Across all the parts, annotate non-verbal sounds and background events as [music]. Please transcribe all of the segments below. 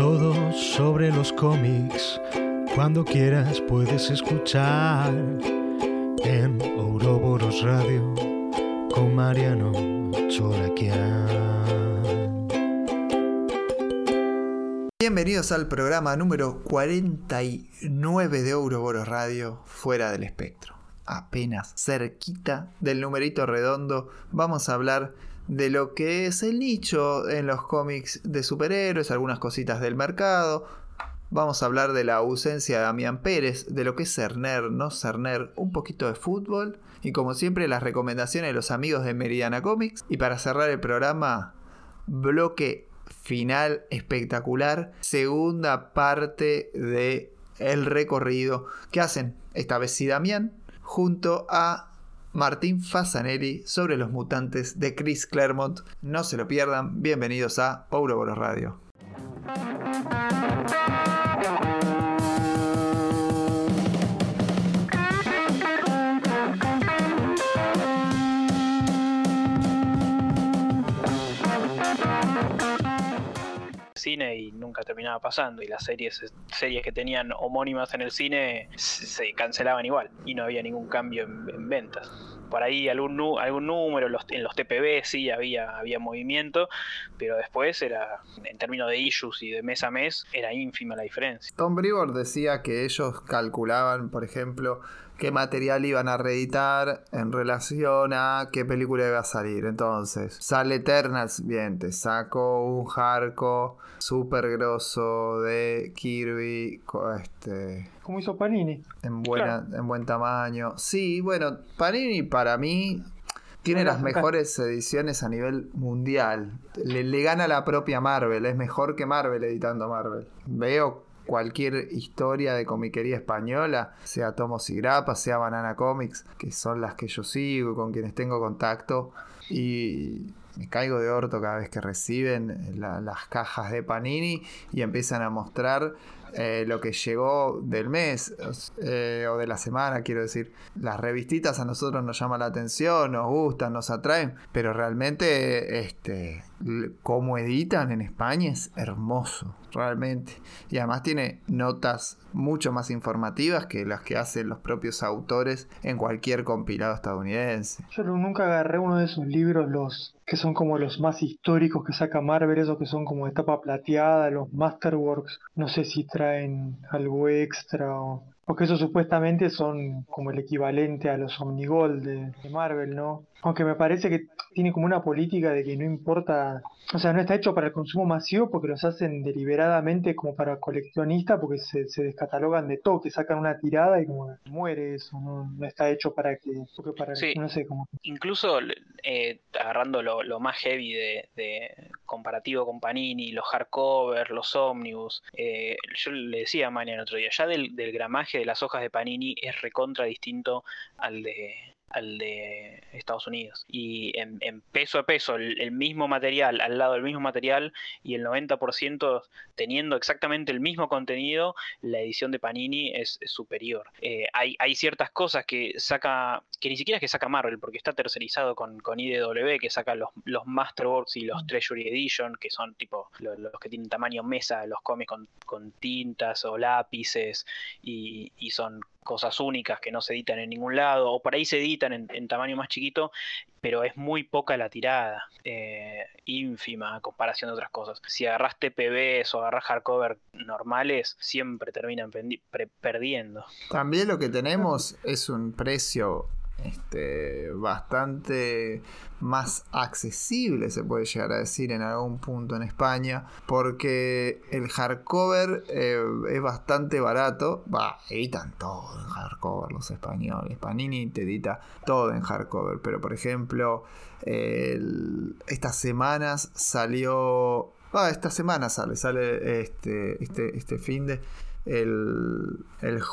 Todo sobre los cómics, cuando quieras puedes escuchar en Ouroboros Radio con Mariano Choraquian. Bienvenidos al programa número 49 de Ouroboros Radio, fuera del espectro. Apenas cerquita del numerito redondo, vamos a hablar de lo que es el nicho en los cómics de superhéroes, algunas cositas del mercado. Vamos a hablar de la ausencia de Damián Pérez, de lo que es Cerner, no Cerner, un poquito de fútbol y como siempre las recomendaciones de los amigos de Meridiana Comics. Y para cerrar el programa, bloque final espectacular, segunda parte de el recorrido que hacen esta vez sí Damián junto a Martín Fasanelli sobre los mutantes de Chris Claremont. No se lo pierdan, bienvenidos a Ouroboros Radio. Cine y nunca terminaba pasando y las series series que tenían homónimas en el cine se cancelaban igual y no había ningún cambio en, ventas. Por ahí algún, algún número los, en los TPB sí había, había movimiento pero después era en términos de issues y de mes a mes era ínfima la diferencia. Tom Brevoort decía que ellos calculaban por ejemplo qué material iban a reeditar en relación a qué película iba a salir. Entonces, sale Eternals, bien, te saco un Harco súper grosso de Kirby, este... Como hizo Panini. En, buena, en buen tamaño. Sí, bueno, Panini para mí tiene las mejores ediciones a nivel mundial. Le, le, gana la propia Marvel. Es mejor que Marvel editando Marvel. Veo cualquier historia de comiquería española, sea Tomos y Grapa, sea Banana Comics, que son las que yo sigo, con quienes tengo contacto, y me caigo de orto cada vez que reciben las cajas de Panini y empiezan a mostrar eh, lo que llegó del mes eh, o de la semana, quiero decir. Las revistitas a nosotros nos llaman la atención, nos gustan, nos atraen, pero realmente este, cómo editan en España es hermoso, realmente. Y además tiene notas mucho más informativas que las que hacen los propios autores en cualquier compilado estadounidense. Yo nunca agarré uno de esos libros, los que son como los más históricos que saca Marvel, esos que son como de tapa plateada, los Masterworks. No sé si traen algo extra o porque esos supuestamente son como el equivalente a los Omnigold de, de Marvel, ¿no? Aunque me parece que tiene como una política de que no importa, o sea, no está hecho para el consumo masivo porque los hacen deliberadamente como para coleccionistas porque se, descatalogan de todo, que sacan una tirada y como muere eso, no, está hecho para que, para, no sé, como... Incluso eh, agarrando lo, más heavy de, comparativo con Panini, los hardcover, los omnibus, eh, yo le decía a Mañana otro día, ya del, del gramaje de las hojas de Panini es recontra distinto al de al de Estados Unidos. Y en, peso a peso, el, mismo material, al lado del mismo material, y el 90% teniendo exactamente el mismo contenido, la edición de Panini es, superior. Eh, hay, hay, ciertas cosas que saca, que ni siquiera es que saca Marvel, porque está tercerizado con, con IDW, que saca los, los Masterworks y los. Treasury Edition, que son tipo los, que tienen tamaño mesa, los cómics con, con tintas o lápices, y, y son cosas únicas que no se editan en ningún lado, o por ahí se editan en, tamaño más chiquito, pero es muy poca la tirada, eh, ínfima a comparación de otras cosas. Si agarras TPBs o agarras hardcover normales, siempre terminan perdiendo. También lo que tenemos es un precio este, bastante más accesible, se puede llegar a decir en algún punto en España, porque el hardcover eh, es bastante barato. Va, editan todo en hardcover los españoles. Panini te edita todo en hardcover, pero por ejemplo, estas semanas salió. Ah, esta semana sale, sale este, este, este fin de el,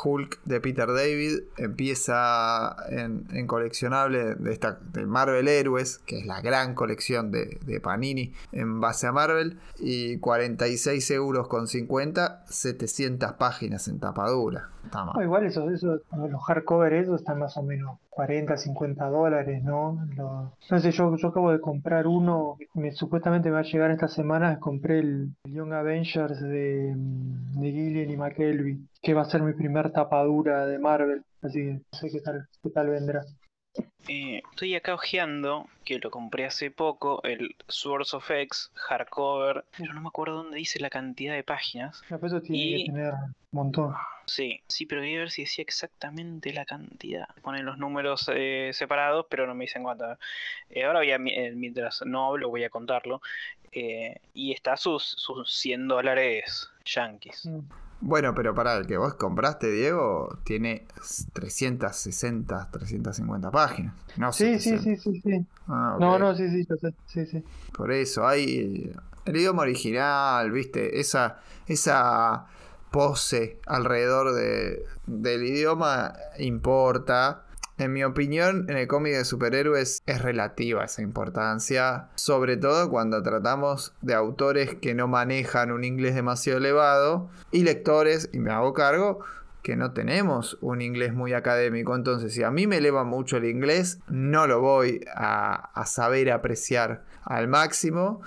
Hulk de Peter David empieza en, coleccionable de, esta, de Marvel Heroes, que es la gran colección de, Panini en base a Marvel, y 46 euros con 50, 700 páginas en tapadura. Igual eso, eso, los hardcover esos están más o menos 40, 50 dólares, ¿no? No sé, yo, yo acabo de comprar uno, me, supuestamente me va a llegar esta semana, compré el, el Young Avengers de, mm, de Gillian y McKelvey, que va a ser mi primer tapadura de Marvel, así que no sé qué tal, qué tal vendrá. Eh, estoy acá hojeando, que lo compré hace poco, el Swords of X hardcover, pero no me acuerdo dónde dice la cantidad de páginas. Eso tiene Y- que tener un montón. Sí, sí, pero quería ver si decía exactamente la cantidad. Ponen los números eh, separados, pero no me dicen cuánto. Eh, ahora voy a, eh, mientras no hablo, voy a contarlo. Y está sus, sus 100 dólares yankees. Mm. Bueno, pero para el que vos compraste, Diego, tiene 360, 350 páginas. No Sí, sí, 700. sí, sí, sí. Ah, ok. No, no, sí, sí, yo sé, sí, sí. Por eso, hay el idioma original, ¿viste? Esa, esa pose alrededor de, del idioma importa. En mi opinión, en el cómic de superhéroes es relativa esa importancia, sobre todo cuando tratamos de autores que no manejan un inglés demasiado elevado y lectores, y me hago cargo, que no tenemos un inglés muy académico. Entonces, si a mí me eleva mucho el inglés, no lo voy a, saber apreciar al máximo.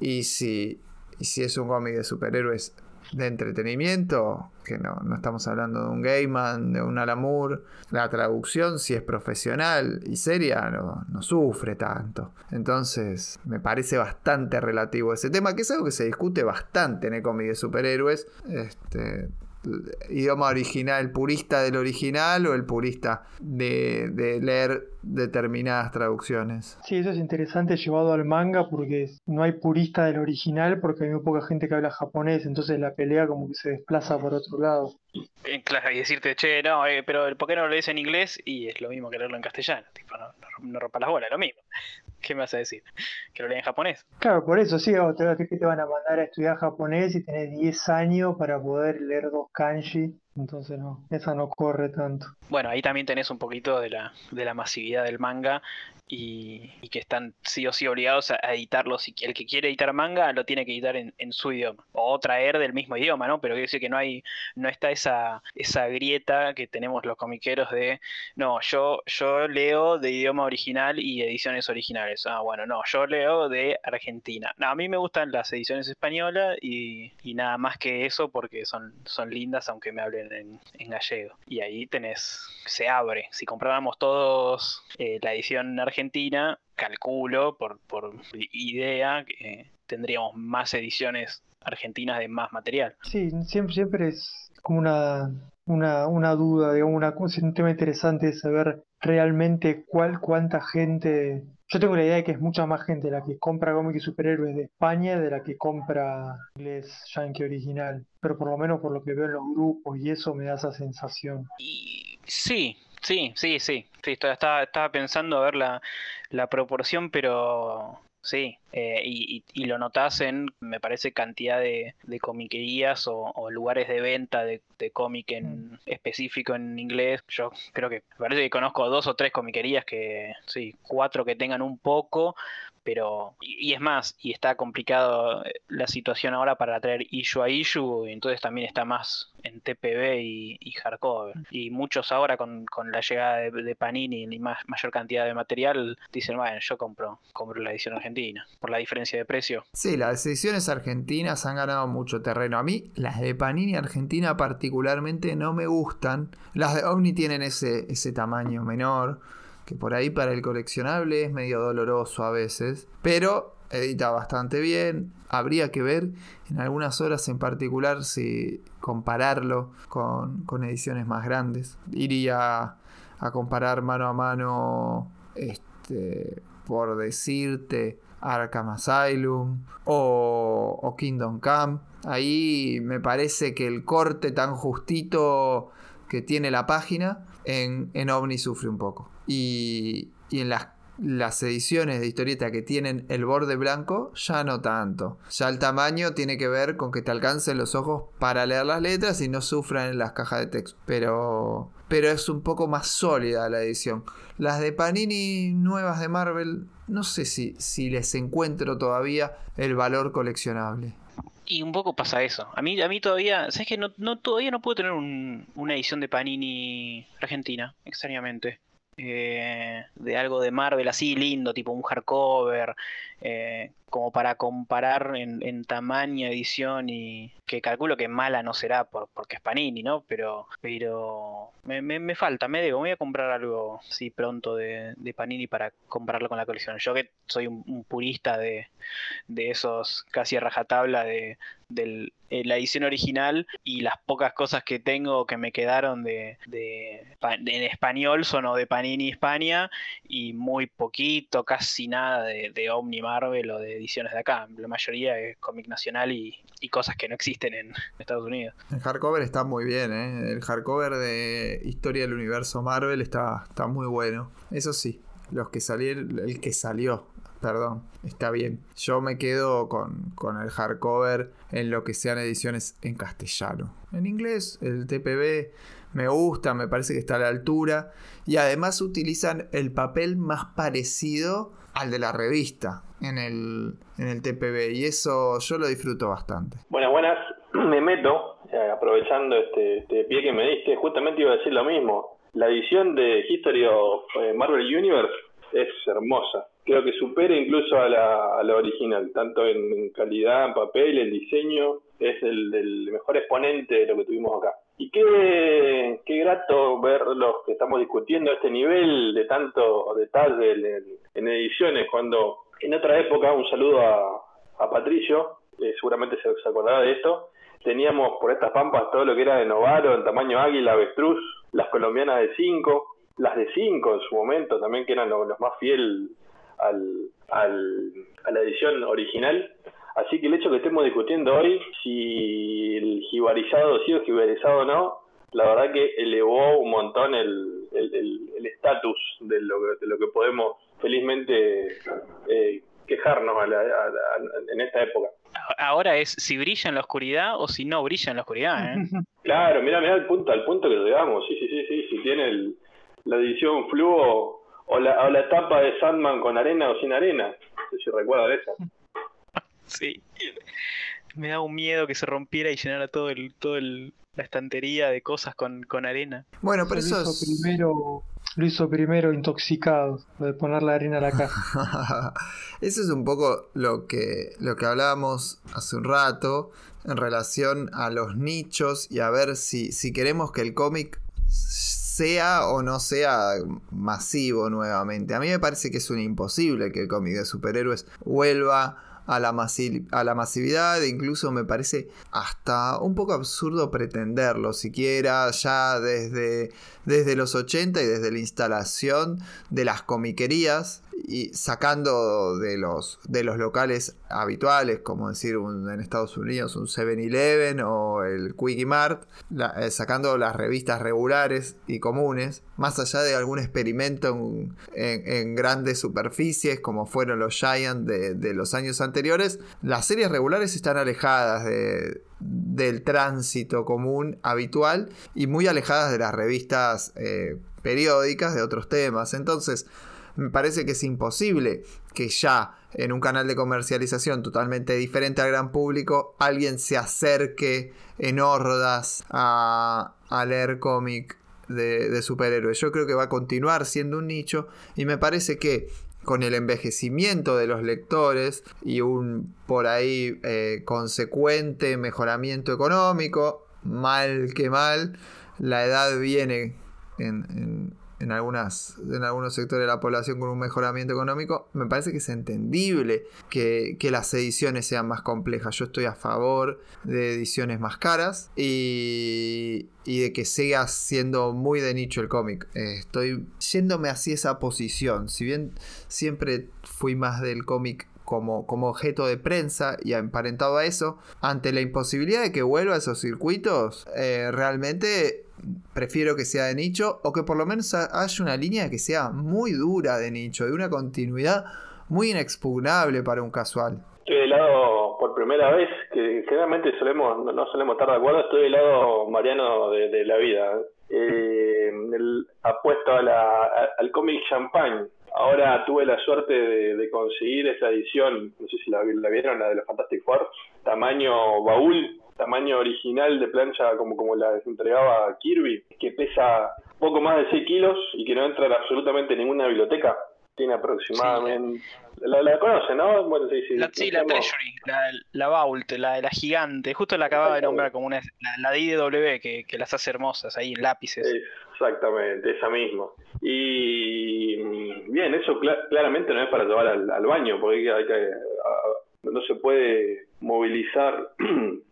Y si, y si es un cómic de superhéroes de entretenimiento, que no, no estamos hablando de un Gaiman, de un Alamur, la traducción, si es profesional y seria, no, no sufre tanto. Entonces, me parece bastante relativo ese tema, que es algo que se discute bastante en el cómic de superhéroes. Este, idioma original, purista del original o el purista de, de leer determinadas traducciones. Sí, eso es interesante llevado al manga porque no hay purista del original porque hay muy poca gente que habla japonés, entonces la pelea como que se desplaza por otro lado. Eh, claro, y decirte, che, no, eh, pero ¿por qué no lo lees en inglés? Y es lo mismo que leerlo en castellano. Tipo, no, no, no rompa las bolas, lo mismo. ¿Qué me vas a decir? ¿Que lo lees en japonés? Claro, por eso sí, o te, te van a mandar a estudiar japonés y tenés 10 años para poder leer dos kanji, entonces no, esa no corre tanto. Bueno, ahí también tenés un poquito de la, de la masividad del manga y, y que están sí o sí obligados a, editarlo. Si el que quiere editar manga lo tiene que editar en, en su idioma o traer del mismo idioma, ¿no? Pero quiero decir que no hay, no está esa, esa grieta que tenemos los comiqueros de, no, yo, yo leo de idioma original y ediciones originales. Ah, bueno, no, yo leo de Argentina. No, a mí me gustan las ediciones españolas y, y nada más que eso porque son, son lindas aunque me hablen en, gallego. Y ahí tenés, se abre. Si compráramos todos eh, la edición argentina, calculo por, por idea que tendríamos más ediciones argentinas de más material. Sí, siempre, siempre es como una, una, una duda, digamos, una, un tema interesante de saber realmente cuál, cuánta gente. Yo tengo la idea de que es mucha más gente la que compra cómics y superhéroes de España de la que compra inglés yankee original. Pero por lo menos por lo que veo en los grupos y eso me da esa sensación. Y sí, sí, sí, sí. sí estaba, estaba- pensando a ver la, la proporción, pero sí. eh, y, y- y lo notas en, me parece, cantidad de, de comiquerías o, o lugares de venta de, de cómic en específico en inglés. Yo creo que me parece que conozco dos o tres comiquerías que, sí, cuatro que tengan un poco. Pero, y, y es más, y está complicado eh, la situación ahora para traer issue a issue, y entonces también está más en TPB y, y hardcover. Y muchos ahora con, con la llegada de, de Panini y más, mayor cantidad de material, dicen, bueno, yo compro, compro la edición argentina, por la diferencia de precio. Sí, las ediciones argentinas han ganado mucho terreno. A mí, las de Panini Argentina particularmente no me gustan. Las de Omni tienen ese, ese tamaño menor, que por ahí para el coleccionable es medio doloroso a veces. Pero edita bastante bien. Habría que ver en algunas horas en particular si compararlo con, con ediciones más grandes. Iría a comparar mano a mano, este, por decirte, Arkham Asylum o, Kingdom Come. Ahí me parece que el corte tan justito que tiene la página en, en OVNI sufre un poco. Y, y en las, las ediciones de historieta que tienen el borde blanco, ya no tanto. Ya el tamaño tiene que ver con que te alcancen los ojos para leer las letras y no sufran en las cajas de texto. Pero, pero es un poco más sólida la edición. Las de Panini nuevas de Marvel, no sé si, si les encuentro todavía el valor coleccionable. Y un poco pasa eso. A mí, a mí todavía, ¿sabes que no, no, todavía no puedo tener un, una edición de Panini Argentina, extrañamente? Eh, de algo de Marvel así lindo, tipo un hardcover, eh, como para comparar en, tamaño, edición y que calculo que mala no será por, porque es Panini, ¿no? Pero, pero me, me, falta, me debo, voy a comprar algo sí pronto de, de, Panini para comprarlo con la colección. Yo que soy un, purista de, de, esos casi a rajatabla de, de eh, la edición original y las pocas cosas que tengo que me quedaron de, en español son o de Panini España y muy poquito, casi nada de, de Omni Marvel o de ediciones de acá. La mayoría es cómic nacional y, cosas que no existen en [laughs] Estados Unidos. El hardcover está muy bien, ¿eh? El hardcover de Historia del Universo Marvel está, está muy bueno. Eso sí, los que salieron, el que salió, perdón, está bien. Yo me quedo con, con, el hardcover en lo que sean ediciones en castellano. En inglés, el TPB me gusta, me parece que está a la altura. Y además utilizan el papel más parecido al de la revista en el, en el TPB y eso yo lo disfruto bastante. Buenas, buenas, [clears throat] me meto, eh, aprovechando este, este, pie que me diste, justamente iba a decir lo mismo. La edición de History of eh, Marvel Universe es hermosa. Creo que supera incluso a la, a la original, tanto en calidad, en papel, el diseño, es el, el mejor exponente de lo que tuvimos acá. Y qué, qué grato ver los que estamos discutiendo este nivel de tanto detalle en, ediciones, cuando en otra época, un saludo a, a Patricio, eh, seguramente se, acordará de esto, teníamos por estas pampas todo lo que era de Novaro, en tamaño águila, avestruz, las colombianas de 5, las de 5 en su momento también, que eran los, más fiel al, al, a la edición original. Así que el hecho que estemos discutiendo hoy, si el jibarizado sí o jibarizado no, la verdad que elevó un montón el estatus el, de, lo, de lo que podemos felizmente eh, quejarnos en esta época. Ahora es si brilla en la oscuridad o si no brilla en la oscuridad. ¿eh? [laughs] claro, mira, mira el punto, al punto que llegamos. Sí, sí, sí, sí. Si tiene la edición fluo o la, o la tapa de Sandman con arena o sin arena. No sé si recuerdan eso. [laughs] Sí. Me da un miedo que se rompiera y llenara todo el, todo el, la estantería de cosas con, con arena. Bueno, pero eso es... primero lo hizo primero intoxicado, de poner la harina a la caja. [laughs] Eso es un poco lo que, lo que hablábamos hace un rato en relación a los nichos y a ver si, si queremos que el cómic sea o no sea masivo nuevamente. A mí me parece que es un imposible que el cómic de superhéroes vuelva a la, a la masividad, e incluso me parece hasta un poco absurdo pretenderlo, siquiera ya desde, desde los 80 y desde la instalación de las comiquerías y sacando de los, de los locales habituales, como decir en Estados Unidos un 7-Eleven o el Quickie Mart, eh, sacando las revistas regulares y comunes, más allá de algún experimento en, grandes superficies como fueron los Giant de, los años anteriores, las series regulares están alejadas del tránsito común habitual y muy alejadas de las revistas eh, periódicas de otros temas. Entonces, me parece que es imposible que ya en un canal de comercialización totalmente diferente al gran público alguien se acerque en hordas a, leer cómic de, superhéroes. Yo creo que va a continuar siendo un nicho y me parece que con el envejecimiento de los lectores y un por ahí eh, consecuente mejoramiento económico, mal que mal, la edad viene en en, algunas, en algunos sectores de la población con un mejoramiento económico, me parece que es entendible que, las ediciones sean más complejas. Yo estoy a favor de ediciones más caras y, de que siga siendo muy de nicho el cómic. Eh, estoy yéndome hacia esa posición. Si bien siempre fui más del cómic como, como, objeto de prensa y emparentado a eso, ante la imposibilidad de que vuelva a esos circuitos, eh, realmente prefiero que sea de nicho o que por lo menos haya una línea que sea muy dura de nicho, de una continuidad muy inexpugnable para un casual. Estoy del lado, por primera vez, que generalmente solemos, no solemos estar de acuerdo, estoy del lado mariano de, la vida. Eh, apuesto a la, al cómic champagne, Ahora tuve la suerte de, conseguir esa edición, no sé si la, vieron, la de los Fantastic Four, tamaño baúl, tamaño original de plancha como, como la entregaba Kirby, que pesa poco más de 6 kilos y que no entra en absolutamente ninguna biblioteca. Tiene aproximadamente... La, la conocen, ¿no? Bueno, sí, sí. La, sí, la Treasury, la, la Vault, la, la gigante. Justo la acababa de nombrar como una... La, la IDW, que, que las hace hermosas ahí en lápices. Exactamente, esa misma. Y bien, eso claramente no es para llevar al, baño, porque hay que, no se puede movilizar [clears throat]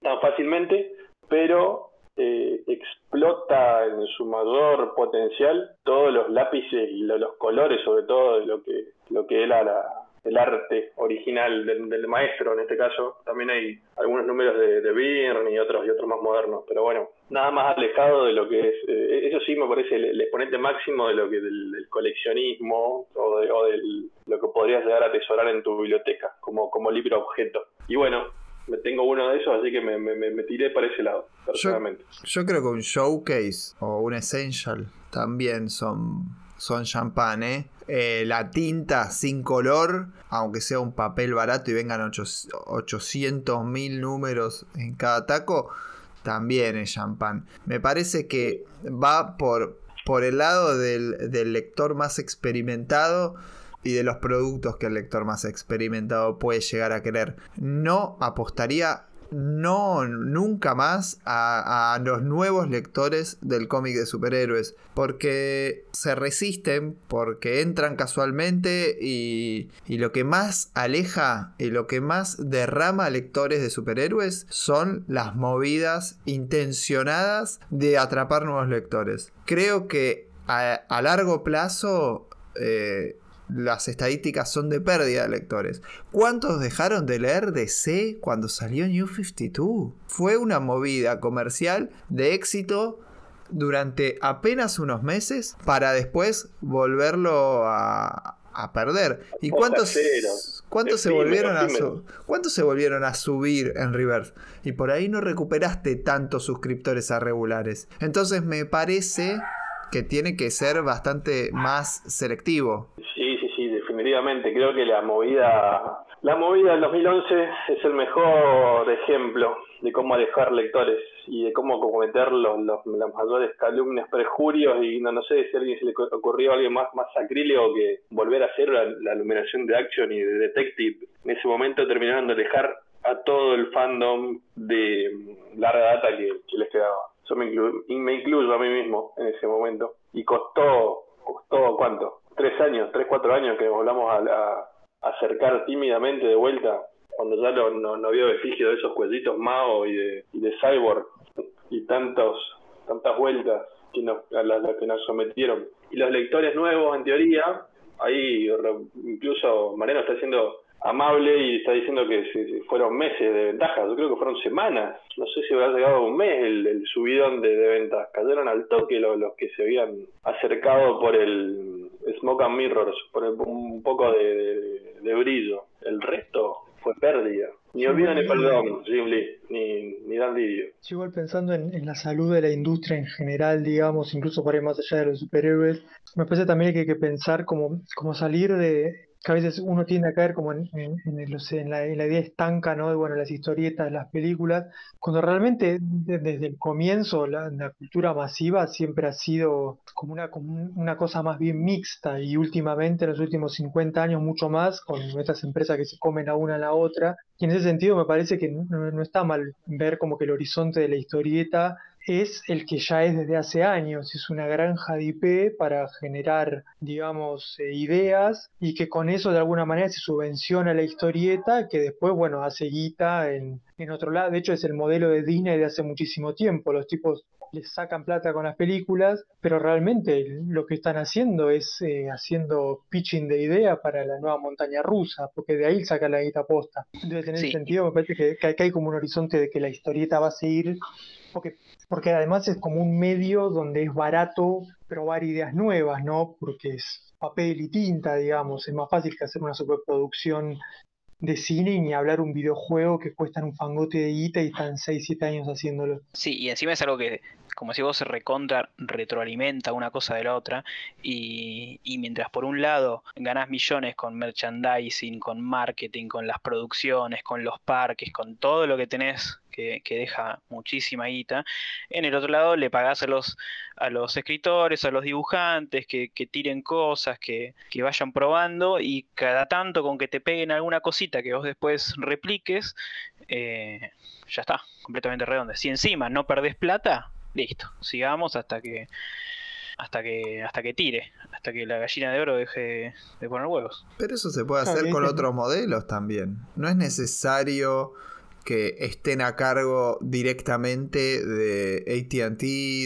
tan fácilmente, pero eh, explota en su mayor potencial todos los lápices y los colores, sobre todo de lo que, lo que era la, el arte original del, maestro en este caso. También hay algunos números de, de Byrne y otros y otros más modernos, pero bueno, nada más alejado de lo que es, eh, eso sí me parece el, exponente máximo de lo que del, coleccionismo o de, lo que podrías llegar a atesorar en tu biblioteca como, como libro objeto. Y bueno, tengo uno de esos, así que me, me, tiré para ese lado, personalmente. Yo, creo que un showcase o un essential también son, son champán, ¿eh? Eh, la tinta sin color, aunque sea un papel barato y vengan 800 mil números en cada taco, también es champán. Me parece que va por, por el lado del, del lector más experimentado y de los productos que el lector más experimentado puede llegar a querer. No apostaría no nunca más a, los nuevos lectores del cómic de superhéroes porque se resisten porque entran casualmente y, y, lo que más aleja y lo que más derrama lectores de superhéroes son las movidas intencionadas de atrapar nuevos lectores creo que a, largo plazo eh, las estadísticas son de pérdida de lectores. ¿Cuántos dejaron de leer DC cuando salió New 52? Fue una movida comercial de éxito durante apenas unos meses para después volverlo a, perder. ¿Y cuántos, cuántos se volvieron a cuántos se volvieron a subir en Reverse? Y por ahí no recuperaste tantos suscriptores a regulares. Entonces me parece que tiene que ser bastante más selectivo. Sí, definitivamente. Creo que la movida, la movida del 2011 es el mejor ejemplo de cómo alejar lectores y de cómo cometer los, los, mayores calumnias, perjurios y no, no sé si a alguien se le ocurrió algo más, más sacrílego que volver a hacer la, la iluminación de Action y de Detective. En ese momento terminaron de alejar a todo el fandom de larga data que, les quedaba. Yo me, me incluyo a mí mismo en ese momento. Y costó, costó cuánto? Tres años, tres, cuatro años que volvamos a, acercar tímidamente de vuelta, cuando ya no, no, había vestigio de esos cuellitos Mao y de, y de Cyborg y tantos, tantas vueltas que nos, a las, que nos sometieron. Y los lectores nuevos, en teoría, ahí incluso Mariano está haciendo amable y está diciendo que fueron meses de ventaja. Yo creo que fueron semanas. No sé si habrá llegado un mes el, subidón de, ventas. Cayeron al toque los, los que se habían acercado por el Smoke and Mirrors, por un poco de, brillo. El resto fue pérdida. Ni olvidan ni perdón, Jim Lee, ni, ni Dan Didio. igual pensando en, la salud de la industria en general, digamos, incluso por ahí más allá de los superhéroes, me parece también que hay que pensar como, como salir de, que a veces uno tiende a caer como en, en, en, la, idea estanca, ¿no? De bueno, las historietas, las películas, cuando realmente desde el comienzo la, cultura masiva siempre ha sido como una, como una cosa más bien mixta y últimamente en los últimos 50 años mucho más con estas empresas que se comen a una a la otra. Y en ese sentido me parece que no, no está mal ver como que el horizonte de la historieta es el que ya es desde hace años, es una granja de IP para generar, digamos, eh, ideas y que con eso de alguna manera se subvenciona la historieta que después, bueno, hace guita en, en otro lado. De hecho, es el modelo de Disney de hace muchísimo tiempo. Los tipos les sacan plata con las películas, pero realmente lo que están haciendo es eh, haciendo pitching de idea para la nueva montaña rusa, porque de ahí saca la guita posta. En ese sentido, me parece que, que, hay como un horizonte de que la historieta va a seguir, porque porque además es como un medio donde es barato probar ideas nuevas, ¿no? Porque es papel y tinta, digamos, es más fácil que hacer una superproducción de cine ni hablar un videojuego que cuesta un fangote de guita y están 6, 7 años haciéndolo. Sí, y encima es algo que como si vos se recontra retroalimenta una cosa de la otra y, y, mientras por un lado ganás millones con merchandising, con marketing, con las producciones, con los parques, con todo lo que tenés que, deja muchísima guita, en el otro lado le pagás a los, a los escritores, a los dibujantes, que, tiren cosas, que, que vayan probando y cada tanto con que te peguen alguna cosita que vos después repliques, eh, ya está, completamente redondo. Si encima no perdés plata, listo, sigamos hasta que hasta que hasta que tire, hasta que la gallina de oro deje de poner huevos. Pero eso se puede hacer con otros modelos también. No es necesario que estén a cargo directamente de ATT,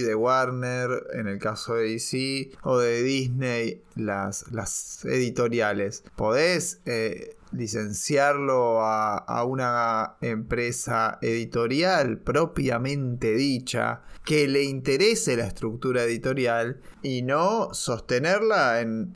de Warner, en el caso de DC, o de Disney, las, las editoriales. Podés eh, licenciarlo a, una empresa editorial propiamente dicha que le interese la estructura editorial y no sostenerla en,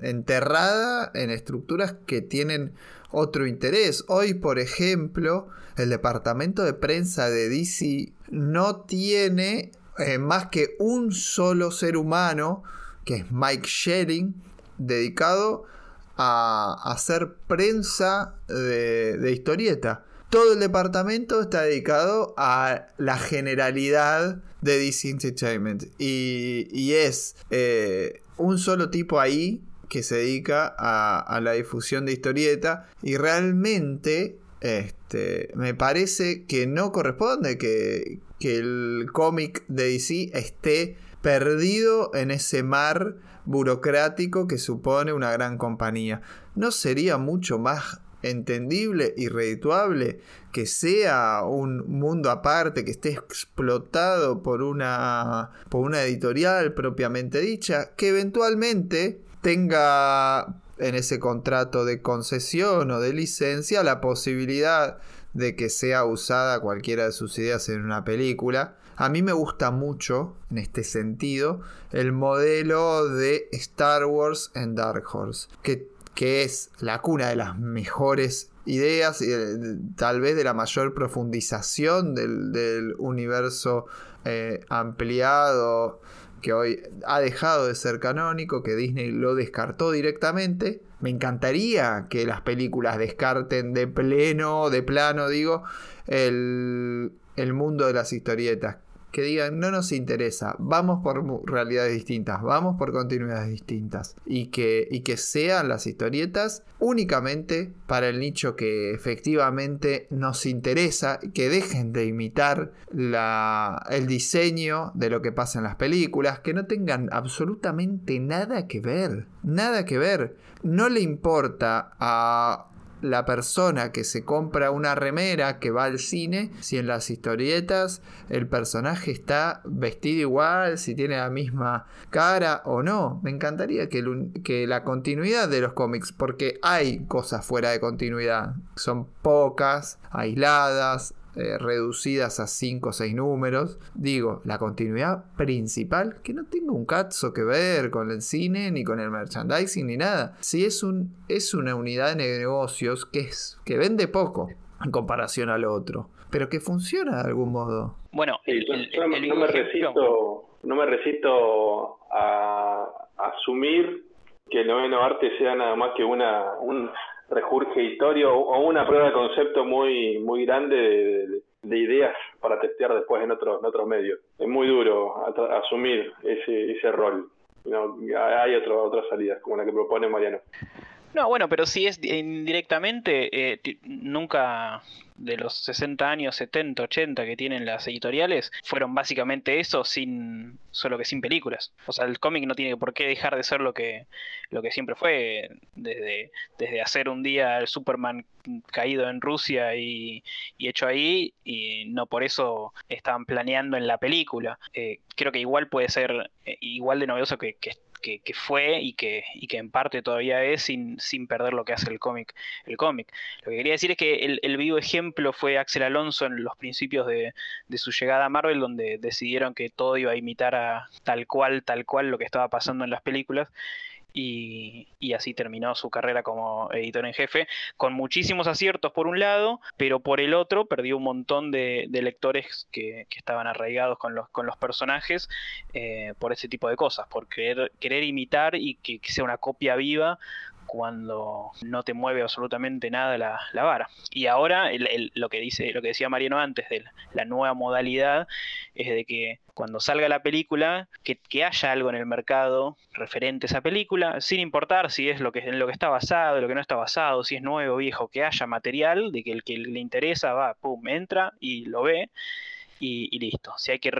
enterrada en estructuras que tienen otro interés. Hoy, por ejemplo, el departamento de prensa de DC no tiene eh, más que un solo ser humano, que es Mike Shering, dedicado a hacer prensa de, historieta. Todo el departamento está dedicado a la generalidad de DC Entertainment. Y, es eh, un solo tipo ahí que se dedica a, la difusión de historieta. Y realmente este, me parece que no corresponde que, que el cómic de DC esté perdido en ese mar burocrático que supone una gran compañía. ¿No sería mucho más entendible y redituable que sea un mundo aparte, que esté explotado por una, por una editorial propiamente dicha, que eventualmente tenga en ese contrato de concesión o de licencia la posibilidad de que sea usada cualquiera de sus ideas en una película. A mí me gusta mucho, en este sentido, el modelo de Star Wars en Dark Horse, que, que es la cuna de las mejores ideas y tal vez de la mayor profundización del, universo eh, ampliado que hoy ha dejado de ser canónico, que Disney lo descartó directamente. Me encantaría que las películas descarten de pleno, de plano, digo, el, el mundo de las historietas que digan no nos interesa, vamos por realidades distintas, vamos por continuidades distintas y que, y que sean las historietas únicamente para el nicho que efectivamente nos interesa, que dejen de imitar la, el diseño de lo que pasa en las películas, que no tengan absolutamente nada que ver, nada que ver. No le importa a la persona que se compra una remera que va al cine, si en las historietas el personaje está vestido igual, si tiene la misma cara o no. Me encantaría que, que la continuidad de los cómics, porque hay cosas fuera de continuidad, son pocas, aisladas, eh, reducidas a 5 o 6 números. Digo, la continuidad principal, que no tenga un cazo que ver con el cine, ni con el merchandising, ni nada. Si es, un, es una unidad de negocios que, es, que vende poco en comparación al otro, pero que funciona de algún modo. Bueno, no, me resisto, no me resisto a, asumir que el noveno arte sea nada más que una, un, regurgitorio o una prueba de concepto muy muy grande de, ideas para testear después en otros en otros medios. Es muy duro asumir ese, ese rol. No, hay otro, otras salidas como la que propone Mariano. No, bueno, pero si es indirectamente, eh, nunca de los 60 años, 70, 80 que tienen las editoriales, fueron básicamente eso, sin solo que sin películas. O sea, el cómic no tiene por qué dejar de ser lo que, lo que siempre fue, desde, desde hacer un día el Superman caído en Rusia y, hecho ahí, y no por eso estaban planeando en la película. Eh, creo que igual puede ser eh, igual de novedoso que que, fue y que, y que en parte todavía es sin, sin perder lo que hace el cómic. El cómic. Lo que quería decir es que el, el, vivo ejemplo fue Axel Alonso en los principios de, de, su llegada a Marvel, donde decidieron que todo iba a imitar a tal cual, tal cual lo que estaba pasando en las películas. Y, así terminó su carrera como editor en jefe, con muchísimos aciertos por un lado, pero por el otro perdió un montón de, lectores que, estaban arraigados con los, con los personajes eh, por ese tipo de cosas, por querer, querer imitar y que sea una copia viva cuando no te mueve absolutamente nada la, vara. Y ahora lo que dice, lo que decía Mariano antes de la nueva modalidad es de que cuando salga la película, que, haya algo en el mercado referente a esa película, sin importar si es lo que, en lo que está basado, lo que no está basado, si es nuevo viejo, que haya material de que el que le interesa va, pum, entra y lo ve y, listo. Si hay que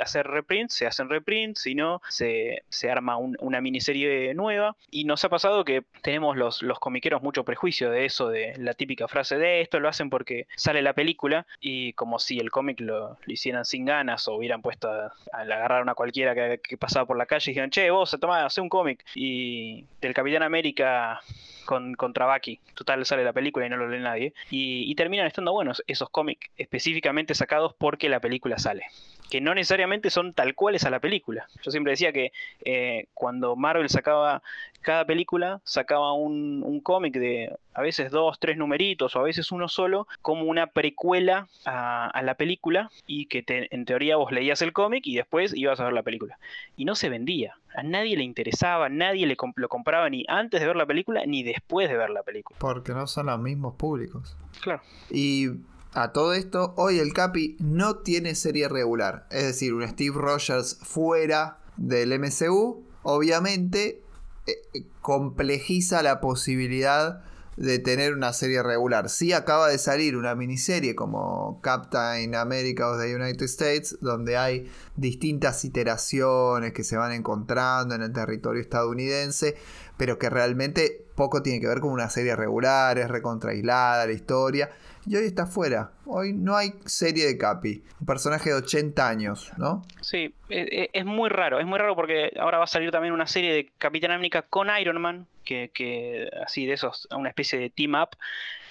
hacer reprints, se hacen reprints, si no, se, arma una miniserie nueva. Y nos ha pasado que tenemos los, los comiqueros mucho prejuicio de eso, de la típica frase de esto lo hacen porque sale la película y como si el cómic lo, hicieran sin ganas o hubieran puesto a, agarrar a una cualquiera que, pasaba por la calle y dijeron, che, vos, toma, hace un cómic. Y del Capitán América con, con Total, sale la película y no lo lee nadie. Y, y terminan estando buenos esos cómics específicamente sacados porque la película sale que no necesariamente son tal cuales a la película. Yo siempre decía que eh, cuando Marvel sacaba cada película, sacaba un, un cómic de a veces dos, tres numeritos o a veces uno solo, como una precuela a, la película y que en teoría vos leías el cómic y después ibas a ver la película. Y no se vendía. A nadie le interesaba, nadie le lo compraba ni antes de ver la película ni después de ver la película. Porque no son los mismos públicos. Claro. Y a todo esto, hoy el Capi no tiene serie regular. Es decir, un Steve Rogers fuera del MCU, obviamente eh, eh, complejiza la posibilidad de tener una serie regular. Sí acaba de salir una miniserie como Captain America of the United States, donde hay distintas iteraciones que se van encontrando en el territorio estadounidense, pero que realmente poco tiene que ver con una serie regular, es recontraislada la historia y hoy está fuera. Hoy no hay serie de Capi. Un personaje de 80 años, ¿no? Sí, e, e, es, muy raro. Es muy raro porque ahora va a salir también una serie de Capitán América con Iron Man. Que, que así de esos, una especie de team up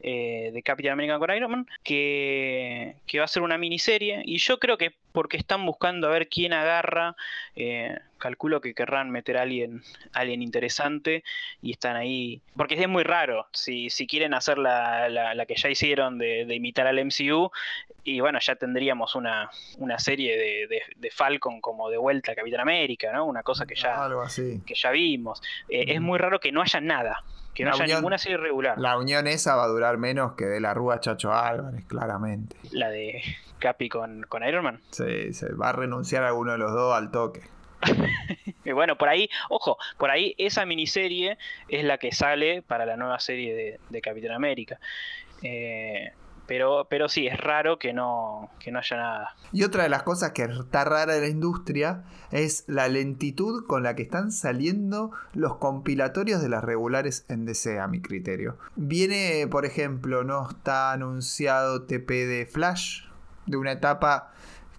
eh, de Capitán América con Iron Man. Que, que va a ser una miniserie. Y yo creo que porque están buscando a ver quién agarra. Eh, calculo que querrán meter a alguien, alguien interesante y están ahí. Porque es muy raro. Si, si quieren hacer la, la, que ya hicieron de, imitar al MCU, y bueno, ya tendríamos una, una serie de, de, Falcon como de vuelta a Capitán América, ¿no? Una cosa que ya, Que ya vimos. Eh, es muy raro que no haya nada. Que no haya ninguna serie regular. La unión esa va a durar menos que de la Rúa Chacho Álvarez, claramente. La de Capi con, con Iron Man. Sí, se va a renunciar a alguno de los dos al toque. [laughs] y bueno, por ahí, ojo, por ahí esa miniserie es la que sale para la nueva serie de, de Capitán América. Eh, pero, pero sí, es raro que no, que no haya nada. Y otra de las cosas que está rara de la industria es la lentitud con la que están saliendo los compilatorios de las regulares en DC, a mi criterio. Viene, por ejemplo, no está anunciado TP de Flash, de una etapa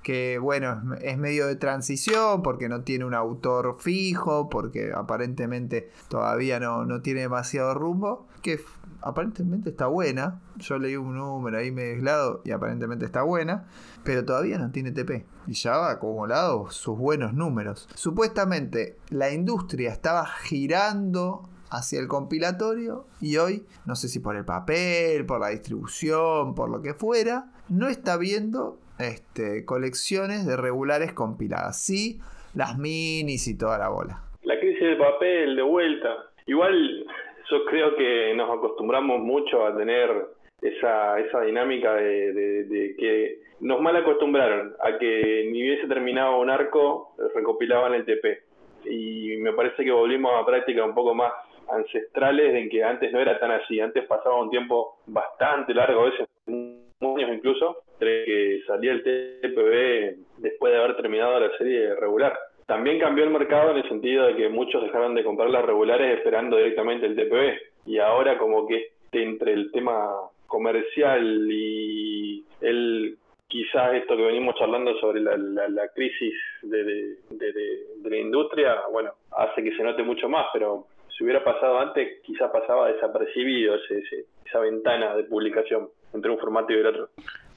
que bueno, es medio de transición porque no tiene un autor fijo, porque aparentemente todavía no, no tiene demasiado rumbo, que aparentemente está buena. Yo leí un número ahí mezclado y aparentemente está buena, pero todavía no tiene TP. Y ya ha acumulado sus buenos números. Supuestamente la industria estaba girando hacia el compilatorio y hoy, no sé si por el papel, por la distribución, por lo que fuera, no está viendo este, colecciones de regulares compiladas. Sí, las minis y toda la bola. La crisis del papel, de vuelta. Igual yo creo que nos acostumbramos mucho a tener esa, esa dinámica de, que nos mal acostumbraron a que ni hubiese terminado un arco, recopilaban el TP. Y me parece que volvimos a prácticas un poco más ancestrales en que antes no era tan así. Antes pasaba un tiempo bastante largo, a veces años incluso, entre que salía el TPB después de haber terminado la serie regular. También cambió el mercado en el sentido de que muchos dejaron de comprar las regulares esperando directamente el TPB. Y ahora como que entre el tema comercial y el quizás esto que venimos charlando sobre la, la, crisis de, de, la industria, bueno, hace que se note mucho más, pero si hubiera pasado antes, quizás pasaba desapercibido ese, esa ventana de publicación entre un formato y el otro.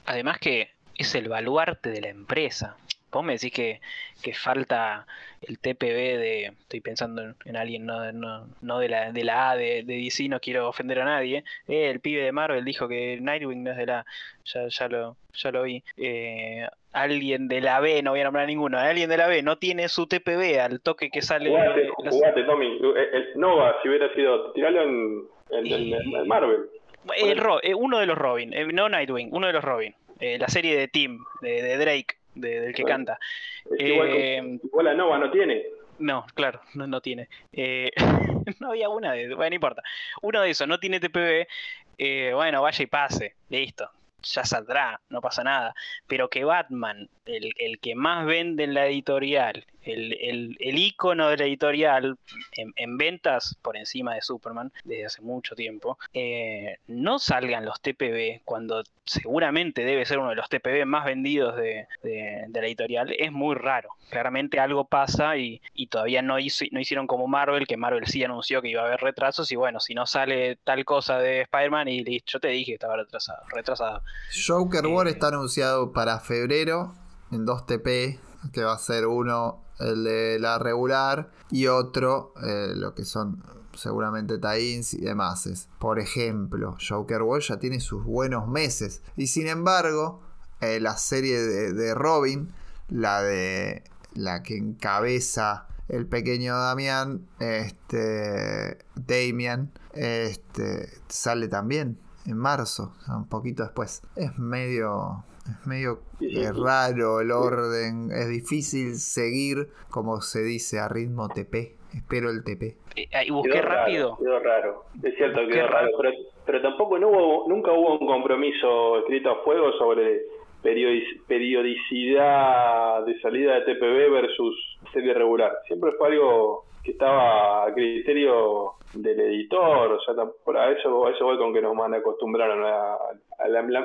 Además que es el baluarte de la empresa Vos me decís que, que falta el TPB de. Estoy pensando en, alguien, no, no, no, de, la, de la A de, de, DC, no quiero ofender a nadie. Eh, el pibe de Marvel dijo que Nightwing no es de la. Ya, ya, lo, ya lo vi. Eh, alguien de la B, no voy a nombrar ninguno, alguien de la B no tiene su TPB al toque que sale. Jugate, jugate Tommy. El, Nova, si hubiera sido. Tiralo en, en, Marvel. El eh, uno de los Robin, no Nightwing, uno de los Robin. la serie de Tim, de Drake del que canta. Eh, igual, la Nova no tiene. No, claro, no, no tiene. Eh, [laughs] no había una de. Bueno, no importa. Uno de esos no tiene TPB. Eh, bueno, vaya y pase. Listo ya saldrá, no pasa nada. Pero que Batman, el, el que más vende en la editorial, el, el, el icono de la editorial en, ventas por encima de Superman desde hace mucho tiempo, eh, no salgan los TPB cuando seguramente debe ser uno de los TPB más vendidos de, de, la editorial, es muy raro. Claramente algo pasa y, y todavía no, hizo, no hicieron como Marvel, que Marvel sí anunció que iba a haber retrasos y bueno, si no sale tal cosa de Spider-Man y listo, yo te dije que estaba retrasado. retrasado. Joker War está anunciado para febrero en 2TP, que va a ser uno el de la regular y otro eh, lo que son seguramente tie-ins y demás. Por ejemplo, Joker War ya tiene sus buenos meses y sin embargo eh, la serie de, Robin, la de la que encabeza el pequeño Damián, este Damian, este sale también en marzo, un poquito después. Es medio, es medio raro el orden, es difícil seguir, como se dice, a ritmo TP. Espero el TP. Eh, y busqué rápido. quedó raro, es cierto que quedó raro, pero, pero tampoco no hubo, nunca hubo un compromiso escrito a fuego sobre periodicidad de salida de TPB versus serie regular. Siempre fue algo que estaba a criterio del editor, o sea, a eso, a eso voy con que nos van a acostumbrar a,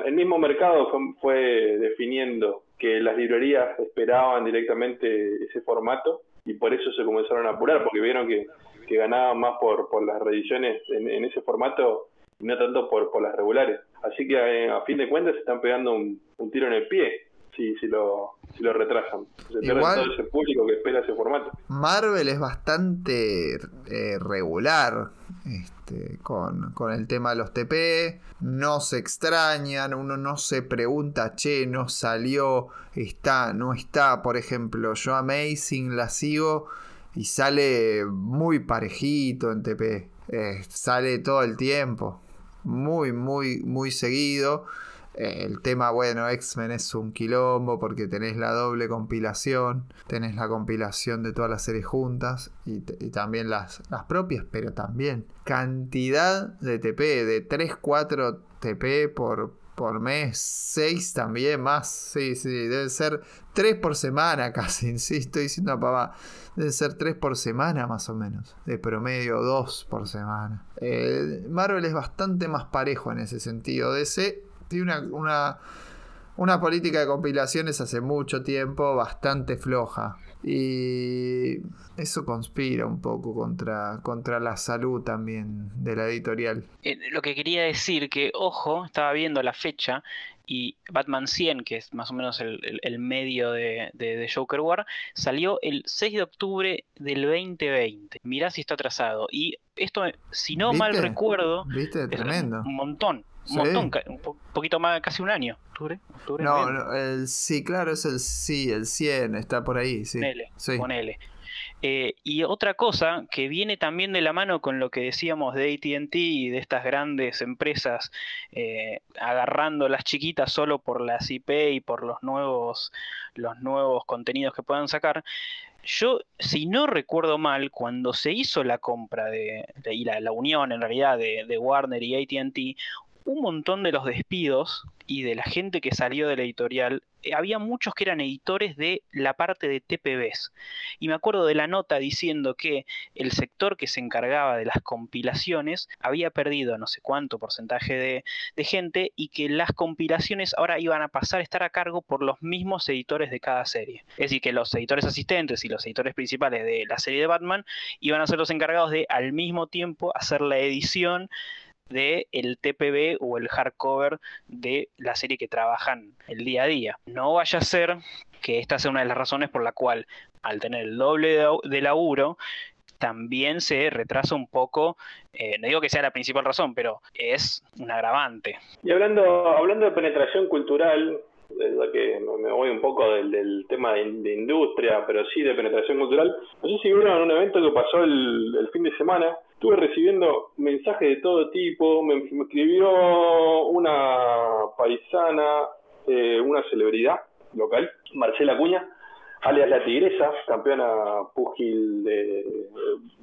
el mismo mercado fue, definiendo que las librerías esperaban directamente ese formato y por eso se comenzaron a apurar, porque vieron que, ganaban más por, por las reediciones en, ese formato y no tanto por, por las regulares. Así que eh, a, fin de cuentas se están pegando un tiro en el pie si, si, lo, si lo retrasan. Se Igual, todo ese público que espera ese formato. Marvel es bastante eh, regular este, con, con, el tema de los TP. No se extrañan, uno no se pregunta, che, no salió, está, no está. Por ejemplo, yo Amazing la sigo y sale muy parejito en TP. Eh, sale todo el tiempo. Muy, muy, muy seguido. El tema, bueno, X-Men es un quilombo porque tenés la doble compilación, tenés la compilación de todas las series juntas y, también las, las, propias, pero también cantidad de TP, de 3, 4 TP por, por mes, 6 también más, sí, sí, debe ser 3 por semana [laughs] casi, insisto, estoy diciendo papá, debe ser 3 por semana más o menos, de promedio 2 por semana. Eh, Marvel es bastante más parejo en ese sentido, DC tiene una, una, política de compilaciones hace mucho tiempo bastante floja. Y eso conspira un poco contra, contra la salud también de la editorial. Eh, lo que quería decir que, ojo, estaba viendo la fecha y Batman 100, que es más o menos el, medio de, de, Joker War, salió el 6 de octubre del 2020. Mirá si está atrasado. Y esto, si no mal recuerdo, ¿Viste? Tremendo. un montón un montón, un poquito más, casi un año. ¿Octubre? no, el, sí, claro, es el sí, el 100, está por ahí, sí. Ponele, eh, y otra cosa que viene también de la mano con lo que decíamos de ATT y de estas grandes empresas eh, agarrando las chiquitas solo por las IP y por los nuevos, los nuevos contenidos que puedan sacar. Yo, si no recuerdo mal, cuando se hizo la compra de, y la, la, unión en realidad de, de Warner y ATT, un montón de los despidos y de la gente que salió de la editorial, eh, había muchos que eran editores de la parte de TPBs. Y me acuerdo de la nota diciendo que el sector que se encargaba de las compilaciones había perdido no sé cuánto porcentaje de, de gente y que las compilaciones ahora iban a pasar a estar a cargo por los mismos editores de cada serie. Es decir, que los editores asistentes y los editores principales de la serie de Batman iban a ser los encargados de al mismo tiempo hacer la edición de el TPB o el hardcover de la serie que trabajan el día a día. No vaya a ser que esta sea una de las razones por la cual, al tener el doble de, laburo, también se retrasa un poco, eh, no digo que sea la principal razón, pero es un agravante. Y hablando, hablando de penetración cultural, verdad que me voy un poco del, tema de, industria, pero sí de penetración cultural. No sé si vieron un evento que pasó el, fin de semana, estuve recibiendo mensajes de todo tipo, me, escribió una paisana, eh, una celebridad local, Marcela Cuña, alias La Tigresa, campeona púgil de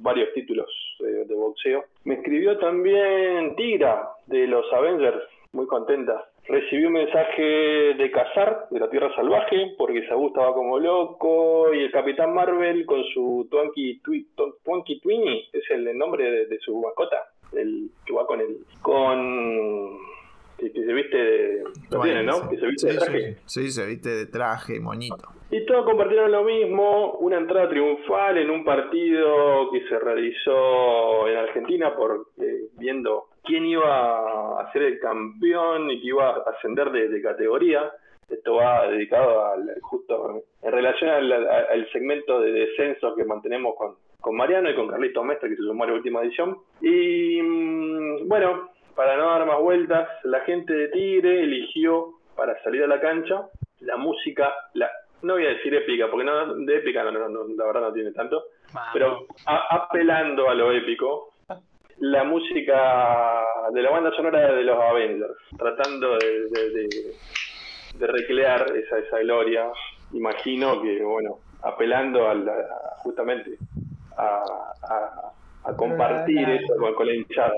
varios títulos de, boxeo. Me escribió también Tigra de los Avengers, muy contenta. Recibí un mensaje de Cazar, de la Tierra Salvaje, porque Sabu estaba como loco, y el Capitán Marvel con su Twinkie, Twinkie Twinny, es el nombre de, su mascota, el que va con el... con que, se viste de. tiene, ¿no? Que se viste de traje. Sí, se viste de traje, moñito. Y todos compartieron lo mismo, una entrada triunfal en un partido que se realizó en Argentina por eh, viendo quién iba a ser el campeón y que iba a ascender de, categoría. Esto va dedicado al, justo en relación al, segmento de descenso que mantenemos con, con Mariano y con Carlito Mestre, que se sumó a la última edición. Y mm, bueno, para no dar más vueltas, la gente de Tigre eligió para salir a la cancha la música, la no voy a decir épica, porque no, de épica no, la verdad no tiene tanto, pero apelando a lo épico, la música de la banda sonora de los Avengers, tratando de, de, recrear esa, esa gloria, imagino que, bueno, apelando a justamente a, a, compartir eso con, la hinchada.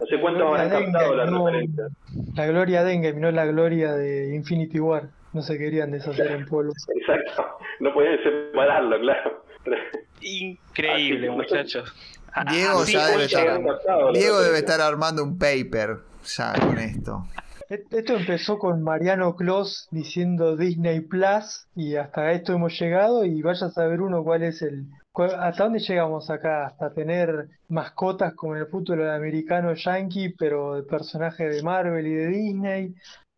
No sé cuántos habrán captado la referencia. La gloria de Endgame, no la gloria de Infinity War. No se querían deshacer en polvo. [laughs] Exacto, no podían separarlo, claro. Increíble, muchachos. Diego ya debe estar, Diego debe estar armando un paper ya con esto. Esto empezó con Mariano Clos diciendo Disney Plus y hasta esto hemos llegado y vaya a saber uno cuál es el... ¿Hasta dónde llegamos acá? Hasta tener mascotas como en el fútbol americano yankee, pero de personaje de Marvel y de Disney.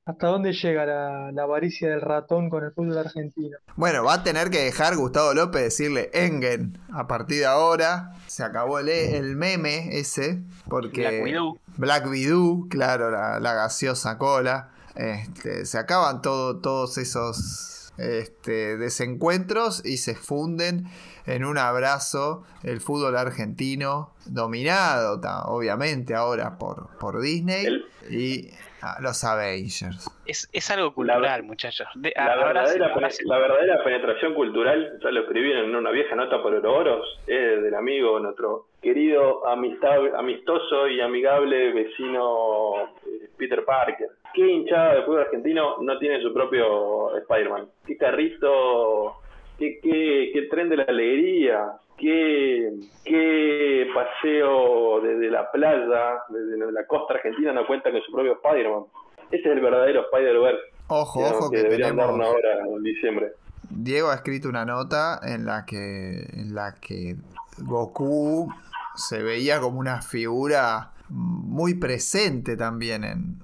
¿Hasta dónde llega la, avaricia del ratón con el fútbol argentino? Bueno, va a tener que dejar Gustavo López decirle Engen a partir de ahora. Se acabó el, el meme ese. Porque Black Widow. Black Widow, claro, la, gaseosa cola. Este, se acaban todo, todos esos este, desencuentros y se funden en un abrazo el fútbol argentino, dominado obviamente ahora por, por Disney. Y Ah, los Avengers. Es, es algo cultural, muchachos. la, verdadera, la, verdadera, penetración cultural, ya lo escribí en una vieja nota por Oroboros, es del amigo, nuestro querido amistad, amistoso y amigable vecino eh, Peter Parker. ¿Qué hinchada de fútbol argentino no tiene su propio Spider-Man? ¿Qué carrito qué, qué, qué tren de la alegría, qué, qué paseo desde la playa, desde la costa argentina no cuenta con su propio Spider-Man. Ese es el verdadero Spider-Verse. Ojo, ojo que, deberían tenemos... ahora en diciembre. Diego ha escrito una nota en la que en la que Goku se veía como una figura muy presente también en,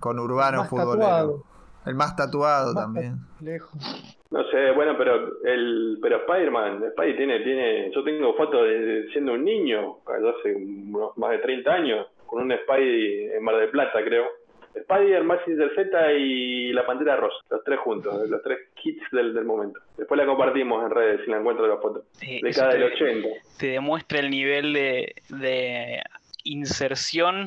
con Urbano Futbolero. El más tatuado también. Lejos. No sé, bueno, pero el pero Spider-Man, Spider tiene, tiene, yo tengo fotos de siendo un niño, hace más de 30 años, con un Spidey en Mar del Plata, creo. Spider, Massinger Z y la Pantera Rosa, los tres juntos, los tres kits del, del momento. Después la compartimos en redes si la encuentro la foto. de cada del 80. Te demuestra el nivel de, de inserción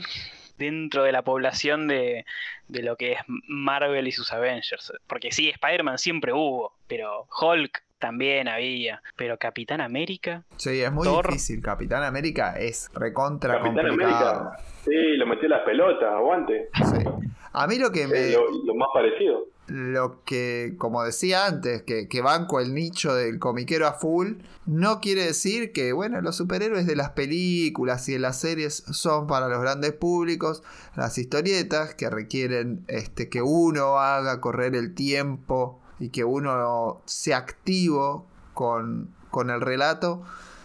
dentro de la población de, de lo que es Marvel y sus Avengers. Porque sí, Spider-Man siempre hubo, pero Hulk también había. Pero Capitán América. Sí, es muy difícil. Capitán América es recontra Capitán América. Sí, lo metió las pelotas, aguante. Sí. A mí lo que me. lo, más parecido. Lo que, como decía antes, que, que, banco el nicho del comiquero a full, no quiere decir que, bueno, los superhéroes de las películas y de las series son para los grandes públicos. Las historietas que requieren este, que uno haga correr el tiempo y que uno sea activo con, con el relato,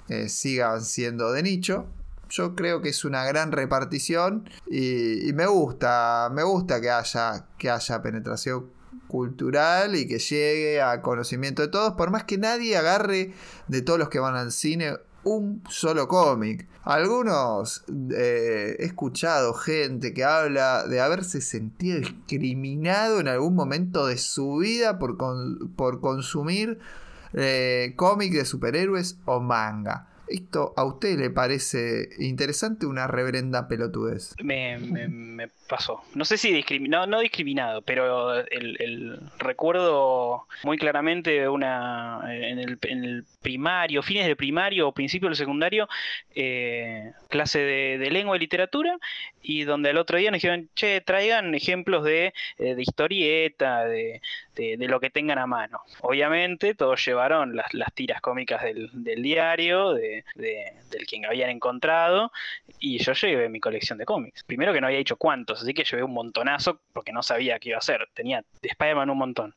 eh, sigan siendo de nicho. Yo creo que es una gran repartición y, me gusta, me gusta que haya, que haya penetración cultural y que llegue a conocimiento de todos, por más que nadie agarre de todos los que van al cine un solo cómic. Algunos eh, he escuchado gente que habla de haberse sentido discriminado en algún momento de su vida por, por consumir eh, cómic de superhéroes o manga. ¿Esto a usted le parece interesante una reverenda pelotudez? Me, pasó. No sé si discriminado, no, discriminado, pero el, recuerdo muy claramente una en el, primario, fines del primario o principio del secundario, eh, clase de, lengua y literatura, y donde el otro día nos dijeron, che, traigan ejemplos de, eh, de historieta, de, lo que tengan a mano. Obviamente todos llevaron las, tiras cómicas del, del diario, de del quien habían encontrado, y yo llevé mi colección de cómics. Primero que no había dicho cuántos, así que llevé un montonazo porque no sabía qué iba a hacer. Tenía de Spider-Man un montón.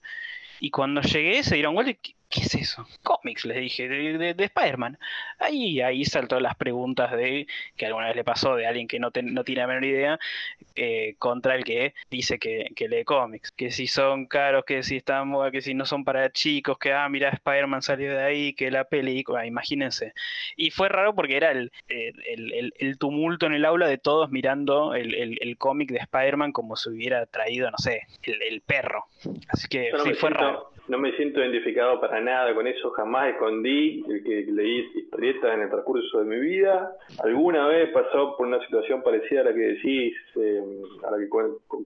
Y cuando llegué se dieron vuelta ¿qué es eso? Cómics, les dije, de, de, Spider-Man. Ahí, ahí saltó las preguntas de que alguna vez le pasó de alguien que no, no tiene la menor idea eh, contra el que dice que, lee cómics. Que si son caros, que si están que si no son para chicos, que ah, mira, Spider-Man salió de ahí, que la película, imagínense. Y fue raro porque era el, el, tumulto en el aula de todos mirando el, cómic de Spider-Man como si hubiera traído, no sé, el, perro. Así que sí, fue raro no me siento identificado para nada con eso, jamás escondí el que leí historietas en el transcurso de mi vida. Alguna vez pasó por una situación parecida a la que decís, eh, a la que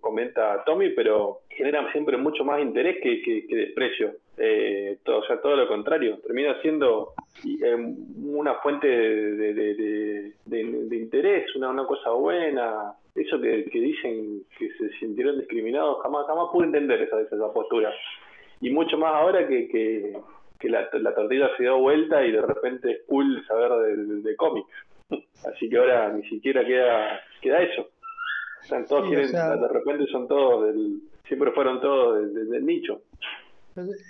comenta Tommy, pero genera siempre mucho más interés que, desprecio. Eh, o sea, todo lo contrario, termina siendo eh, una fuente de, interés, una, una cosa buena. Eso que, dicen que se sintieron discriminados, jamás, jamás pude entender esa, esa postura y mucho más ahora que, que, la, tortilla se dio vuelta y de repente es cool saber de, cómics. [laughs] Así que ahora ni siquiera queda, queda eso. Están todos de repente son todos del, siempre fueron todos del, nicho.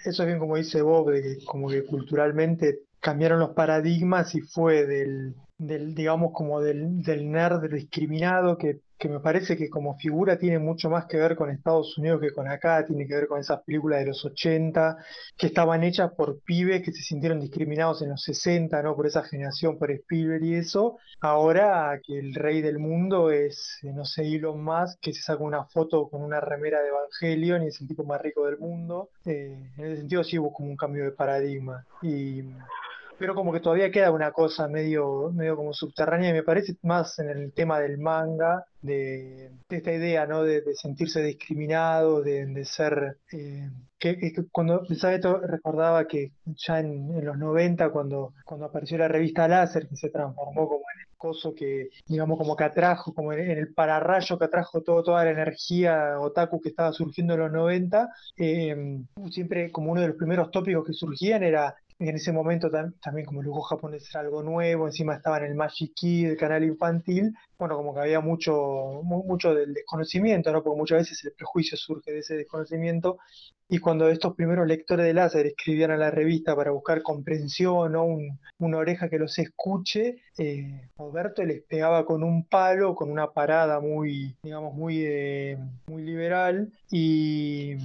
Eso es bien como dice Bob, de que como que culturalmente cambiaron los paradigmas y fue del, del digamos como del, del nerd discriminado que que me parece que como figura tiene mucho más que ver con Estados Unidos que con acá, tiene que ver con esas películas de los 80, que estaban hechas por pibes que se sintieron discriminados en los 60, ¿no? Por esa generación, por Spielberg y eso. Ahora que el rey del mundo es, eh, no sé, Elon Musk, que se saca una foto con una remera de Evangelion y es el tipo más rico del mundo. Eh, en ese sentido sí hubo como un cambio de paradigma. Y pero como que todavía queda una cosa medio, medio como subterránea y me parece más en el tema del manga, de, esta idea, ¿no? De, sentirse discriminado, de, ser... Eh, que, cuando pensaba esto recordaba que ya en, los 90 cuando, cuando apareció la revista Láser que se transformó como en el coso que digamos como que atrajo como en, el pararrayo que atrajo todo, toda la energía otaku que estaba surgiendo en los 90 eh, siempre como uno de los primeros tópicos que surgían era en ese momento también como el dibujo japonés era algo nuevo, encima estaba en el Magic Key, el canal infantil, bueno, como que había mucho, mucho del desconocimiento, ¿no? Porque muchas veces el prejuicio surge de ese desconocimiento y cuando estos primeros lectores de láser escribían a la revista para buscar comprensión o una oreja que los escuche, eh, Roberto les pegaba con un palo, con una parada muy, digamos, muy, eh, liberal y,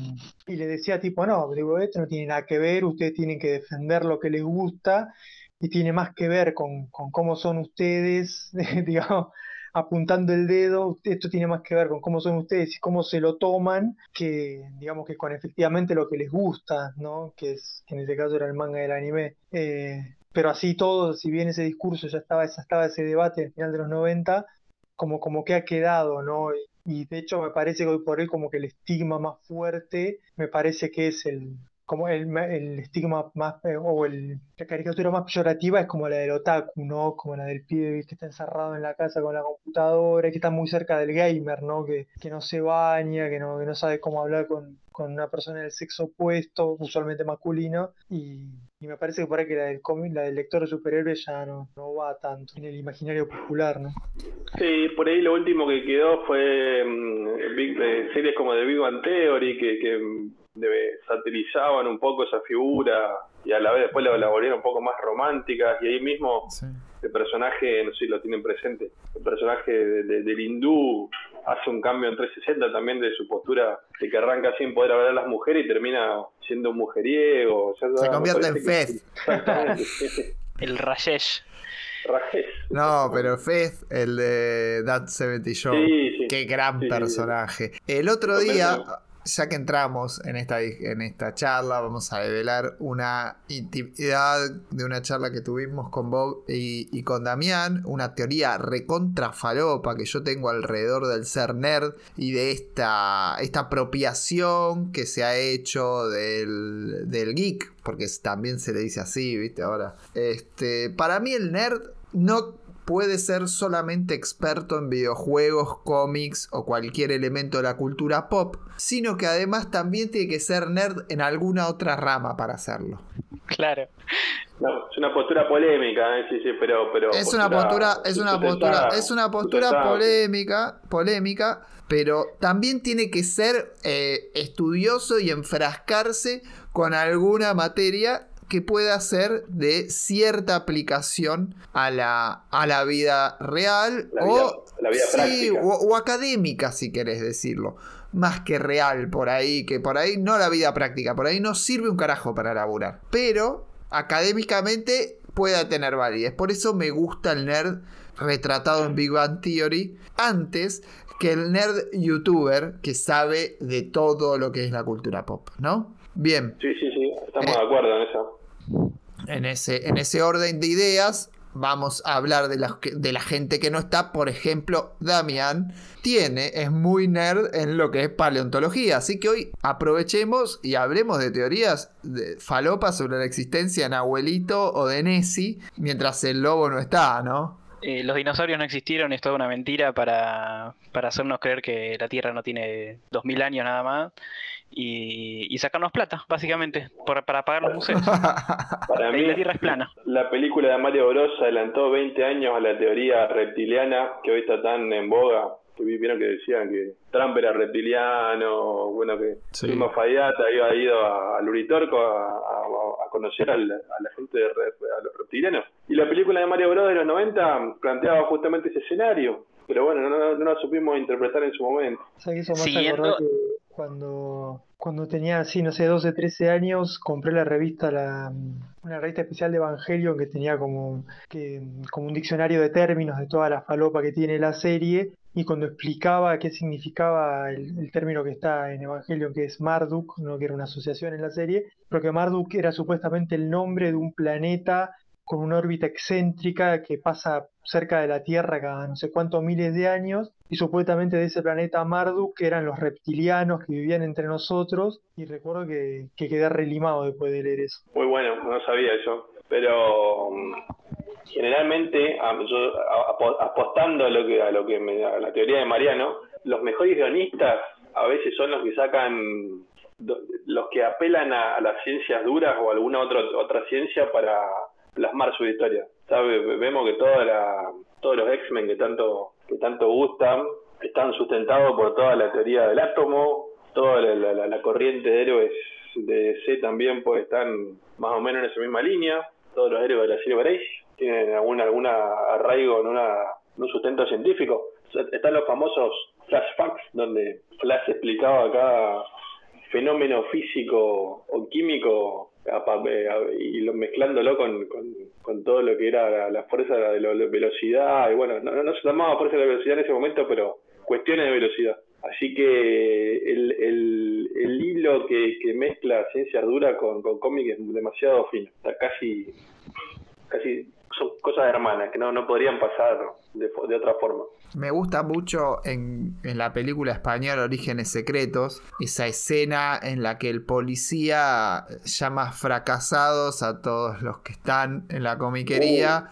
le decía tipo, no, digo, esto no tiene nada que ver, ustedes tienen que defender lo que les gusta y tiene más que ver con cómo son ustedes, [laughs] digamos, apuntando el dedo, esto tiene más que ver con cómo son ustedes y cómo se lo toman, que digamos que con efectivamente lo que les gusta, ¿no? Que es, en este caso era el manga y el anime. Eh, pero así todo, si bien ese discurso ya estaba, ya estaba ese debate al final de los 90, como, como que ha quedado, ¿no? Y de hecho me parece que hoy por hoy como que el estigma más fuerte me parece que es el, como el, el estigma más, eh, o el, la caricatura más peyorativa es como la del otaku, ¿no? Como la del pibe que está encerrado en la casa con la computadora, que está muy cerca del gamer, ¿no? Que, que no se baña, que no, que no sabe cómo hablar con, con una persona del sexo opuesto, usualmente masculino, y, y me parece que por ahí que la del cómic, la del lector de superhéroes ya no, no va tanto en el imaginario popular, ¿no? Sí, por ahí lo último que quedó fue mm, series como de Big Bang Theory, que, que de, satirizaban un poco esa figura y a la vez después la, la volvieron un poco más romántica y ahí mismo el personaje, no sé si lo tienen presente, el personaje del hindú hace un cambio en 360 también de su postura de que arranca sin poder hablar a las mujeres y termina siendo un mujeriego. Se convierte en Fez. el Rayesh. Rajesh. No, pero Fez, el de That 70 Show. Sí, sí. Qué gran Sí, sí, sí. personaje. El otro día. Ya que entramos en esta, en esta charla, vamos a develar una intimidad de una charla que tuvimos con Bob y, y con Damián, una teoría recontra falopa que yo tengo alrededor del ser nerd y de esta, esta apropiación que se ha hecho del, del geek, porque también se le dice así, ¿viste? Ahora, este, para mí el nerd no puede ser solamente experto en videojuegos, cómics o cualquier elemento de la cultura pop, sino que además también tiene que ser nerd en alguna otra rama para hacerlo. Claro. No, es una postura polémica, ¿eh? sí, sí, pero, pero Es una postura, es una postura, es una postura polémica, polémica, pero también tiene que ser eh, estudioso y enfrascarse con alguna materia que pueda ser de cierta aplicación a la, a la vida real La o, vida- la vida sí, o, o académica, si querés decirlo. Más que real por ahí, que por ahí no la vida práctica, por ahí no sirve un carajo para laburar. Pero académicamente pueda tener validez. Por eso me gusta el nerd retratado en Big Bang Theory antes que el nerd youtuber que sabe de todo lo que es la cultura pop, ¿no? Bien, Sí, sí, sí, estamos Eh. de acuerdo en eso. en ese, en ese orden de ideas, vamos a hablar de la, de la gente que no está. Por ejemplo, Damián tiene, es muy nerd en lo que es paleontología. Así que hoy aprovechemos y hablemos de teorías de falopas sobre la existencia de Nahuelito o de Nessie, mientras el lobo no está, ¿no? Eh, los dinosaurios no existieron, es toda una mentira para, para hacernos creer que la Tierra no tiene 2000 años nada más y, y sacarnos plata, básicamente, por- para pagar los museos. [laughs] Para mí, la Tierra es plana. la película de Mario Bros adelantó 20 años a la teoría reptiliana que hoy está tan en boga. Que vi- vieron que decían que Trump era reptiliano, bueno, que Sí. Primo Fayata había ido a- al Uritorco a, a- a conocer al- a la gente, de, re- a los reptilianos. Y la película de Mario Bros de los 90 planteaba justamente ese escenario. Pero bueno, no, no, no lo supimos interpretar en su momento. O sea, que eso me hace Siguiendo- que cuando, cuando tenía así, no sé, 12, 13 años, compré la revista, la, una revista especial de Evangelion que tenía como, que, como un diccionario de términos de toda la falopa que tiene la serie. Y cuando explicaba qué significaba el, el término que está en Evangelion, que es Marduk, no que era una asociación en la serie, pero que Marduk era supuestamente el nombre de un planeta con una órbita excéntrica que pasa cerca de la Tierra cada no sé cuántos miles de años, y supuestamente de ese planeta Marduk que eran los reptilianos que vivían entre nosotros, y recuerdo que, que quedé relimado después de leer eso. Muy bueno, no sabía eso. Pero mm, generalmente, a- a- apostando a lo que a lo que me, a la teoría de Mariano, los mejores guionistas a veces son los que sacan los que apelan a, a las ciencias duras o alguna otra otra ciencia para plasmar su historia. ¿Sabe? Vemos que toda la, todos los X-Men que tanto que tanto gustan están sustentados por toda la teoría del átomo, toda la, la- corriente de héroes de DC también pues están más o menos en esa misma línea. Todos los héroes de la Silver Age tienen algún alguna arraigo en, una, un sustento científico. Están los famosos Flash Facts, donde Flash explicaba cada fenómeno físico o químico y lo, mezclándolo con, con, con todo lo que era la, fuerza de la velocidad. Y bueno, no, no- se llamaba fuerza de la velocidad en ese momento, pero cuestiones de velocidad. Así que el, el, el hilo que, que mezcla ciencia dura con, con cómic es demasiado fino. Está casi, casi son cosas hermanas que no, no podrían pasar de, de otra forma. Me gusta mucho en, en la película española Orígenes Secretos esa escena en la que el policía llama fracasados a todos los que están en la comiquería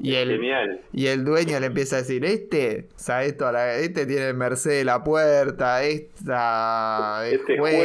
y el, Genial. y el dueño le empieza a decir, este, ¿sabes? Toda la- este tiene Mercedes la puerta, esta es Este juez,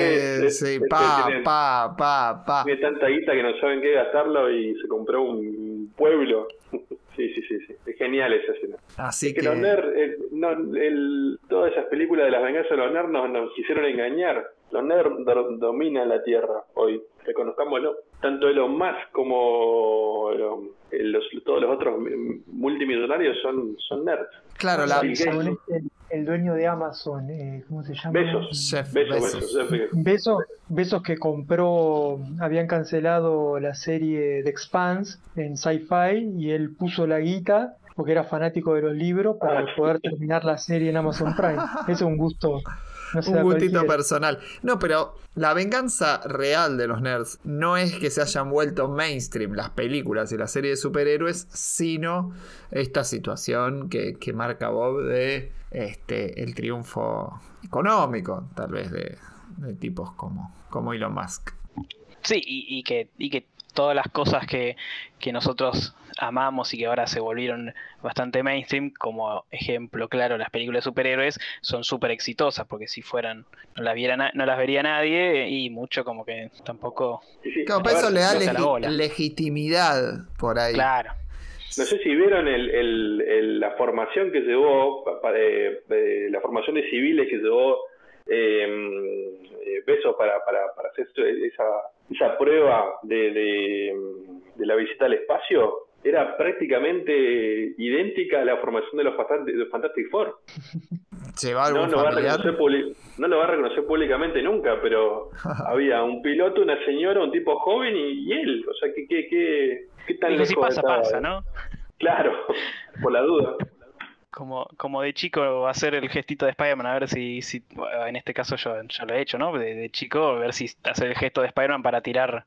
juez, este pa, tiene- pa, pa, pa. Tiene tanta guita que no saben qué gastarlo y se compró un pueblo. [laughs] Sí, sí, sí, sí. Genial esa escena. Así Es que que... los nerds, eh, no, el, todas esas películas de las venganzas de los nerds nos, nos quisieron engañar. Los nerds do- dominan la Tierra hoy, reconozcámoslo. Tanto Elon Musk como eh, los, todos los otros multimillonarios son, son nerds. Claro, la, el, el dueño de Amazon, eh, ¿cómo se llama? Besos. Jeff Besos, besos. Besos, Besos que compró, habían cancelado la serie The Expanse en Sci-Fi y él puso la guita porque era fanático de los libros para Ah. poder [laughs] terminar la serie en Amazon Prime. Eso es un gusto. No un gustito personal. No, pero la venganza real de los nerds no es que se hayan vuelto mainstream las películas y las series de superhéroes, sino esta situación que, que marca Bob de este el triunfo económico, tal vez, de, de tipos como, como Elon Musk. Sí, y, y que, y que todas las cosas que, que nosotros amamos y que ahora se volvieron bastante mainstream, como ejemplo claro, las películas de superhéroes son súper exitosas, porque si fueran, no las, viera no las vería nadie y mucho como que tampoco, Sí. Claro, eso le da legi- legitimidad por ahí. claro. No sé si vieron el, el- el- la formación que llevó, eh, eh, la formación de civiles que llevó eh, eh, Besos para, para, para hacer esa, esa prueba de, de, de la visita al espacio. Era prácticamente idéntica a la formación de los Fantastic, de los Fantastic Four. [laughs] ¿Se va No lo, va a reconocer no lo va a reconocer públicamente nunca, pero [laughs] había un piloto, una señora, un tipo joven y, y él. O sea, ¿qué, qué, qué, qué tan si lejos pasa, estaba? pasa, ¿no? Claro, por la duda. Como, como de chico hacer el gestito de Spider-Man, a ver si, si bueno, en este caso yo, yo lo he hecho, ¿no? De, de chico, a ver si hacer el gesto de Spider-Man para tirar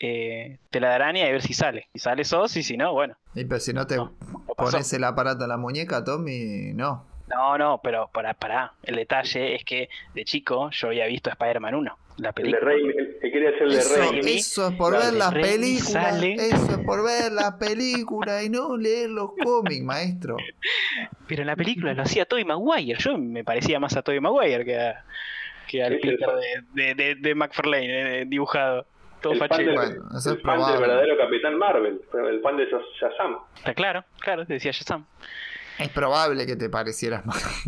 eh, tela de araña y ver si sale. Si sale sos y si no, bueno. Y pero si no te No, pones el aparato en la muñeca, Tommy, no. No, no, pero para, para. El detalle es que de chico yo había visto Spider-Man 1, la El de película. Raimi, el que quería hacer el de Eso, es por ver las películas. sale. Eso es por ver las películas y no leer los cómics, maestro. Pero en la película lo hacía Tobey Maguire. Yo me parecía más a Tobey Maguire que, a- que al Peter de, de, de, de McFarlane eh, dibujado. Todo El fan, del, Bueno, eso el es fan del verdadero Capitán Marvel, el fan de Shaz- Shazam. Está claro, claro, decía Shazam. Es probable que te parecieras más. [laughs]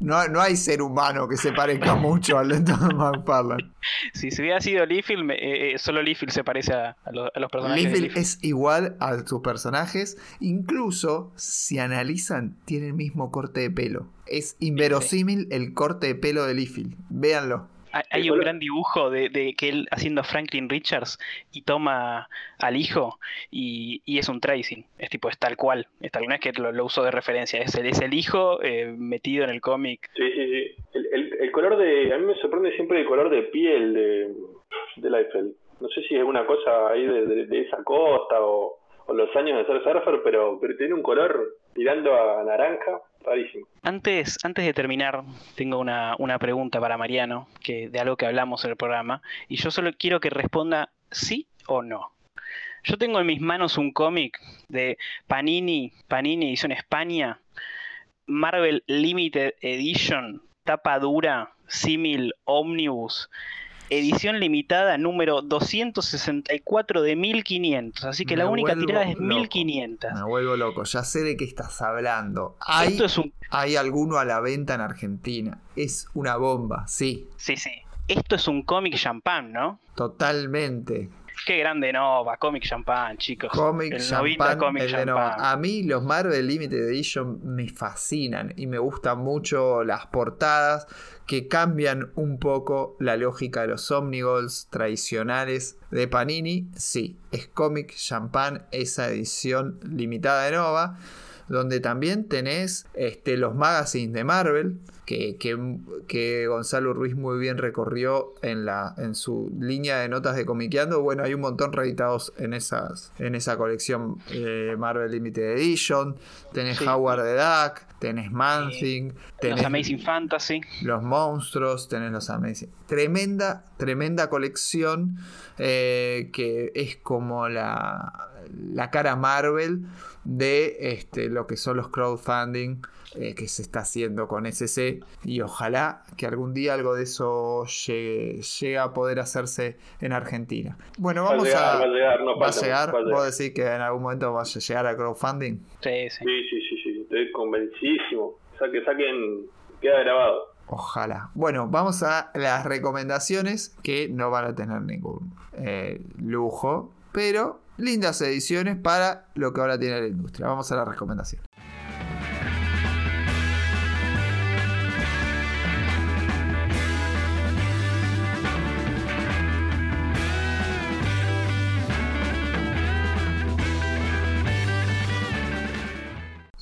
No, no hay ser humano que se parezca [laughs] mucho al de McFarlane. Si se hubiera sido Liefeld, eh, eh, solo Liefeld se parece a, a los, a los personajes. de Liefeld. es igual a sus personajes. Incluso, si analizan, tiene el mismo corte de pelo. Es inverosímil el corte de pelo de Liefeld. Véanlo. Hay, un gran dibujo de, de que él haciendo Franklin Richards y toma al hijo y, y es un tracing. Es tipo, es tal cual. Es tal, no es que lo, lo uso de referencia. Es el, es el hijo eh, metido en el cómic. Sí, sí, sí. El, el, el color de. A mí me sorprende siempre el color de piel de, de Liefeld. No sé si es una cosa ahí de, de- de esa costa o, o los años de ser surfer, pero, pero tiene un color tirando a naranja, Antes, antes de terminar, tengo una, una pregunta para Mariano, que de algo que hablamos en el programa, y yo solo quiero que responda sí o no. Yo tengo en mis manos un cómic de Panini, Panini Edición España, Marvel Limited Edition, tapa dura, símil Omnibus, edición limitada número 264 de 1500, así que Me la única tirada es loco. 1500. Me vuelvo loco. Ya sé de qué estás hablando. Hay, Esto es un hay alguno a la venta en Argentina. Es una bomba, sí. Sí, sí. Esto es un cómic champán, ¿no? Totalmente. Qué grande Nova, cómic champán, chicos. Comic el Novita Champagne, Comic el de Nova. Champagne. A mí los Marvel Limited Edition me fascinan y me gustan mucho las portadas que cambian un poco la lógica de los Omnigols tradicionales de Panini. Sí, es Comic Champagne, esa edición limitada de Nova, donde también tenés este, los magazines de Marvel. Que, que- que Gonzalo Ruiz muy bien recorrió en, la, en su línea de notas de Comiqueando. Bueno, hay un montón reeditados en, esas, en esa colección eh, Marvel Limited Edition. Tenés Sí. Howard the Duck, tenés Manthing, Los Amazing Fantasy. los monstruos, tenés los Amazing. Tremenda, tremenda colección eh, que es como la, la cara Marvel de este, lo que son los crowdfunding eh, que se está haciendo con SC y ojalá que algún día algo de eso llegue, llegue a poder hacerse en Argentina. Bueno, Va a vamos llegar, a... va a llegar, no ¿Va a llegar? va. ¿Vos decís que en algún momento va a llegar a crowdfunding? Sí, sí. Sí, sí, sí, sí, estoy convencidísimo. sea, que saquen, queda grabado. Ojalá. Bueno, vamos a las recomendaciones que no van a tener ningún eh, lujo, pero lindas ediciones para lo que ahora tiene la industria. Vamos a la recomendación.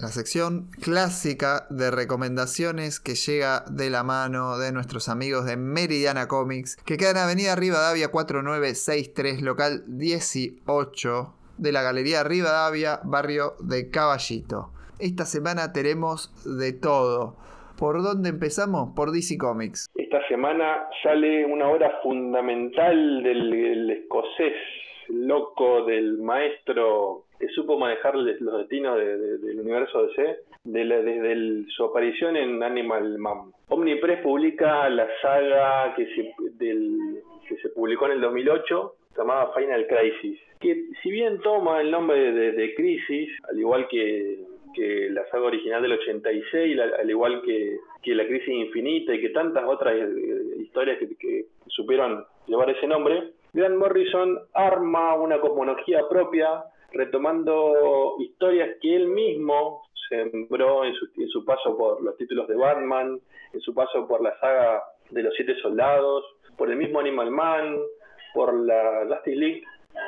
La sección clásica de recomendaciones que llega de la mano de nuestros amigos de Meridiana Comics, que queda en Avenida Rivadavia 4963, local 18 de la Galería Rivadavia, barrio de Caballito. Esta semana tenemos de todo. ¿Por dónde empezamos? Por DC Comics. Esta semana sale una obra fundamental del escocés loco del maestro supo manejar los destinos del universo DC desde su aparición en Animal Man. Omnipress publica la saga que se, que se publicó en el 2008 llamada Final Crisis, que si bien toma el nombre de, Crisis, al igual que, la saga original del 86, al igual que, la Crisis Infinita y que tantas otras eh, historias que, que supieron llevar ese nombre, Grant Morrison arma una cosmología propia retomando historias que él mismo sembró en su, paso por los títulos de Batman, en su paso por la saga de los siete soldados, por el mismo Animal Man, por la Justice League,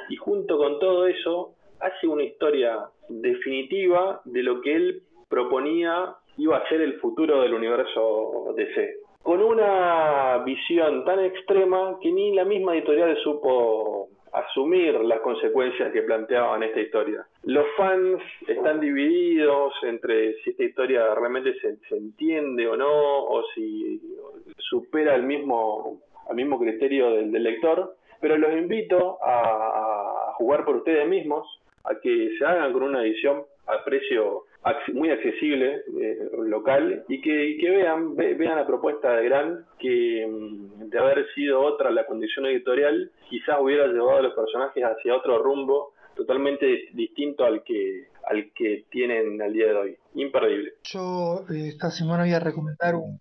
y junto con todo eso hace una historia definitiva de lo que él proponía iba a ser el futuro del universo DC. Con una visión tan extrema que ni la misma editorial supo asumir las consecuencias que planteaban esta historia. Los fans están divididos entre si esta historia realmente se, entiende o no, o si supera el mismo, al mismo criterio del, lector, pero los invito a, jugar por ustedes mismos, a que se hagan con una edición a precio muy accesible, eh, local, y que, vean, vean la propuesta de Gran, que mm, de haber sido otra la condición editorial, quizás hubiera llevado a los personajes hacia otro rumbo totalmente distinto al que al que tienen al día de hoy. Imperdible. Yo eh, esta semana voy a recomendar un,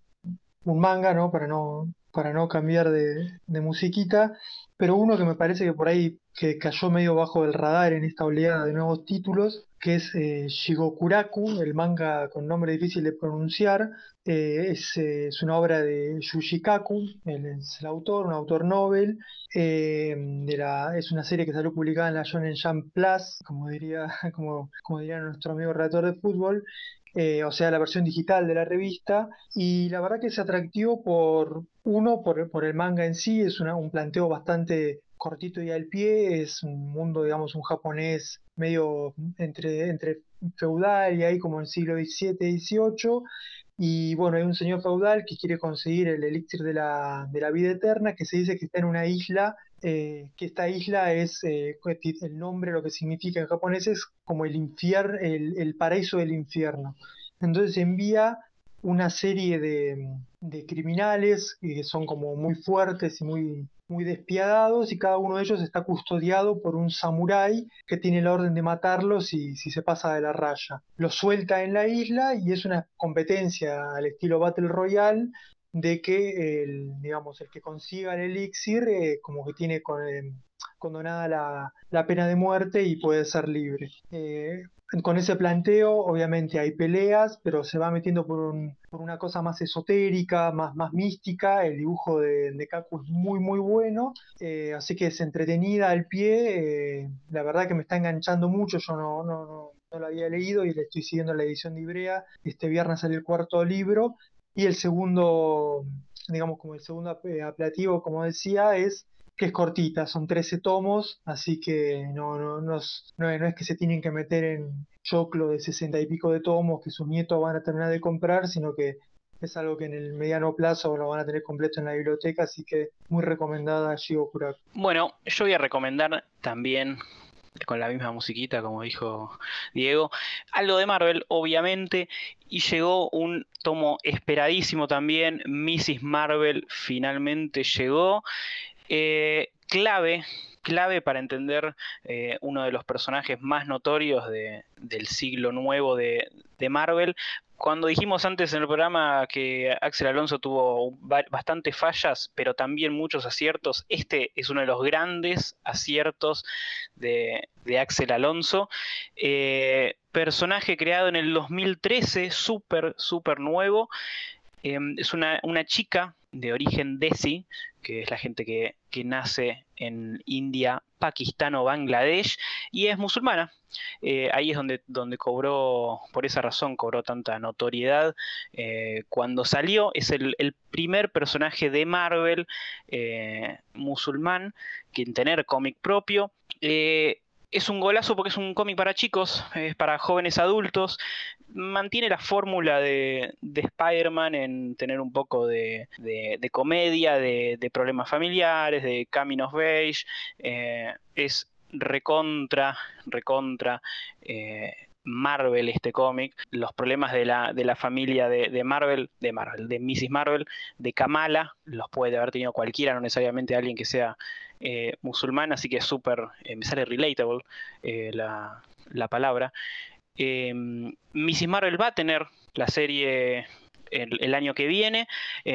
un manga, ¿no? Para no para no cambiar de, de, musiquita, pero uno que me parece que por ahí que cayó medio bajo del radar en esta oleada de nuevos títulos, que es eh, Shigokuraku, el manga con nombre difícil de pronunciar, eh, eh, es, una obra de Yushikaku, él es el autor, un autor novel, de la, es una serie que salió publicada en la Shonen Jump Plus, como diría, [laughs] como, como diría nuestro amigo relator de fútbol, eh, o sea, la versión digital de la revista, y la verdad que es atractivo por, uno, por, el manga en sí, es un planteo bastante cortito y al pie, es un mundo, digamos, un japonés medio entre, entre feudal y ahí como en el siglo XVII, XVIII, y bueno, hay un señor feudal que quiere conseguir el elixir de la, de la vida eterna, que se dice que está en una isla eh, que esta isla es, eh, el nombre lo que significa en japonés es como el, infierno, el, paraíso del infierno. Entonces envía una serie de, de, criminales que son como muy fuertes y muy, muy despiadados y cada uno de ellos está custodiado por un samurái que tiene la orden de matarlos si, si se pasa de la raya. Los suelta en la isla y es una competencia al estilo Battle Royale de que el, digamos, el que consiga el elixir eh, como que tiene con, eh, condonada la, pena de muerte y puede ser libre. Eh, con ese planteo, obviamente hay peleas, pero se va metiendo por, por una cosa más esotérica, más, más mística. El dibujo de, de Kaku es muy, muy bueno, así que es entretenida al pie. la verdad que me está enganchando mucho. Yo no, no, no, no lo había leído y le estoy siguiendo la edición de Ibrea. Este viernes sale el cuarto libro y el segundo, digamos como el segundo apelativo, como decía, es que es cortita, son 13 tomos, así que no, no, no, es, no, es que se tienen que meter en choclo de 60 y pico de tomos que sus nietos van a terminar de comprar, sino que es algo que en el mediano plazo lo van a tener completo en la biblioteca, así que muy recomendada Shigo Kuraku. Bueno, yo voy a recomendar también con la misma musiquita, como dijo Diego. Algo de Marvel, obviamente, y llegó un tomo esperadísimo también, Mrs. Marvel finalmente llegó. Eh, clave, clave para entender eh, uno de los personajes más notorios del siglo nuevo de, Marvel, cuando dijimos antes en el programa que Axel Alonso tuvo bastantes fallas, pero también muchos aciertos, este es uno de los grandes aciertos de, Axel Alonso. Eh, personaje creado en el 2013, súper, súper nuevo. Em, es una, una, chica de origen Desi, que es la gente que, nace en India, Pakistán o Bangladesh, y es musulmana. Eh, ahí es donde, donde cobró, por esa razón, cobró tanta notoriedad. Eh, cuando salió, es el, primer personaje de Marvel eh, musulmán que en tener cómic propio es un golazo porque es un cómic para chicos, es para jóvenes adultos. Mantiene la fórmula de, Spider-Man en tener un poco de, comedia, de, problemas familiares, de caminos beige. Eh, es recontra, recontra. Eh, Marvel este cómic, los problemas de la, de la familia de, Marvel, de Marvel, de Mrs. Marvel, de Kamala, los puede haber tenido cualquiera, no necesariamente alguien que sea eh, musulmán, así que es súper, eh, me sale relatable eh, la, palabra. Mrs. Marvel va a tener la serie el, año que viene.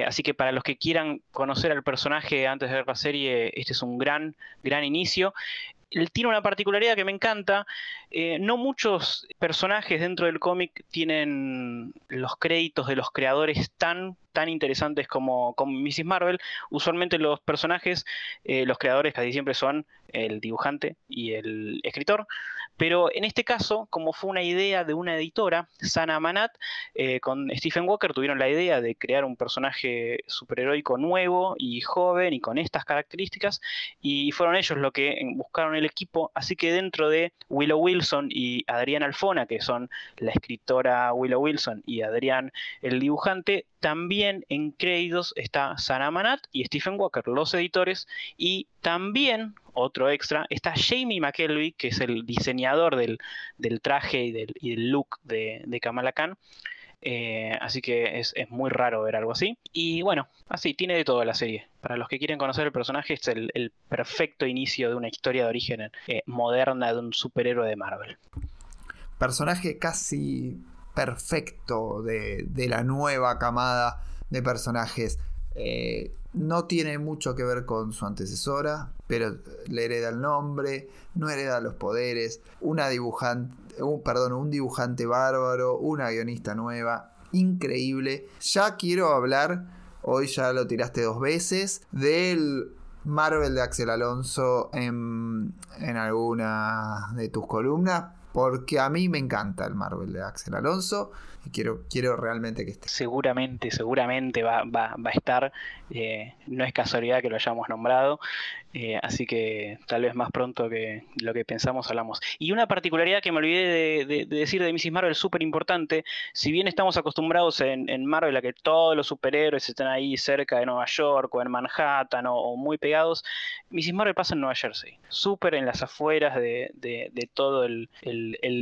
así que para los que quieran conocer al personaje antes de ver la serie, este es un gran, gran inicio tiene una particularidad que me encanta. Eh, no muchos personajes dentro del cómic tienen los créditos de los creadores tan, tan interesantes como, como Mrs. Marvel. Usualmente los personajes, eh, los creadores casi siempre son el dibujante y el escritor. Pero en este caso, como fue una idea de una editora, Sana Manat, eh, con Stephen Walker tuvieron la idea de crear un personaje superheroico nuevo y joven y con estas características, y fueron ellos los que buscaron el equipo. Así que dentro de Willow Wilson y Adrián Alfona, que son la escritora Willow Wilson y Adrián el dibujante, también en créditos está Sana Manat y Stephen Walker, los editores, y también, otro extra, está Jamie McKelvey, que es el diseñador del, traje y del, look de, de Kamala Khan. Eh, así que es, muy raro ver algo así. Y bueno, así, tiene de todo la serie. Para los que quieren conocer el personaje, es el, perfecto inicio de una historia de origen eh, moderna de un superhéroe de Marvel. Personaje casi perfecto de, la nueva camada de personajes. Eh, no tiene mucho que ver con su antecesora, pero le hereda el nombre, no hereda los poderes, una dibujante, un, perdón, un dibujante bárbaro, una guionista nueva, increíble. Ya quiero hablar, hoy ya lo tiraste dos veces, del Marvel de Axel Alonso en, en alguna de tus columnas, porque a mí me encanta el Marvel de Axel Alonso y quiero, quiero realmente que esté. Seguramente, seguramente va, a estar. Eh, no es casualidad que lo hayamos nombrado. Eh, así que tal vez más pronto que lo que pensamos hablamos. Y una particularidad que me olvidé de, decir de Mrs. Marvel súper importante, si bien estamos acostumbrados en, Marvel a que todos los superhéroes estén ahí cerca de Nueva York o en Manhattan o, muy pegados, Mrs. Marvel pasa en Nueva Jersey, súper en las afueras de, todo el,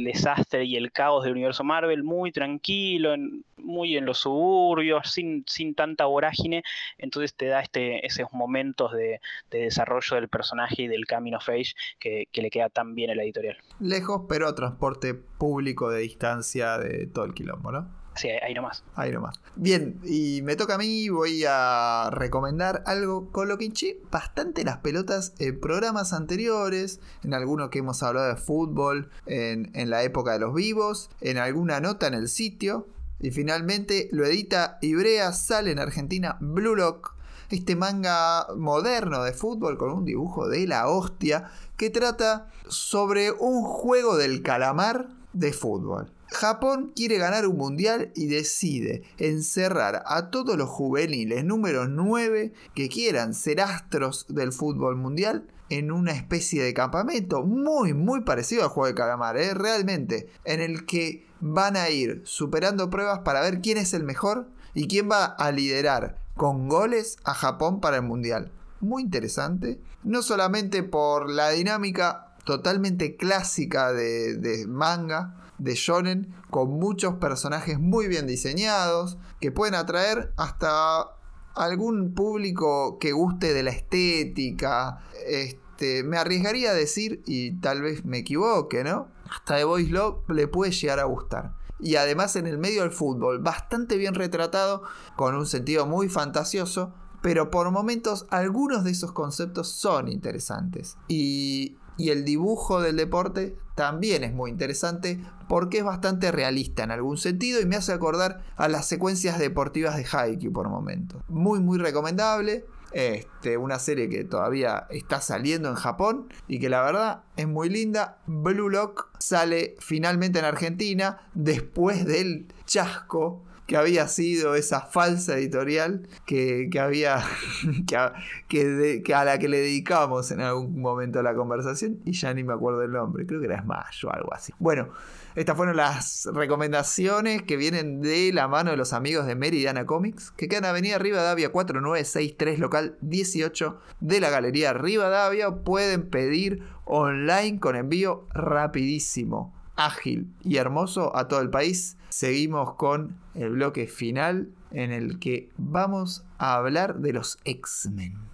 desastre y el caos del universo Marvel, muy tranquilo, muy en los suburbios, sin, sin tanta vorágine, entonces te da este, esos momentos de desarrollo del personaje y del camino face que, le queda tan bien a la editorial. Lejos, pero a transporte público de distancia de todo el quilombo, ¿no? Sí, ahí nomás. Ahí nomás. Bien, y me toca a mí, voy a recomendar algo con lo que hinché bastante las pelotas en programas anteriores, en alguno que hemos hablado de fútbol, en, en la época de los vivos, en alguna nota en el sitio. Y finalmente lo edita Ibrea, sale en Argentina Blue Lock este manga moderno de fútbol con un dibujo de la hostia que trata sobre un juego del calamar de fútbol. Japón quiere ganar un mundial y decide encerrar a todos los juveniles número 9 que quieran ser astros del fútbol mundial en una especie de campamento muy muy parecido al juego de calamar, ¿eh? realmente, en el que van a ir superando pruebas para ver quién es el mejor y quién va a liderar con goles a Japón para el Mundial. Muy interesante, no solamente por la dinámica totalmente clásica de, manga, de shonen, con muchos personajes muy bien diseñados, que pueden atraer hasta algún público que guste de la estética. Este, me arriesgaría a decir, y tal vez me equivoque, ¿no? Hasta The Boys Love le puede llegar a gustar. Y además en el medio del fútbol, bastante bien retratado, con un sentido muy fantasioso, pero por momentos algunos de esos conceptos son interesantes. Y, y el dibujo del deporte también es muy interesante porque es bastante realista en algún sentido y me hace acordar a las secuencias deportivas de Haikyuu por momentos. Muy muy recomendable. Este, una serie que todavía está saliendo en Japón y que la verdad es muy linda. Blue Lock sale finalmente en Argentina después del chasco que había sido esa falsa editorial que, había [laughs] que, a, que, a la que le dedicamos en algún momento la conversación y ya ni me acuerdo el nombre, creo que era Smash o algo así. Bueno, estas fueron las recomendaciones que vienen de la mano de los amigos de Meridiana Comics, que quedan en Avenida Rivadavia 4963, local 18 de la Galería Rivadavia. Pueden pedir online con envío rapidísimo, ágil y hermoso a todo el país. Seguimos con el bloque final en el que vamos a hablar de los X-Men.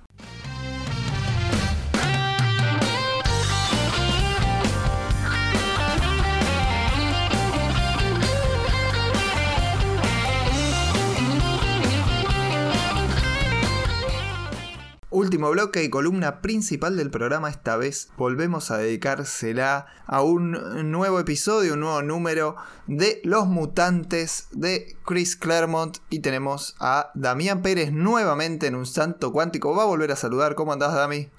Último bloque y columna principal del programa, esta vez volvemos a dedicársela a un nuevo episodio, un nuevo número de Los Mutantes de Chris Claremont y tenemos a Damián Pérez nuevamente en un santo cuántico. Va a volver a saludar, ¿cómo andás Dami?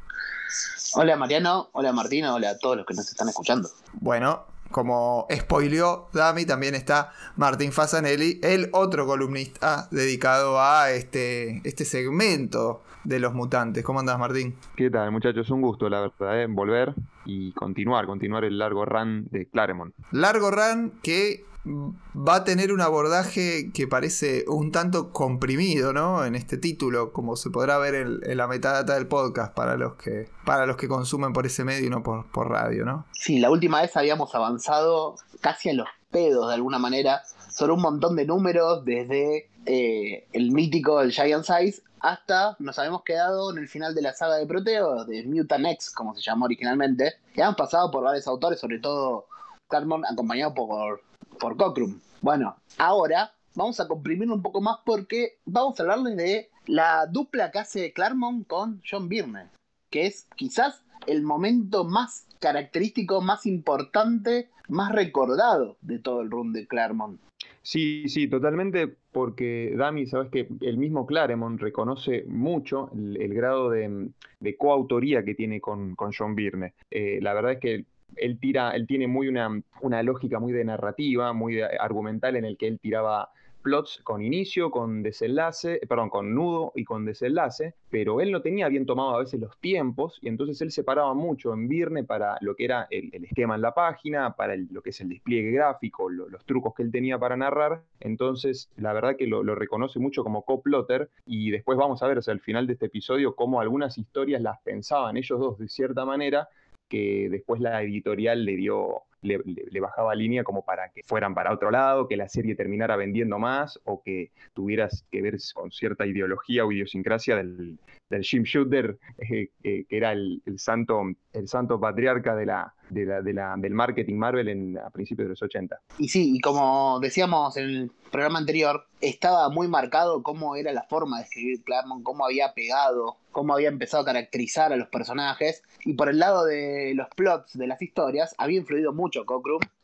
Hola Mariano, hola Martina, hola a todos los que nos están escuchando. Bueno, como spoileó Dami, también está Martín Fasanelli, el otro columnista dedicado a este, este segmento de los mutantes. ¿Cómo andás, Martín? ¿Qué tal, muchachos? Un gusto, la verdad, ¿eh? volver y continuar, continuar el largo run de Claremont. Largo run que va a tener un abordaje que parece un tanto comprimido, ¿no? En este título, como se podrá ver en, la metadata del podcast para los que para los que consumen por ese medio y no por, radio, ¿no? Sí, la última vez habíamos avanzado casi a los pedos de alguna manera sobre un montón de números desde eh, el mítico el Giant Size hasta nos habíamos quedado en el final de la saga de Proteo, de Mutant X, como se llamó originalmente, y han pasado por varios autores, sobre todo Claremont, acompañado por, por Cockrum. Bueno, ahora vamos a comprimirlo un poco más porque vamos a hablarles de la dupla que hace Claremont con John Byrne, que es quizás el momento más característico, más importante, más recordado de todo el run de Claremont. Sí, sí, totalmente, porque Dami, sabes que el mismo Claremont reconoce mucho el, grado de, coautoría que tiene con, John Byrne. Eh, la verdad es que él tira, él tiene muy una, una lógica muy de narrativa, muy argumental en el que él tiraba plots con inicio, con desenlace, perdón, con nudo y con desenlace, pero él no tenía bien tomado a veces los tiempos y entonces él separaba mucho en Virne para lo que era el, esquema en la página, para lo que es el despliegue gráfico, los trucos que él tenía para narrar. Entonces, la verdad que lo, reconoce mucho como coplotter y después vamos a ver al final de este episodio cómo algunas historias las pensaban ellos dos de cierta manera que después la editorial le dio le, bajaba línea como para que fueran para otro lado, que la serie terminara vendiendo más o que tuvieras que ver con cierta ideología o idiosincrasia del, del Jim Shooter, eh, eh, que era el, santo, el santo patriarca del marketing Marvel en, a principios de los 80. Y sí, y como decíamos en el programa anterior, estaba muy marcado cómo era la forma de escribir Claremont, cómo había pegado, cómo había empezado a caracterizar a los personajes. Y por el lado de los plots de las historias, había influido mucho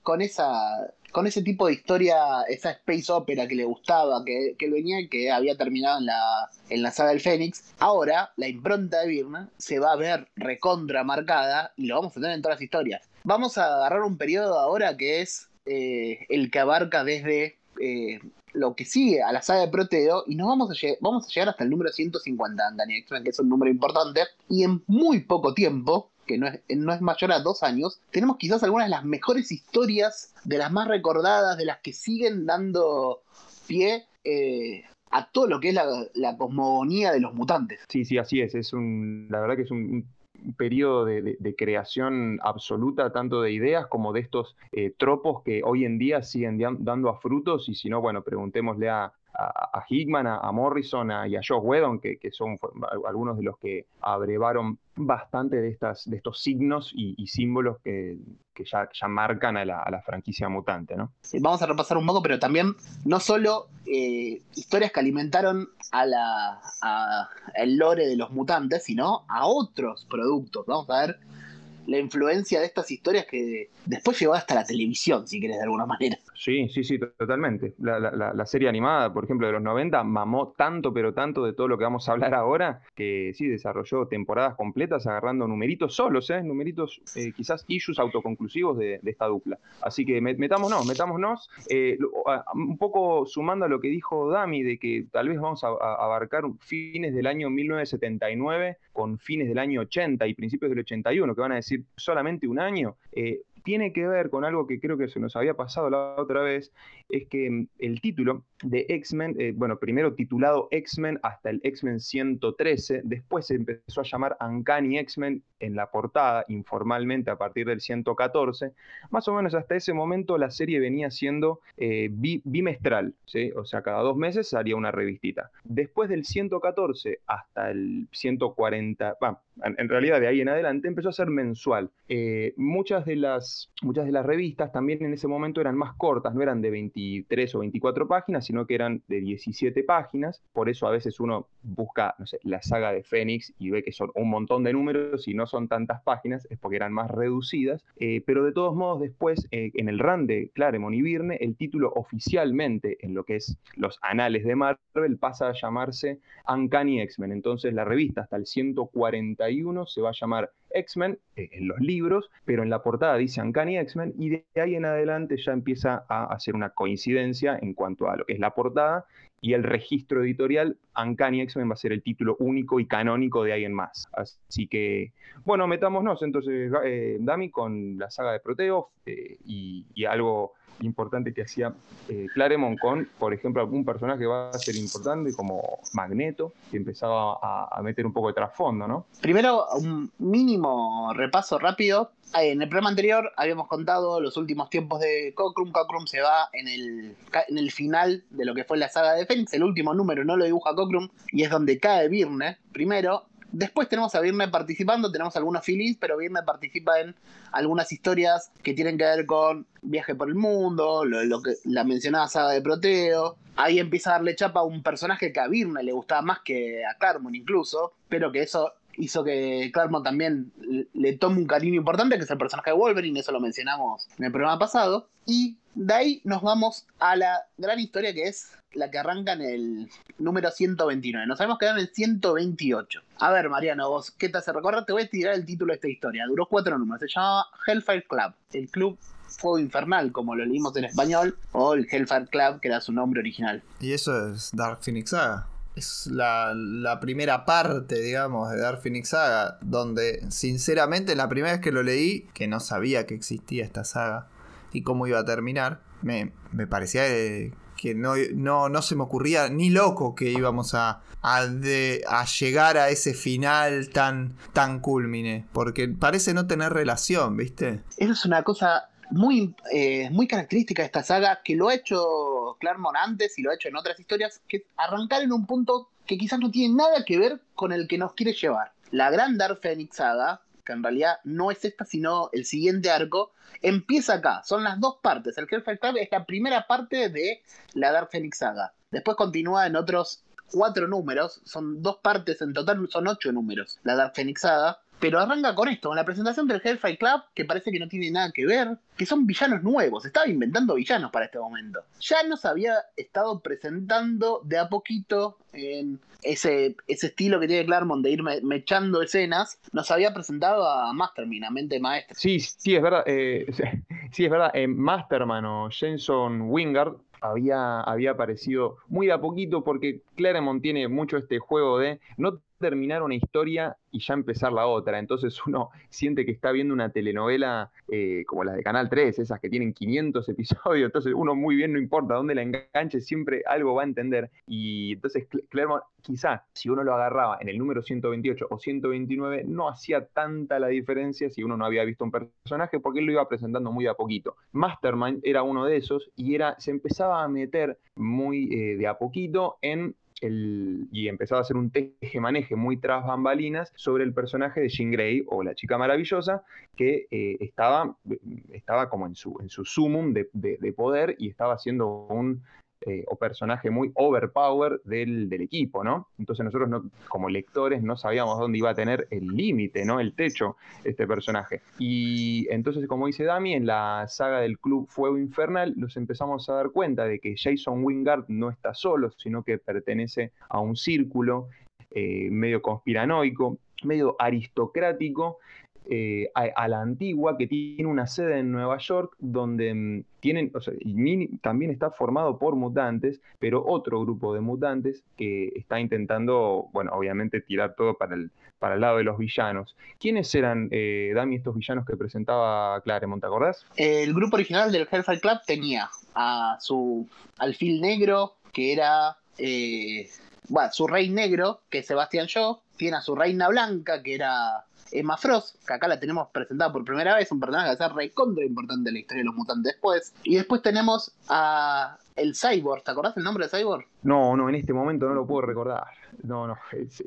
Con esa con ese tipo de historia, esa space opera que le gustaba, que, que venía y que había terminado en la, en la saga del Fénix. Ahora, la impronta de Birna se va a ver recontra marcada y lo vamos a tener en todas las historias. Vamos a agarrar un periodo ahora que es eh, el que abarca desde eh, lo que sigue a la saga de Proteo y nos vamos a, llegar hasta el número 150 Dani que es un número importante y en muy poco tiempo que no es, no es mayor a dos años, tenemos quizás algunas de las mejores historias, de las más recordadas, de las que siguen dando pie eh, a todo lo que es la, cosmogonía de los mutantes. Sí, sí, así es. Es un, la verdad que es un, periodo de, creación absoluta, tanto de ideas como de estos eh, tropos que hoy en día siguen dando a frutos. Y si no, bueno, preguntémosle a, a, Hickman, a, Morrison y a Josh Whedon, que, son algunos de los que abrevaron bastante de, estas, de estos signos y, símbolos que, ya, marcan a la, franquicia mutante. ¿no? vamos a repasar un poco, pero también no solo eh, historias que alimentaron a la, el lore de los mutantes, sino a otros productos. Vamos a ver la influencia de estas historias que después llegó hasta la televisión, si querés, de alguna manera. Sí, sí, sí, totalmente. La, serie animada, por ejemplo, de los 90, mamó tanto, pero tanto de todo lo que vamos a hablar ahora, que sí, desarrolló temporadas completas agarrando numeritos solos, ¿eh? numeritos, eh, quizás issues autoconclusivos de, esta dupla. Así que metámonos, metámonos, eh, un poco sumando a lo que dijo Dami, de que tal vez vamos a, a abarcar fines del año 1979 con fines del año 80 y principios del 81, que van a decir solamente un año. Eh, tiene que ver con algo que creo que se nos había pasado la otra vez, es que mm, el título de X-Men, eh, bueno, primero titulado X-Men hasta el X-Men 113, después se empezó a llamar Uncanny X-Men en la portada, informalmente a partir del 114, más o menos hasta ese momento la serie venía siendo eh, bimestral, ¿sí? o sea, cada dos meses salía una revistita. Después del 114 hasta el 140, en realidad de ahí en adelante empezó a ser mensual. Eh, muchas, de las, muchas de las revistas también en ese momento eran más cortas, no eran de 23 o 24 páginas, sino que eran de 17 páginas, por eso a veces uno busca, la saga de Fénix y ve que son un montón de números y no son tantas páginas, es porque eran más reducidas, eh, pero de todos modos después eh, en el run de Claremont y Virne, el título oficialmente en lo que es los anales de Marvel pasa a llamarse Uncanny X-Men, entonces la revista hasta el 141 se va a llamar X-Men eh, en los libros, pero en la portada dice Uncanny X-Men y de ahí en adelante ya empieza a hacer una coincidencia en cuanto a lo que es la portada y el registro editorial, Uncanny X-Men va a ser el título único y canónico de ahí en más. Así que, bueno, metámonos entonces, eh, Dami, con la saga de Proteo eh, y algo importante que hacía eh, Claremont con, por ejemplo, algún personaje que va a ser importante como Magneto, que empezaba a, meter un poco de trasfondo, ¿no? Primero, un mínimo repaso rápido. En el programa anterior habíamos contado los últimos tiempos de Cockrum. Cockrum se va en el, final de lo que fue la saga de Fénix. El último número no lo dibuja Cockrum y es donde cae Virne primero Después tenemos a Virne participando, tenemos algunos feelings, pero Virne participa en algunas historias que tienen que ver con viaje por el mundo, lo, que la mencionada saga de Proteo. Ahí empieza a darle chapa a un personaje que a Virne le gustaba más que a Claremont incluso, pero que eso hizo que Claremont también le tome un cariño importante, que es el personaje de Wolverine, eso lo mencionamos en el programa pasado. Y de ahí nos vamos a la gran historia que es la que arranca en el número 129. Nos habíamos quedado en el 128. A ver, Mariano, vos, ¿qué te hace recordar? Te voy a tirar el título de esta historia. Duró cuatro números. Se llama Hellfire Club. El club Fuego Infernal, como lo leímos en español, o el Hellfire Club, que era su nombre original. Y eso es Dark Phoenix Saga. Es la, la primera parte, digamos, de Dark Phoenix Saga, donde, sinceramente, la primera vez que lo leí, que no sabía que existía esta saga y cómo iba a terminar, me, me parecía que no, no, se me ocurría ni loco que íbamos a, a, llegar a ese final tan, tan culmine, porque parece no tener relación, ¿viste? Eso es una cosa muy, eh, muy característica de esta saga, que lo ha hecho Claremont antes y lo ha hecho en otras historias, que arrancar en un punto que quizás no tiene nada que ver con el que nos quiere llevar. La gran Dark Phoenix saga, que en realidad no es esta, sino el siguiente arco, empieza acá. Son las dos partes. El Hellfire Club es la primera parte de la Dark Phoenix Saga. Después continúa en otros cuatro números. Son dos partes, en total son ocho números. La Dark Phoenix Saga. Pero arranca con esto, con la presentación del Hellfire Club, que parece que no tiene nada que ver, que son villanos nuevos, estaba inventando villanos para este momento. Ya nos había estado presentando de a poquito en ese, ese estilo que tiene Claremont de ir mechando escenas, nos había presentado a Masterman, a Mente Maestra. Sí, sí, es verdad. Eh, [laughs] sí, es verdad. Eh, Masterman o Jenson Wingard había, había aparecido muy de a poquito porque Claremont tiene mucho este juego de no terminar una historia y ya empezar la otra. Entonces [laughs] uno siente que está viendo una telenovela eh, como las de Canal 3, esas que tienen 500 [laughs] episodios. Entonces uno muy bien, no importa dónde la enganche, siempre algo va a entender. Y entonces Claremont, quizá si uno lo agarraba en el número 128 o 129, no hacía tanta la diferencia si uno no había visto un personaje porque él lo iba presentando muy a poquito. Mastermind era uno de esos y era, se empezaba a meter muy eh, de a poquito en y empezaba a hacer un teje-maneje muy tras bambalinas sobre el personaje de Jean Grey o la chica maravillosa que eh, estaba, estaba como en su, en su sumum de, poder y estaba haciendo un eh, o personaje muy overpower del, del, equipo, ¿no? Entonces nosotros no, como lectores no sabíamos dónde iba a tener el límite, ¿no? El techo, este personaje. Y entonces, como dice Dami, en la saga del Club Fuego Infernal nos empezamos a dar cuenta de que Jason Wingard no está solo, sino que pertenece a un círculo eh, medio conspiranoico, medio aristocrático, eh, a, la antigua, que tiene una sede en Nueva York, donde mm, tienen, también está formado por mutantes, pero otro grupo de mutantes que está intentando, bueno, obviamente tirar todo para el, para el lado de los villanos. ¿Quiénes eran, eh, Dami, estos villanos que presentaba Claremont, te acordás? El grupo original del Hellfire Club tenía a su alfil negro, que era... Eh, bueno, su rey negro, que es Sebastián Shaw, tiene a su reina blanca, que era Emma Frost, que acá la tenemos presentada por primera vez, un personaje que va a ser contra importante en la historia de los mutantes después. Y después tenemos a el Cyborg, ¿te acordás el nombre de Cyborg? No, no, en este momento no lo puedo recordar. No, no.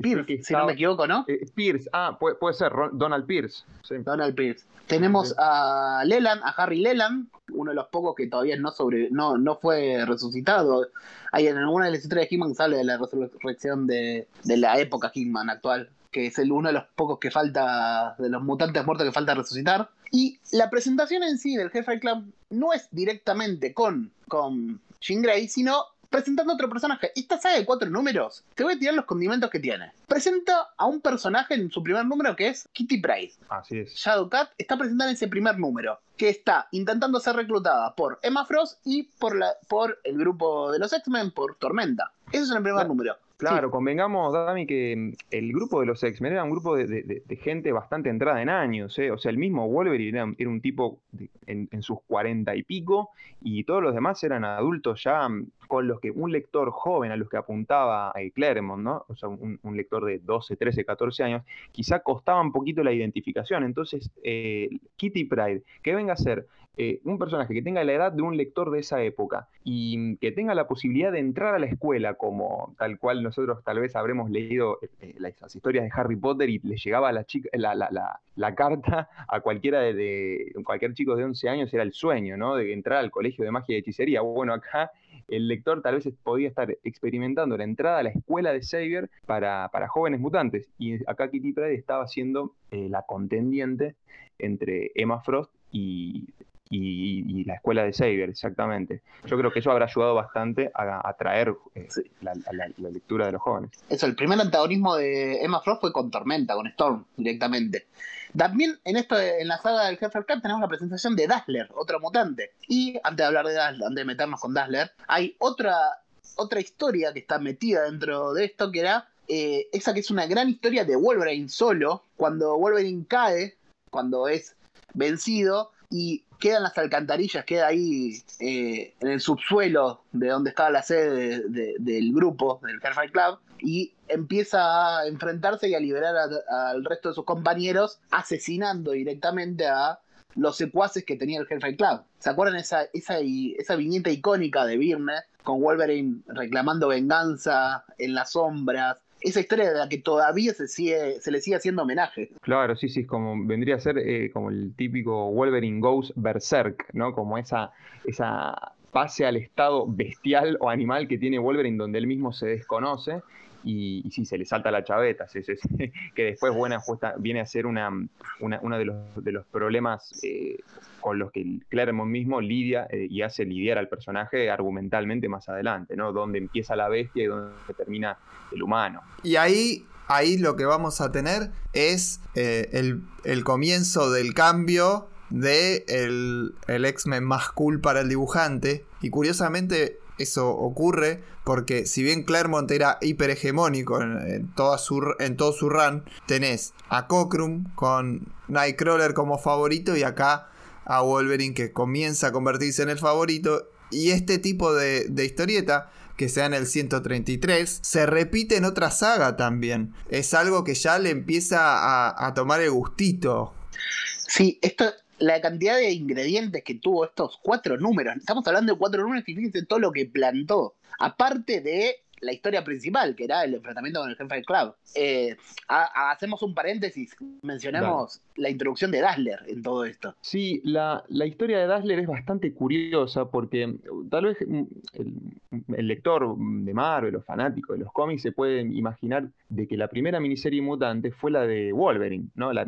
Pierce, si no me equivoco, ¿no? Eh, Pierce, ah, puede, ser, Donald Pierce. Donald Pierce. Tenemos a Leland, a Harry Leland, uno de los pocos que todavía no sobre, no, no fue resucitado. Hay en alguna de las historias de He-Man sale de la resurrección de, de la época He-Man actual que es el, uno de los pocos que falta, de los mutantes muertos que falta resucitar. Y la presentación en sí del Hellfire Club no es directamente con, con Jean Grey, sino presentando otro personaje. Esta saga de cuatro números, te voy a tirar los condimentos que tiene. Presenta a un personaje en su primer número que es Kitty Pryde. Así es. Shadowcat está presentada en ese primer número, que está intentando ser reclutada por Emma Frost y por, la, por el grupo de los X-Men, por Tormenta. Eso es en el primer número. Claro, convengamos, Dami, que mm, el grupo de los X-Men era un grupo de, gente bastante entrada en años. ¿eh? O sea, el mismo Wolverine era, un tipo en, sus cuarenta y pico, y todos los demás eran adultos ya mm, con los que un lector joven a los que apuntaba a Claremont, ¿no? O sea, un, lector de 12, 13, 14 años, quizá costaba un poquito la identificación. Entonces, eh, Kitty Pride, que venga a ser eh, un personaje que tenga la edad de un lector de esa época y que tenga la posibilidad de entrar a la escuela como tal cual nosotros tal vez habremos leído eh, las historias de Harry Potter y le llegaba la, carta a cualquiera de, cualquier chico de 11 años era el sueño, ¿no? De entrar al colegio de magia y hechicería. Bueno, acá el lector tal vez podía estar experimentando la entrada a la escuela de Xavier para, jóvenes mutantes. Y acá Kitty Pryde estaba siendo eh, la contendiente entre Emma Frost y y, la escuela de Xavier, exactamente. Yo creo que eso habrá ayudado bastante a atraer eh, la, lectura de los jóvenes. Eso, el primer antagonismo de Emma Frost fue con Tormenta, con Storm, directamente. También en esto, en la saga del Jefe Cup tenemos la presentación de Dazzler, otro mutante. Y antes de hablar de Dazzler, antes de meternos con Dazzler, hay otra, otra historia que está metida dentro de esto, que era eh, esa que es una gran historia de Wolverine solo, cuando Wolverine cae, cuando es vencido, y queda en las alcantarillas, queda ahí eh, en el subsuelo de donde estaba la sede del grupo, del Hellfire Club, y empieza a enfrentarse y a liberar al resto de sus compañeros, asesinando directamente a los secuaces que tenía el Hellfire Club. ¿Se acuerdan esa, esa, esa viñeta icónica de Birne con Wolverine reclamando venganza en las sombras, esa historia de la que todavía se sigue, se le sigue haciendo homenaje. Claro, sí, sí, como vendría a ser eh, como el típico Wolverine Goes Berserk, ¿no? Como esa, esa pase al estado bestial o animal que tiene Wolverine donde él mismo se desconoce y, sí, se le salta la chaveta, [laughs] que después buena, viene a ser una, uno de los, de los problemas eh, con los que Claremont mismo lidia eh, y hace lidiar al personaje argumentalmente más adelante, ¿no? Donde empieza la bestia y donde termina el humano. Y ahí, ahí lo que vamos a tener es eh, el, comienzo del cambio de el, el X-Men más cool para el dibujante. Y curiosamente eso ocurre porque si bien Claremont era hiperhegemónico en, en, su, en todo su run, tenés a Cockrum con Nightcrawler como favorito y acá a Wolverine que comienza a convertirse en el favorito. Y este tipo de, historieta que sea en el 133, se repite en otra saga también. Es algo que ya le empieza a tomar el gustito. Sí, esto, la cantidad de ingredientes que tuvo estos cuatro números. Estamos hablando de cuatro números y fíjense todo lo que plantó. Aparte de la historia principal, que era el enfrentamiento con el jefe del club. Eh, ha- hacemos un paréntesis, mencionamos la introducción de Dazzler en todo esto. Sí, la, la historia de Dazzler es bastante curiosa porque mm, tal vez mm, el, el lector de Marvel o fanático de los cómics se puede imaginar de que la primera miniserie mutante fue la de Wolverine, ¿no? La,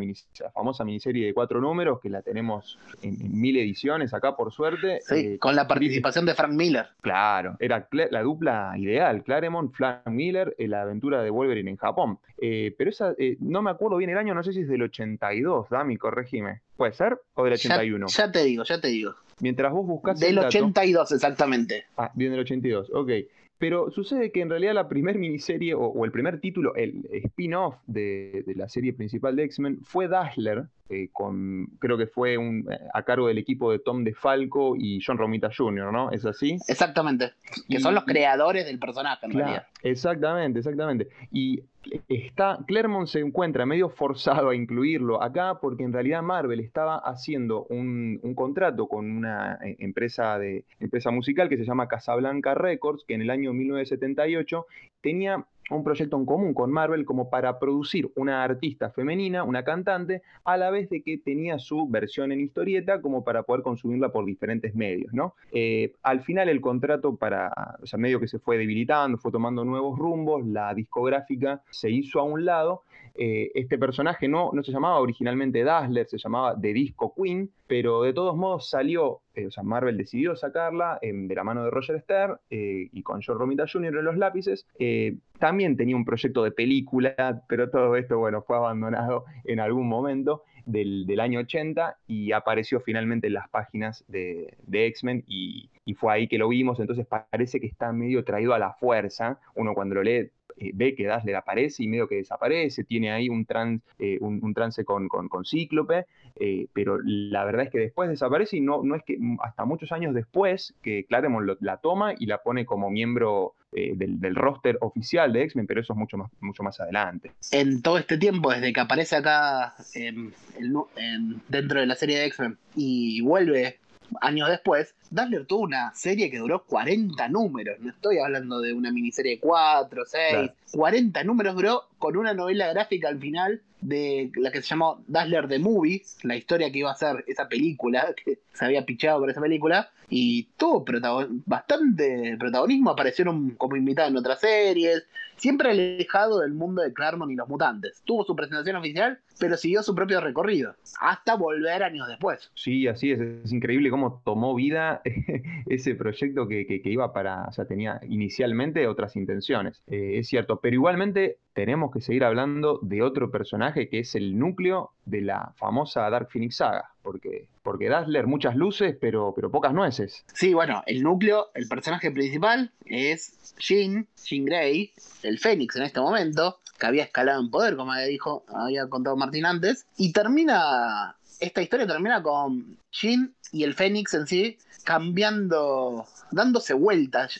famosa miniserie de cuatro números que la tenemos en, en mil ediciones acá por suerte. Sí, eh, con la participación de Frank Miller. Claro, era la dupla ideal, Claremont, Frank Miller, eh, la aventura de Wolverine en Japón. Eh, pero esa, eh, no me acuerdo bien el año, no sé si es del 82, Dami, corregime. ¿Puede ser? ¿O del Ya, 81? ya te digo, ya te digo. Mientras vos buscás Del el dato- 82 exactamente. Ah, bien del 82, ok. Pero sucede que en realidad la primer miniserie o, o el primer título, el spin-off de, de la serie principal de X-Men fue Dazzler, eh, con, creo que fue un, eh, a cargo del equipo de Tom DeFalco y John Romita Jr., ¿no? ¿Es así? Exactamente. Que Y- son los creadores del personaje en Claro, realidad. exactamente, exactamente. Y está, Claremont se encuentra medio forzado a incluirlo acá porque en realidad Marvel estaba haciendo un, un contrato con una eh, empresa, de, empresa musical que se llama Casablanca Records, que en el año 1978 tenía un proyecto en común con Marvel como para producir una artista femenina, una cantante, a la vez de que tenía su versión en historieta como para poder consumirla por diferentes medios. Eh, al final el contrato para, o sea, medio que se fue debilitando, fue tomando nuevos rumbos, la discográfica se hizo a un lado. eh, este personaje no, no se llamaba originalmente Dazzler, se llamaba The Disco Queen, pero de todos modos salió, eh, o sea, Marvel decidió sacarla em, de la mano de Roger Stern eh, y con John Romita Jr. en los lápices. Eh, también tenía un proyecto de película, pero todo esto, bueno, fue abandonado en algún momento del, del año 80 y apareció finalmente en las páginas de, de X-Men y, y fue ahí que lo vimos, entonces parece que está medio traído a la fuerza, uno cuando lo lee eh, ve que Dazzler aparece y medio que desaparece, tiene ahí un, trans, eh, un, trance con, con, con Cíclope, eh, pero la verdad es que después desaparece y no, no es que mm, hasta muchos años después que Claremont la toma y la pone como miembro del, del roster oficial de X-Men, pero eso es mucho más, mucho más adelante. En todo este tiempo, desde que aparece acá em, em, dentro de la serie de X-Men y vuelve años después, Dazzler tuvo una serie que duró 40 números. No estoy hablando de una miniserie de 4, 6. Claro. 40 números duró con una novela gráfica al final de la que se llamó Dazzler the Movie, la historia que iba a ser esa película, [laughs] que se había pichado por esa película, y tuvo protagon- bastante protagonismo, aparecieron como invitado en otras series, siempre alejado del mundo de Claremont y los mutantes. Tuvo su presentación oficial, pero siguió su propio recorrido, hasta volver años después. Sí, así es, es increíble cómo tomó vida [laughs] ese proyecto que, que- iba para, o sea, tenía inicialmente otras intenciones, Eh, es cierto, pero igualmente tenemos que seguir hablando de otro personaje que es el núcleo de la famosa Dark Phoenix saga, porque, porque Dazzler muchas luces, pero, pero pocas nueces. Sí, bueno, el núcleo, el personaje principal es Jean, Jean Grey, el Fénix en este momento, que había escalado en poder, como dijo, había contado Martín antes, y termina, esta historia termina con Jean y el Fénix en sí cambiando, dándose vueltas,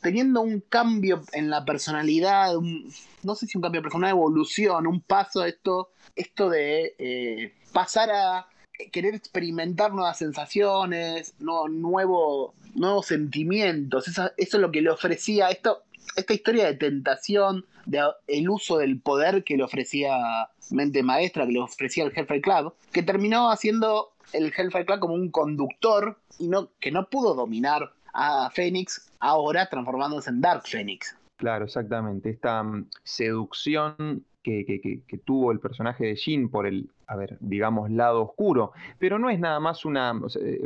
teniendo un cambio en la personalidad, un- no sé si un cambio de personalidad, evolución, un paso a esto, esto de eh, pasar a querer experimentar nuevas sensaciones, no- nuevo, nuevos sentimientos. Eso es lo que le ofrecía esto, esta historia de tentación, de el uso del poder que le ofrecía Mente Maestra, que le ofrecía el Hellfire Club, que terminó haciendo el Hellfire Club como un conductor y no, que no pudo dominar a Fénix, ahora transformándose en Dark Phoenix. Claro, exactamente. Esta mm, seducción que, que, tuvo el personaje de Jin por el, a ver, digamos, lado oscuro, pero no es nada más una,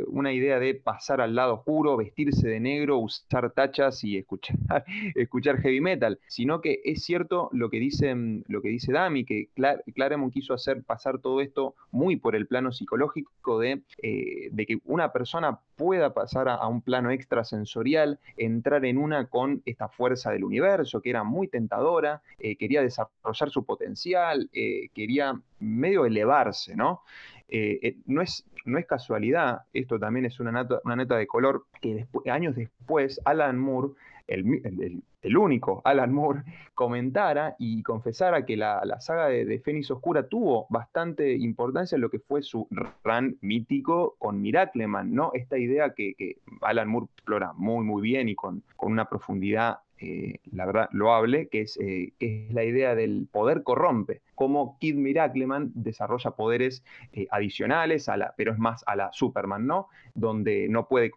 una idea de pasar al lado oscuro, vestirse de negro, usar tachas y escuchar, [laughs] escuchar heavy metal, sino que es cierto lo que dice, lo que dice Dami, que Claremont quiso hacer pasar todo esto muy por el plano psicológico de, eh, de que una persona pueda pasar a, un plano extrasensorial, entrar en una con esta fuerza del universo, que era muy tentadora, eh, quería desarrollar su potencial, eh, quería medio elevarse, ¿no? Eh, no, es, no es casualidad, esto también es una nota, una nota de color, que años después Alan Moore el, único Alan Moore, [laughs] comentara y confesara que la, saga de, de, Oscura tuvo bastante importancia en lo que fue su run mítico con Miracleman, ¿no? Esta idea que, Alan Moore explora muy, muy bien y con, con una profundidad eh, la verdad, loable, que es, eh, que es la idea del poder corrompe, cómo Kid Miracleman desarrolla poderes eh, adicionales, a la, pero es más a la Superman, ¿no? Donde no puede,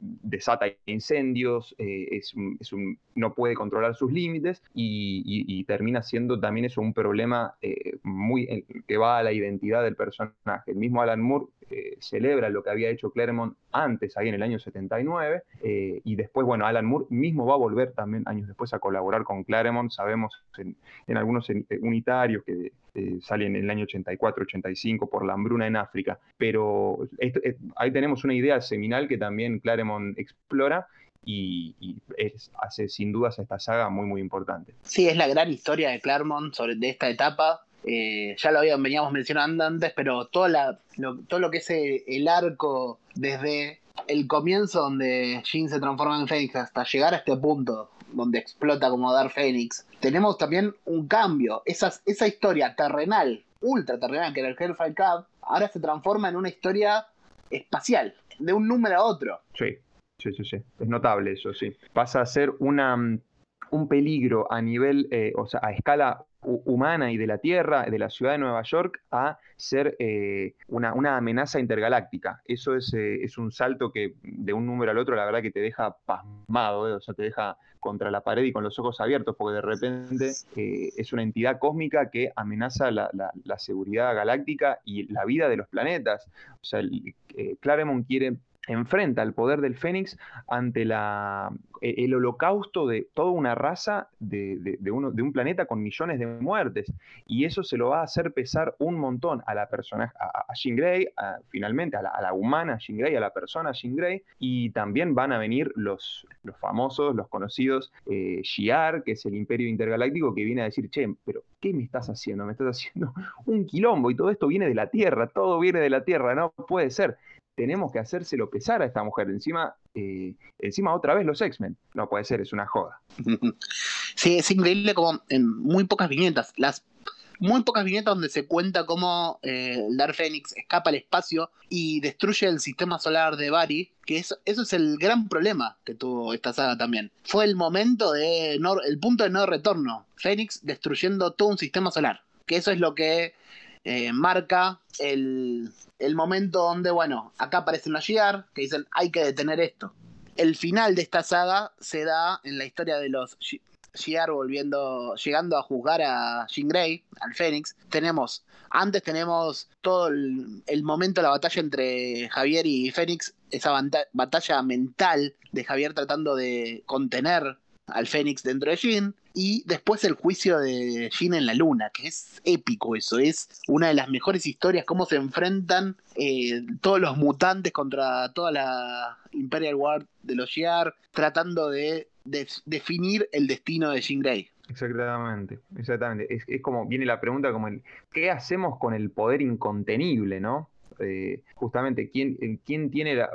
desata incendios, es, no puede controlar sus límites y, termina siendo también eso un problema muy que va a la identidad del personaje. El mismo Alan Moore celebra lo que había hecho Claremont antes, ahí en el año 79, y después, bueno, Alan Moore mismo va a volver también años después a colaborar con Claremont. Sabemos en, algunos eh, unitarios que eh, salen en el año 84, 85 por la hambruna en África. Pero eh, ahí tenemos una idea seminal que también Claremont explora y, hace sin dudas esta saga muy muy importante. Sí, es la gran historia de Claremont sobre de esta etapa. Ya lo habíamos, veníamos mencionando antes, pero todo, lo, todo lo que es el arco desde el comienzo donde Jean se transforma en Fénix hasta llegar a este punto donde explota como Dark Phoenix, tenemos también un cambio. Esa, esa historia terrenal, ultra terrenal, que era el Hellfire Club, ahora se transforma en una historia espacial, de un número a otro. Sí, sí, sí, sí. Es notable eso, sí. Pasa a ser una, mm, un peligro a nivel, eh, o sea, a escala humana y de la Tierra, de la ciudad de Nueva York, a ser eh, una, amenaza intergaláctica. Eso es, eh, es, un salto que de un número al otro, la verdad que te deja pasmado, o sea, te deja contra la pared y con los ojos abiertos, porque de repente eh, es una entidad cósmica que amenaza la, seguridad galáctica y la vida de los planetas. O sea, eh, Claremont quiere enfrenta el poder del Fénix ante la, e, el holocausto de toda una raza de, uno, de, un planeta con millones de muertes. Y eso se lo va a hacer pesar un montón a la persona, a, Jean Grey, finalmente a la, humana Jean Grey, a la persona Jean Grey, y también van a venir los, los famosos, los conocidos eh, Shiar, que es el imperio intergaláctico, que viene a decir, che, pero ¿qué me estás haciendo? Me estás haciendo [laughs] un quilombo y todo esto viene de la Tierra, todo viene de la Tierra, no puede ser tenemos que hacérselo pesar a esta mujer. Encima, eh, encima otra vez los X-Men. No puede ser, es una joda. [laughs] Sí, es increíble como en muy pocas viñetas. Las muy pocas viñetas donde se cuenta cómo eh, Dark Phoenix escapa al espacio y destruye el sistema solar de Barry, que eso, eso es el gran problema que tuvo esta saga también. Fue el momento de el punto de no retorno. Phoenix destruyendo todo un sistema solar. Que eso es lo que eh, marca el, momento donde, bueno, acá aparecen los Shiar que dicen hay que detener esto. El final de esta saga se da en la historia de los Shiar volviendo, llegando a juzgar a Jean Grey, al Fénix. Tenemos, antes tenemos todo el, el momento de la batalla entre Javier y Fénix, esa batalla mental de Javier tratando de contener al Fénix dentro de Jean. Y después el juicio de Jean en la luna, que es épico eso, es una de las mejores historias, cómo se enfrentan eh, todos los mutantes contra toda la Imperial Guard de los Shi'ar, tratando de, definir el destino de Jean Grey. Exactamente, exactamente. Es, como viene la pregunta como el, ¿qué hacemos con el poder incontenible, no? Eh, justamente, ¿quién, ¿quién tiene la,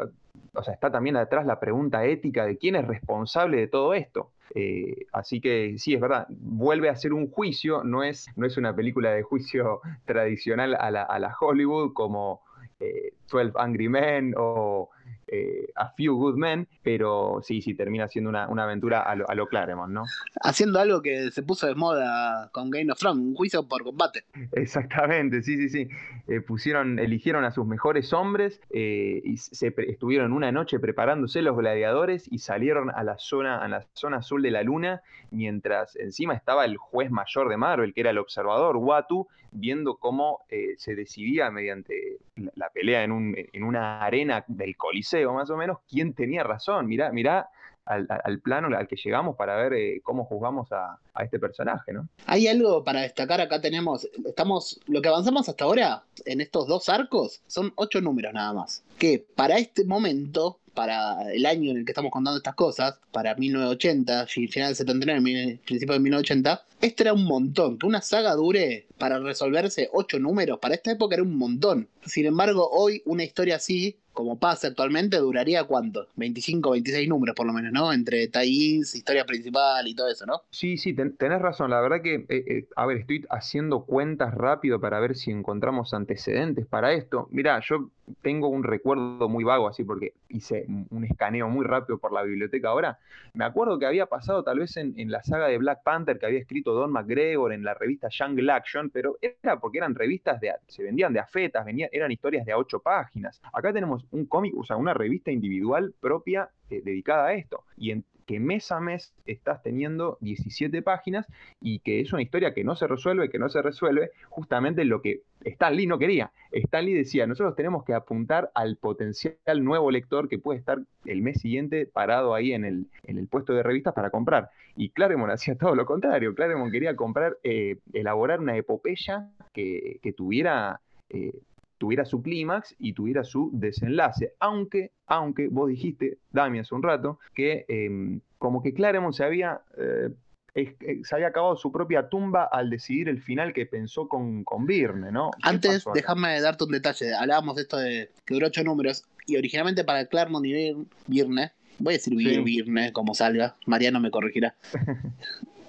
o sea, está también atrás la pregunta ética de quién es responsable de todo esto. Eh, así que sí, es verdad, vuelve a ser un juicio, no es, no es una película de juicio [laughs] tradicional a la, Hollywood como 12 eh, Angry Men o eh, A Few Good Men, pero sí, sí, termina siendo una, una aventura a lo, a lo Claremont, ¿no? Haciendo algo que se puso de moda con Game of Thrones, un juicio por combate. Exactamente, sí, sí, sí. Eh, pusieron, eligieron a sus mejores hombres eh, y se estuvieron una noche preparándose los gladiadores y salieron a la zona, a la zona azul de la luna, mientras encima estaba el juez mayor de Marvel, que era el observador, Watu, viendo cómo eh, se decidía mediante la, pelea en, un, en una arena del Coliseo, más o menos, quién tenía razón. Mirá, mirá al plano al que llegamos para ver eh, cómo juzgamos a, a este personaje, ¿no? Hay algo para destacar acá tenemos, estamos, lo que avanzamos hasta ahora en estos dos arcos son ocho números nada más. Que para este momento, para el año en el que estamos contando estas cosas, para 1980, fi- final del 79, mi- principio de 1980, este era un montón. Que una saga dure para resolverse ocho números, para esta época era un montón. Sin embargo, hoy una historia así, como pasa actualmente, duraría cuánto? 25, 26 números por lo menos, ¿no? Entre tie-ins, historia principal y todo eso, ¿no? Sí, sí, ten- tenés razón. La verdad que, eh, eh, a ver, estoy haciendo cuentas rápido para ver si encontramos antecedentes para esto. Mirá, yo tengo un recuerdo muy vago así porque hice un escaneo muy rápido por la biblioteca ahora. Me acuerdo que había pasado tal vez en, la saga de Black Panther que había escrito Don McGregor en la revista Jungle Action, pero era porque eran revistas de, se vendían de afetas, venían, eran historias de a ocho páginas. Acá tenemos un cómic, o sea, una revista individual propia eh, dedicada a esto. Y en, que mes a mes estás teniendo 17 páginas y que es una historia que no se resuelve, que no se resuelve, justamente lo que Stan Lee no quería. Stan Lee decía, nosotros tenemos que apuntar al potencial nuevo lector que puede estar el mes siguiente parado ahí en el, en el puesto de revistas para comprar. Y Claremont [laughs] hacía todo lo contrario. Claremont quería comprar, eh, elaborar una epopeya que, que tuviera... eh, tuviera su clímax y tuviera su desenlace. Aunque, aunque vos dijiste, Dami, hace un rato, que eh, como que Claremont se había, eh, eh, se había acabado su propia tumba al decidir el final que pensó con, con Virne, ¿no? ¿Qué Antes, déjame darte un detalle. Hablábamos de esto de que duró ocho números. Y originalmente para Claremont y Virne, voy a decir Sí. Virne como salga, Mariano me corregirá. [laughs]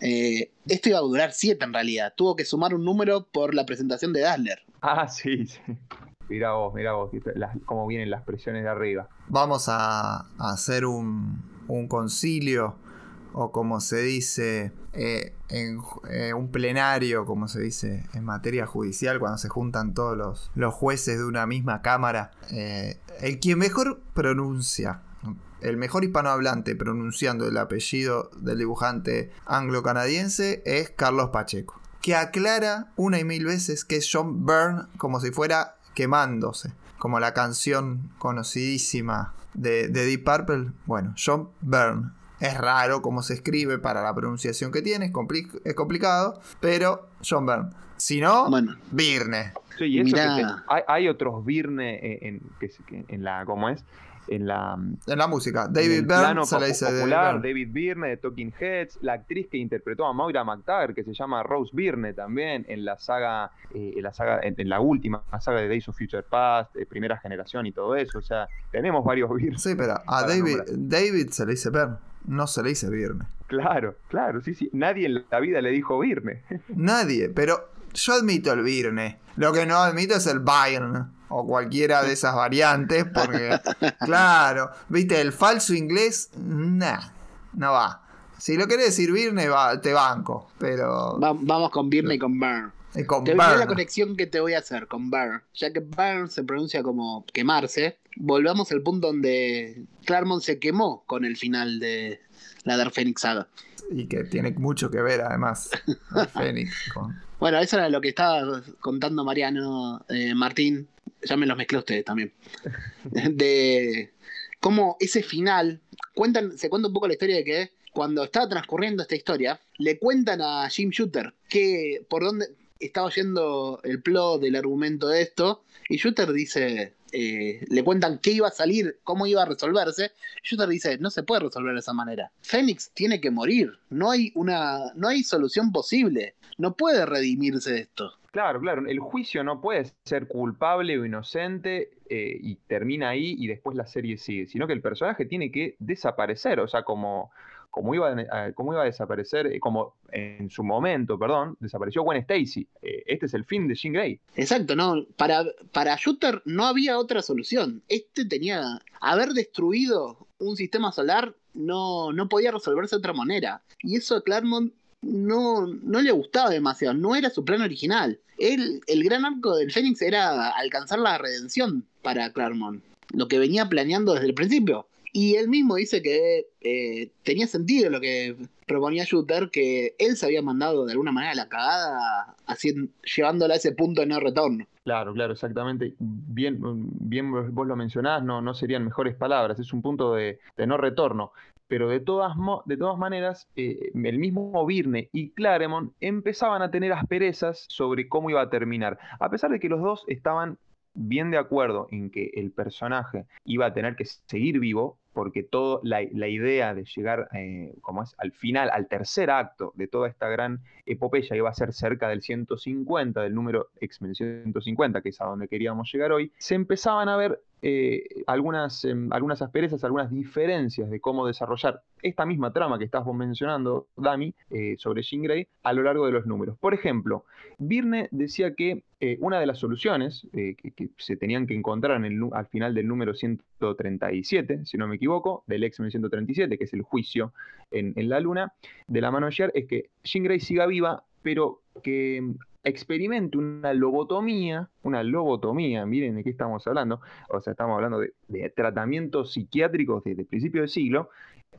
Eh, esto iba a durar siete en realidad. Tuvo que sumar un número por la presentación de Dazzler. Ah, sí, sí. Mirá vos, mirá vos, las- cómo vienen las presiones de arriba. Vamos a, hacer un, concilio, o como se dice, eh, en eh, un plenario, como se dice en materia judicial, cuando se juntan todos los, los jueces de una misma cámara. Eh, el quien mejor pronuncia, el mejor hispanohablante pronunciando el apellido del dibujante anglo-canadiense es Carlos Pacheco, que aclara una y mil veces que es John Byrne como si fuera quemándose, como la canción conocidísima de, de Deep Purple. Bueno, John Byrne. Es raro cómo se escribe para la pronunciación que tiene, es, compli- es complicado, pero John Byrne. Si no, Bueno, Virne. Sí, y eso que te- hay, hay otros Virne en, en- que en la, ¿cómo es? En la, En la música, David Byrne se le po- dice popular, Byrne. David Byrne de Talking Heads, la actriz que interpretó a Moira McTaggart, que se llama Rose Byrne también, en la saga, eh, en la saga, en, en la última saga de Days of Future Past, de primera generación y todo eso. O sea, tenemos varios Byrne. Sí, pero a David, nombrar. David se le dice Byrne, no se le dice Virne. Claro, claro, sí, sí. Nadie en la vida le dijo Byrne. Nadie, pero yo admito el Virne. Lo que no admito es el Byrne. O cualquiera de esas variantes, porque, [laughs] claro, viste, el falso inglés, nah, no va. Si lo querés decir Virne, va, te banco, pero. va- vamos con Virne y con Byrne. eh, con Te a la conexión que te voy a hacer con Burn. Ya que Burn se pronuncia como quemarse, volvamos al punto donde Claremont se quemó con el final de la Dark Phoenix saga. Y que tiene mucho que ver, además, [laughs] con- Bueno, eso era lo que estaba contando Mariano, eh, Martín, ya me los mezclé a ustedes también. [laughs] De cómo ese final, cuentan, se cuenta un poco la historia de que cuando estaba transcurriendo esta historia, le cuentan a Jim Shooter que por dónde estaba yendo el plot del argumento de esto, y Shooter dice, eh, le cuentan qué iba a salir, cómo iba a resolverse, Shooter dice, no se puede resolver de esa manera. Fénix tiene que morir, no hay una, no hay solución posible, no puede redimirse de esto. Claro, claro. El juicio no puede ser culpable o inocente eh, y termina ahí y después la serie sigue, sino que el personaje tiene que desaparecer, o sea, como, como iba, a, como iba a desaparecer, eh, como en su momento, perdón, desapareció Gwen Stacy. Eh, este es el fin de Jean Grey. Exacto, no. Para, para Shooter no había otra solución. Este tenía. Haber destruido un sistema solar no, no podía resolverse de otra manera. Y eso Claremont no, no le gustaba demasiado, no era su plan original. el gran arco del Fénix era alcanzar la redención para Claremont, lo que venía planeando desde el principio. Y él mismo dice que eh, tenía sentido lo que proponía Shooter, que él se había mandado de alguna manera la cagada, llevándola a ese punto de no retorno. Claro, claro, exactamente. Bien, bien vos lo mencionás, no, no serían mejores palabras, es un punto de, no retorno. Pero de todas, de todas maneras, eh, el mismo Virne y Claremont empezaban a tener asperezas sobre cómo iba a terminar. A pesar de que los dos estaban bien de acuerdo en que el personaje iba a tener que seguir vivo, porque toda la, idea de llegar eh, como al final, al tercer acto de toda esta gran epopeya iba a ser cerca del 150, del número X-Men 150, que es a donde queríamos llegar hoy, se empezaban a ver eh, algunas, em, algunas asperezas, algunas diferencias de cómo desarrollar esta misma trama que estás mencionando, Dami, eh, sobre Jean Grey, a lo largo de los números. Por ejemplo, Birne decía que eh, una de las soluciones que, se tenían que encontrar al final del número 137, si no me equivoco, del X-Men 137, que es el juicio en, la luna, de la mano de es que Jean Grey siga viva, pero que experimente una lobotomía, una lobotomía, miren de qué estamos hablando, o sea, estamos hablando de, tratamientos psiquiátricos desde el principio del siglo,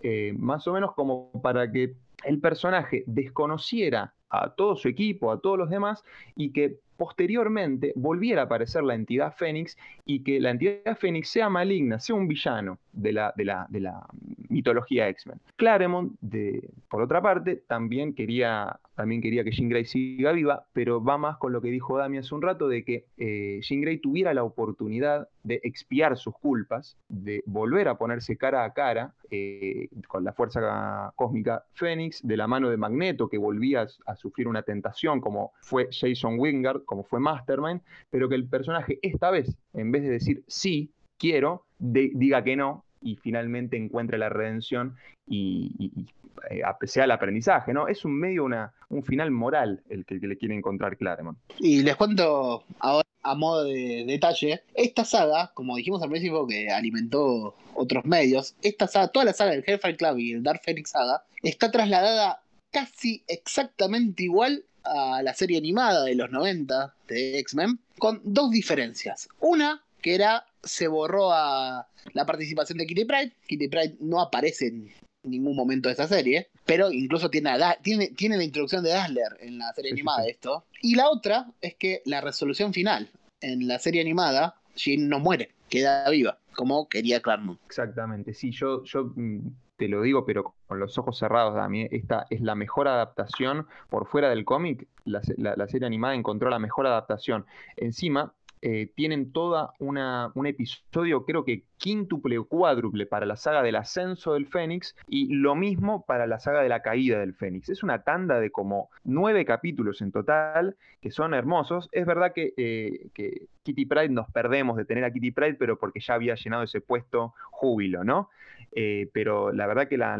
eh, más o menos como para que el personaje desconociera a todo su equipo, a todos los demás, y que posteriormente volviera a aparecer la entidad Fénix y que la entidad Fénix sea maligna, sea un villano de la, de la, de la mitología X-Men. Claremont, de, por otra parte, también quería, también quería que Jean Grey siga viva, pero va más con lo que dijo Dami hace un rato, de que eh, Jean Grey tuviera la oportunidad de expiar sus culpas, de volver a ponerse cara a cara eh, con la fuerza cósmica Fénix, de la mano de Magneto, que volvía a sufrir una tentación, como fue Jason Wingard, como fue Mastermind, pero que el personaje esta vez, en vez de decir sí, quiero, diga que no y finalmente encuentre la redención y, eh, sea el aprendizaje, ¿no? Es un medio, una, un final moral el que, le quiere encontrar Claremont. Y les cuento ahora a modo de detalle, esta saga, como dijimos al principio que alimentó otros medios, esta saga, toda la saga del Hellfire Club y el Dark Phoenix saga, está trasladada casi exactamente igual a la serie animada de los 90 de X-Men, con dos diferencias. Una, que era, se borró a la participación de Kitty Pride. Kitty Pride no aparece en ningún momento de esa serie, pero incluso tiene, tiene, tiene la introducción de Dazzler en la serie animada de esto. Y la otra es que la resolución final en la serie animada, Jean no muere, queda viva, como quería Claremont. Exactamente, sí, yo, yo mm, te lo digo, pero con los ojos cerrados, Dami, esta es la mejor adaptación por fuera del cómic. La, la, serie animada encontró la mejor adaptación. Encima, eh, tienen toda una, un episodio, creo que quíntuple o cuádruple para la saga del ascenso del Fénix y lo mismo para la saga de la caída del Fénix. Es una tanda de como nueve capítulos en total que son hermosos. Es verdad que, eh, que Kitty Pride nos perdemos de tener a Kitty Pride, pero porque ya había llenado ese puesto júbilo, ¿no? Eh, pero la verdad que la,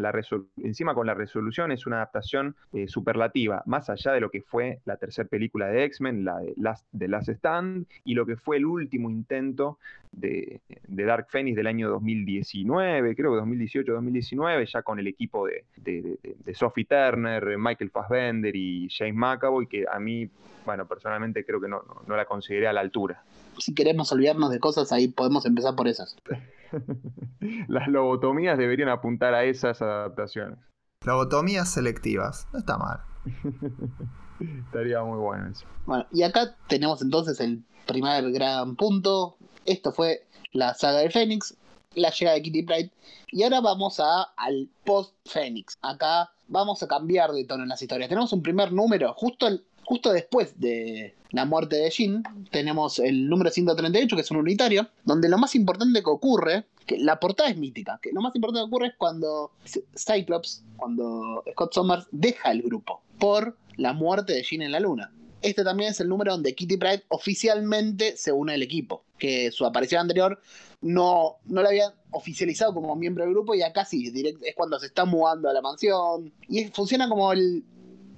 encima con la resolución es una adaptación eh, superlativa, más allá de lo que fue la tercera película de X-Men, la de Last, Last Stand, y lo que fue el último intento de, Dark Phoenix del año 2019, creo que 2018-2019, ya con el equipo de, Sophie Turner, Michael Fassbender y James McAvoy, que a mí, bueno, personalmente creo que no, no la consideré a la altura. Si queremos olvidarnos de cosas, ahí podemos empezar por esas. [laughs] [laughs] Las lobotomías deberían apuntar a esas adaptaciones. Lobotomías selectivas, no está mal. [laughs] Estaría muy bueno eso. Bueno, y acá tenemos entonces el primer gran punto. Esto fue la saga de Fénix, la llegada de Kitty Pride. Y ahora vamos a, al post-Fénix. Acá vamos a cambiar de tono en las historias. Tenemos un primer número, justo, justo después de, la muerte de Jean, tenemos el número 138, que es un unitario, donde lo más importante que ocurre, que la portada es mítica, que lo más importante que ocurre es cuando Cyclops, cuando Scott Summers deja el grupo por la muerte de Jean en la luna. Este también es el número donde Kitty Pride oficialmente se une al equipo. que su aparición anterior no, no la habían oficializado como miembro del grupo y acá sí, es cuando se está mudando a la mansión. Y funciona como el,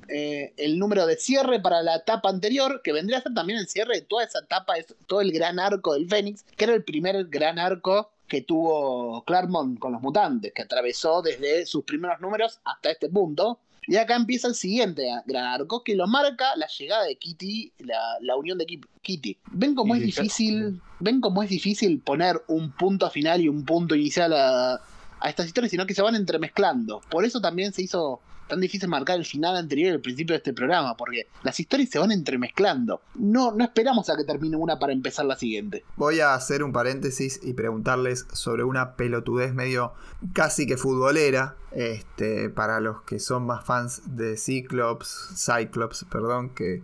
eh, el número de cierre para la etapa anterior, que vendría a ser también el cierre de toda esa etapa, todo el gran arco del Fénix, que era el primer gran arco que tuvo Claremont con los mutantes, que atravesó desde sus primeros números hasta este punto. Y acá empieza el siguiente gran arco que lo marca la llegada de Kitty, la, unión de Kitty. ¿Ven cómo es difícil? ¿Ven cómo es difícil poner un punto final y un punto inicial a, a estas historias, sino que se van entremezclando? Por eso también se hizo tan difícil marcar el final anterior y el principio de este programa, porque las historias se van entremezclando. No, no esperamos a que termine una para empezar la siguiente. Voy a hacer un paréntesis y preguntarles sobre una pelotudez medio casi que futbolera. Este, para los que son más fans de Cyclops, Cyclops, perdón, que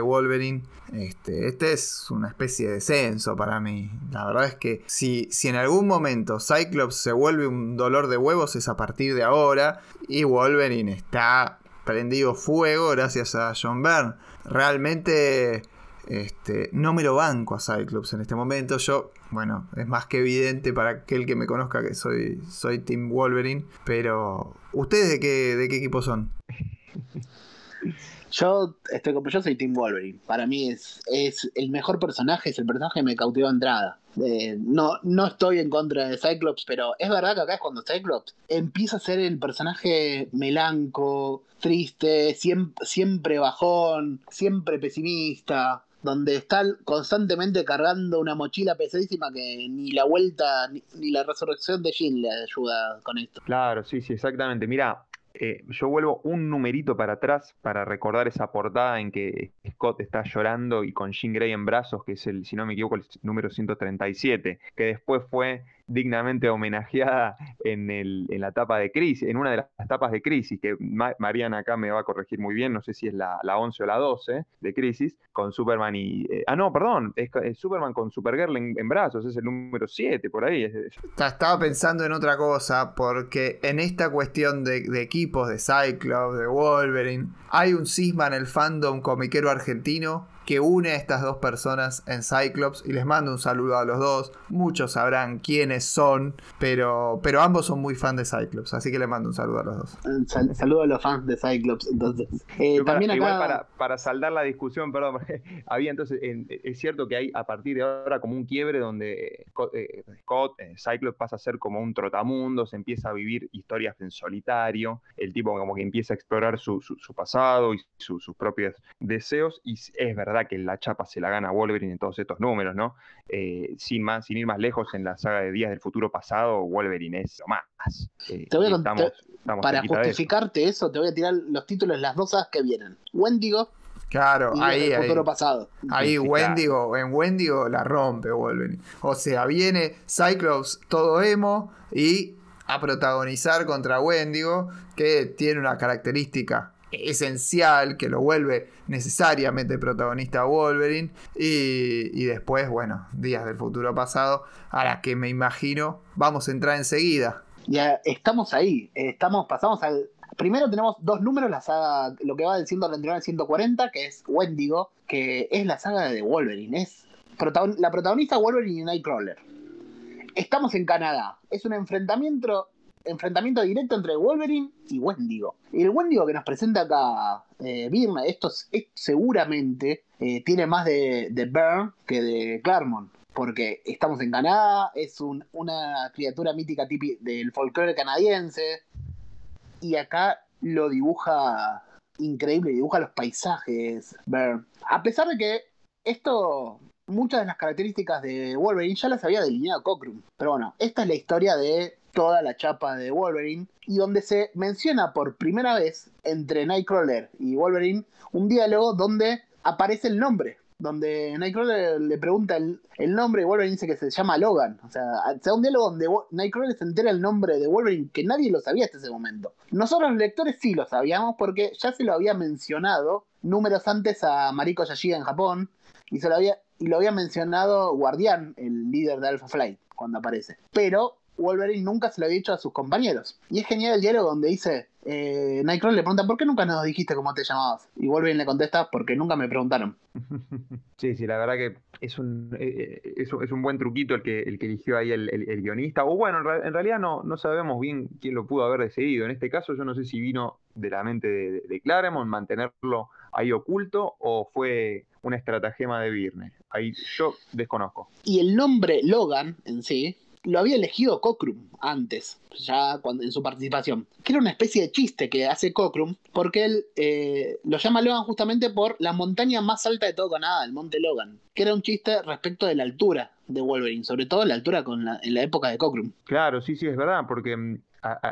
Wolverine. Este, este es una especie de censo para mí. La verdad es que si, si en algún momento Cyclops se vuelve un dolor de huevos es a partir de ahora. Y Wolverine está prendido fuego gracias a John Byrne. Realmente este, no me lo banco a Cyclops en este momento. Yo, bueno, es más que evidente para aquel que me conozca que soy, soy Team Wolverine. Pero, ¿ustedes de qué, de qué equipo son? [laughs] Yo estoy yo soy Tim Wolverine. Para mí es, es el mejor personaje, es el personaje que me cautivó entrada. Eh, no, no estoy en contra de Cyclops, pero es verdad que acá es cuando Cyclops empieza a ser el personaje melanco, triste, siempre, siempre bajón, siempre pesimista donde está constantemente cargando una mochila pesadísima que ni la vuelta ni, ni, la resurrección de Jean le ayuda con esto. Claro, sí, sí, exactamente. Mira, eh, yo vuelvo un numerito para atrás para recordar esa portada en que Scott está llorando y con Jean Grey en brazos, que es el, si no me equivoco, el número 137, que después fue dignamente homenajeada en, el, en la etapa de crisis, en una de las etapas de crisis, que Mariana acá me va a corregir muy bien, no sé si es la, la 11 o la 12 de crisis, con Superman y... Eh, ah, no, perdón, es, Superman con Supergirl en, brazos, es el número 7, por ahí. Estaba pensando en otra cosa, porque en esta cuestión de, de equipos, de Cyclops, de Wolverine, hay un cisma en el fandom comiquero argentino que une a estas dos personas en Cyclops y les mando un saludo a los dos. Muchos sabrán quiénes son, pero, pero ambos son muy fans de Cyclops, así que les mando un saludo a los dos. saludo a los fans de Cyclops, entonces. Eh, también Igual para, saldar la discusión, perdón, [laughs] había entonces, es cierto que hay a partir de ahora como un quiebre donde Scott, eh, eh, Cyclops pasa a ser como un trotamundo, se empieza a vivir historias en solitario, el tipo como que empieza a explorar su, su, pasado y sus propios deseos, y es verdad que la chapa se la gana Wolverine en todos estos números, ¿no? Eh, sin, más, sin ir más lejos, en la saga de Días del Futuro Pasado, Wolverine es lo más. Eh, te voy a para justificarte eso. te voy a tirar los títulos las dos sagas que vienen. Wendigo. Claro, ahí, ahí, futuro pasado. ahí Wendigo, en Wendigo la rompe Wolverine. O sea, viene Cyclops todo emo y a protagonizar contra Wendigo, que tiene una característica esencial que lo vuelve necesariamente protagonista Wolverine y, después, bueno, Días del Futuro Pasado, a la que me imagino vamos a entrar enseguida. Ya estamos ahí, estamos, pasamos al... Primero tenemos dos números, la saga, lo que va del 139 al 140, que es Wendigo, que es la saga de Wolverine, es la protagonista Wolverine y Nightcrawler. Estamos en Canadá, es un enfrentamiento enfrentamiento directo entre Wolverine y Wendigo. El Wendigo que nos presenta acá eh, esto seguramente eh, tiene más de, de que de Claremont. Porque estamos en Canadá, es una criatura mítica típica del folclore canadiense. Y acá lo dibuja increíble, dibuja los paisajes. Byrne. A pesar de que esto muchas de las características de Wolverine ya las había delineado Cockrum. Pero bueno, esta es la historia de toda la chapa de Wolverine y donde se menciona por primera vez entre Nightcrawler y Wolverine un diálogo donde aparece el nombre. Donde Nightcrawler le pregunta el, nombre y Wolverine dice que se llama Logan. O sea, sea un diálogo donde Nightcrawler se entera el nombre de Wolverine que nadie lo sabía hasta ese momento. Nosotros lectores sí lo sabíamos porque ya se lo había mencionado números antes a Mariko Yashiga en Japón y se lo había y lo había mencionado Guardián, el líder de Alpha Flight, cuando aparece. Pero Wolverine nunca se lo había dicho a sus compañeros. Y es genial el diálogo donde dice, eh, Nightcrawler le pregunta, ¿por qué nunca nos dijiste cómo te llamabas? Y Wolverine le contesta, porque nunca me preguntaron. [laughs] Sí, sí, la verdad que es un, eh, eh, es, es un buen truquito el que, el que eligió ahí el, el- el guionista. O bueno, en, realidad no, no sabemos bien quién lo pudo haber decidido. En este caso yo no sé si vino de la mente de, de Claremont mantenerlo ahí oculto o fue una estratagema de Virne. Ahí yo desconozco. Y el nombre Logan en sí lo había elegido Cockrum antes, ya cuando, en su participación. Que era una especie de chiste que hace Cockrum, porque él eh, lo llama Logan justamente por la montaña más alta de todo Canadá, el Monte Logan. Que era un chiste respecto de la altura de Wolverine, sobre todo la altura con la- en la época de Cockrum. Claro, sí, sí, es verdad, porque mm,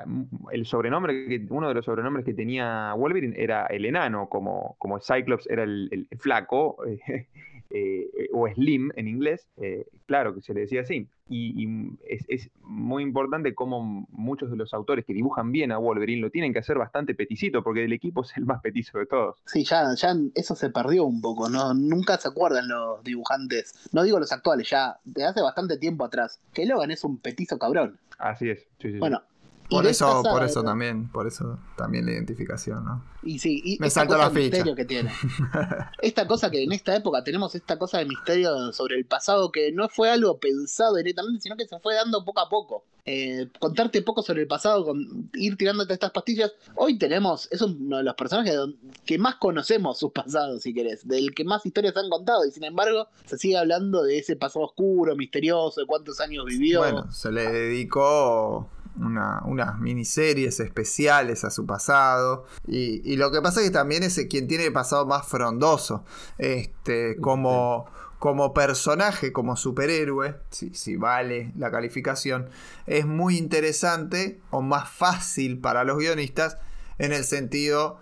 mm, el sobrenombre, que, uno de los sobrenombres que tenía Wolverine era el enano, como, como Cyclops era el, el flaco, [laughs] eh, eh, o Slim en inglés, eh, claro que se le decía así. Y, y, es, es muy importante cómo muchos de los autores que dibujan bien a Wolverine lo tienen que hacer bastante peticito, porque el equipo es el más petizo de todos. Sí, ya, ya eso se perdió un poco, ¿no? Nunca se acuerdan los dibujantes, no digo los actuales, ya de hace bastante tiempo atrás, que Logan es un petizo cabrón. Así es. sí, sí. Bueno. Por eso, por eso ¿no? también, por eso también la identificación, ¿no? Y sí, y Me saltó la ficha. misterio que tiene. [laughs] Esta cosa que en esta época tenemos esta cosa de misterio sobre el pasado que no fue algo pensado directamente, sino que se fue dando poco a poco. Eh, contarte poco sobre el pasado, con, ir tirándote estas pastillas. Hoy tenemos, es uno de los personajes que más conocemos sus pasados, si querés, del que más historias han contado, y sin embargo se sigue hablando de ese pasado oscuro, misterioso, de cuántos años vivió. Bueno, se le dedicó una- unas miniseries especiales a su pasado. Y, y lo que pasa es que también es quien tiene el pasado más frondoso. Este, como, como personaje, como superhéroe, si, si vale la calificación, es muy interesante o más fácil para los guionistas en el sentido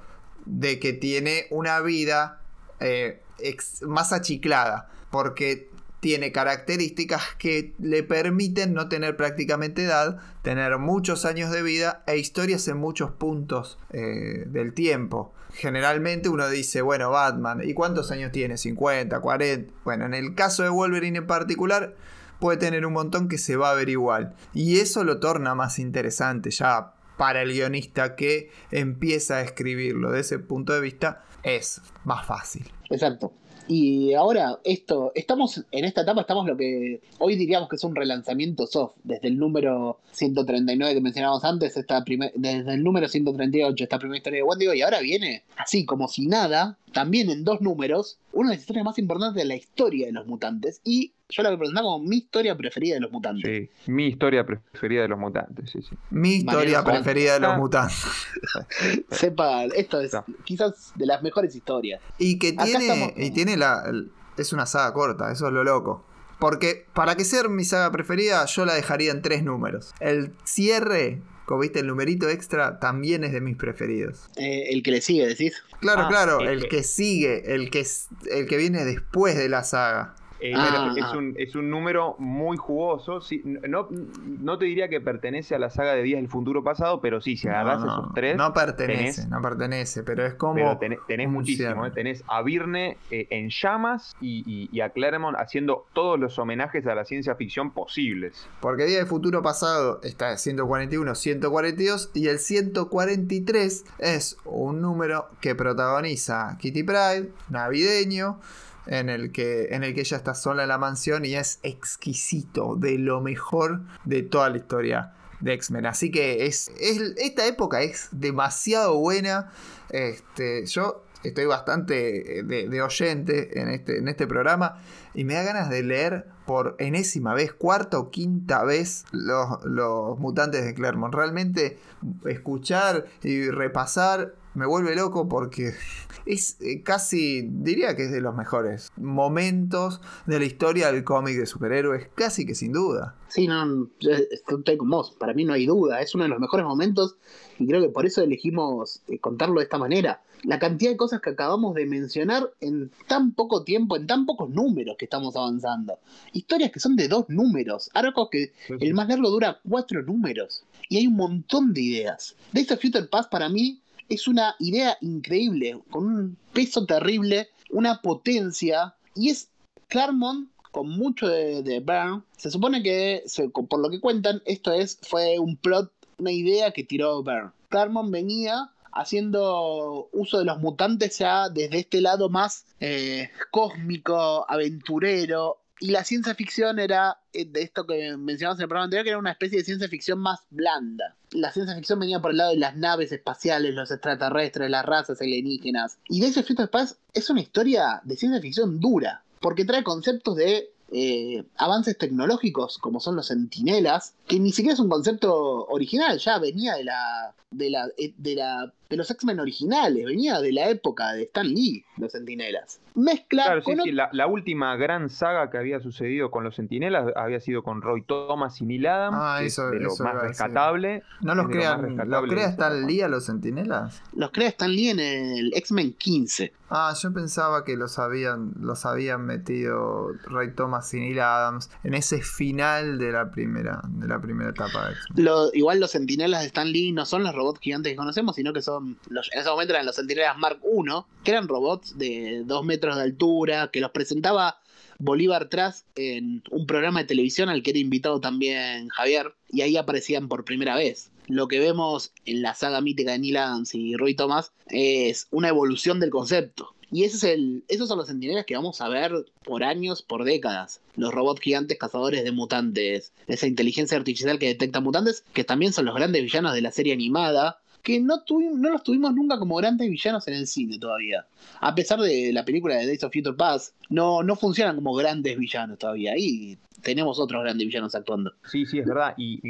de que tiene una vida eh, ex- más achiclada. Porque tiene características que le permiten no tener prácticamente edad, tener muchos años de vida e historias en muchos puntos eh, del tiempo. Generalmente uno dice, bueno, Batman, ¿y cuántos años tiene? ¿50, 40? Bueno, en el caso de Wolverine en particular, puede tener un montón que se va a ver igual. Y eso lo torna más interesante ya para el guionista que empieza a escribirlo. De ese punto de vista, es más fácil. Exacto. Y ahora, esto, estamos en esta etapa, estamos lo que hoy diríamos que es un relanzamiento soft, desde el número 139 que mencionábamos antes, esta desde el número 138, esta primera historia de Wendigo, y ahora viene, así como si nada, también en dos números, una de las historias más importantes de la historia de los mutantes, y yo la voy a presentar como mi historia preferida de los mutantes. Sí, mi historia preferida de los mutantes, sí, sí. Mi historia Mariano, preferida de los Ah. mutantes. [laughs] Sepa, esto es No. quizás de las mejores historias. Y que tiene, estamos- y tiene la. el- es una saga corta, eso es lo loco. Porque para que sea mi saga preferida, yo la dejaría en tres números. El cierre, como viste, el numerito extra, también es de mis preferidos. Eh, el que le sigue, decís. Claro, Ah, claro, el sí. que sigue, el que, el que viene después de la saga. Eh, Ah, es, ah. un, es un número muy jugoso. sí, no, no te diría que pertenece a la saga de Días del Futuro Pasado, pero sí, si no, no, esos tres, no pertenece, tenés- no pertenece, pero es como. pero tenés, tenés muchísimo. eh, Tenés a Virne eh, en llamas y, y- y a Claremont haciendo todos los homenajes a la ciencia ficción posibles. Porque Día de Futuro Pasado está en 141, 142 y el 143 es un número que protagoniza Kitty Pride, navideño, en el que, en el que ella está sola en la mansión y es exquisito, de lo mejor de toda la historia de X-Men. Así que es, es- esta época es demasiado buena. Este, yo estoy bastante eh, de, de oyente en este, en este programa y me da ganas de leer por enésima vez, cuarta o quinta vez los, los mutantes de Claremont. Realmente escuchar y repasar me vuelve loco porque [laughs] es eh, casi, diría que es de los mejores momentos de la historia del cómic de superhéroes, casi que sin duda. Sí, no, estoy con vos. Para mí no hay duda. Es uno de los mejores momentos y creo que por eso elegimos eh, contarlo de esta manera. La cantidad de cosas que acabamos de mencionar en tan poco tiempo, en tan pocos números que estamos avanzando. Historias que son de dos números. Arcos que el más largo dura cuatro números. Y hay un montón de ideas. Days of Future Past para mí es una idea increíble, con un peso terrible, una potencia. Y es Claremont con mucho de, de Byrne. Se supone que, por lo que cuentan, esto es fue un plot, una idea que tiró Byrne. Claremont venía haciendo uso de los mutantes ya desde este lado más eh, cósmico, aventurero. Y la ciencia ficción era, eh, de esto que mencionamos en el programa anterior, que era una especie de ciencia ficción más blanda. La ciencia ficción venía por el lado de las naves espaciales, los extraterrestres, las razas alienígenas. Y Days of Future Past es una historia de ciencia ficción dura, porque trae conceptos de eh, avances tecnológicos como son los sentinelas, que ni siquiera es un concepto original, ya venía de la de la eh, de la de los X-Men originales, venía de la época de Stan Lee, los sentinelas. Mezcla Claro, sí, con sí, la, la última gran saga que había sucedido con los Centinelas había sido con Roy Thomas y Neil Adams, Ah, eso- es de lo eso más rescatable. ¿No los de lo crean, los crea Stan. Lee a los sentinelas? los crea Stan Lee en el X-Men 15. Ah, yo pensaba que los habían, los habían metido Ray Thomas y Neil Adams en ese final de la primera, de la primera etapa de X-Men. Lo- igual los sentinelas de Stan Lee no son los robots gigantes que conocemos, sino que son, los, en ese momento eran los sentinelas Mark I, que eran robots de dos metros de altura, que los presentaba Bolívar Tras en un programa de televisión al que era invitado también Javier, y ahí aparecían por primera vez. Lo que vemos en la saga mítica de Neil Adams y Roy Thomas es una evolución del concepto. Y ese es el, esos son los sentinelas que vamos a ver por años, por décadas. Los robots gigantes cazadores de mutantes. Esa inteligencia artificial que detecta mutantes, que también son los grandes villanos de la serie animada. Que no, tuvi- no los tuvimos nunca como grandes villanos en el cine todavía. A pesar de la película de Days of Future Past, no, no funcionan como grandes villanos todavía. Y tenemos otros grandes villanos actuando. Sí, sí, es verdad. Y,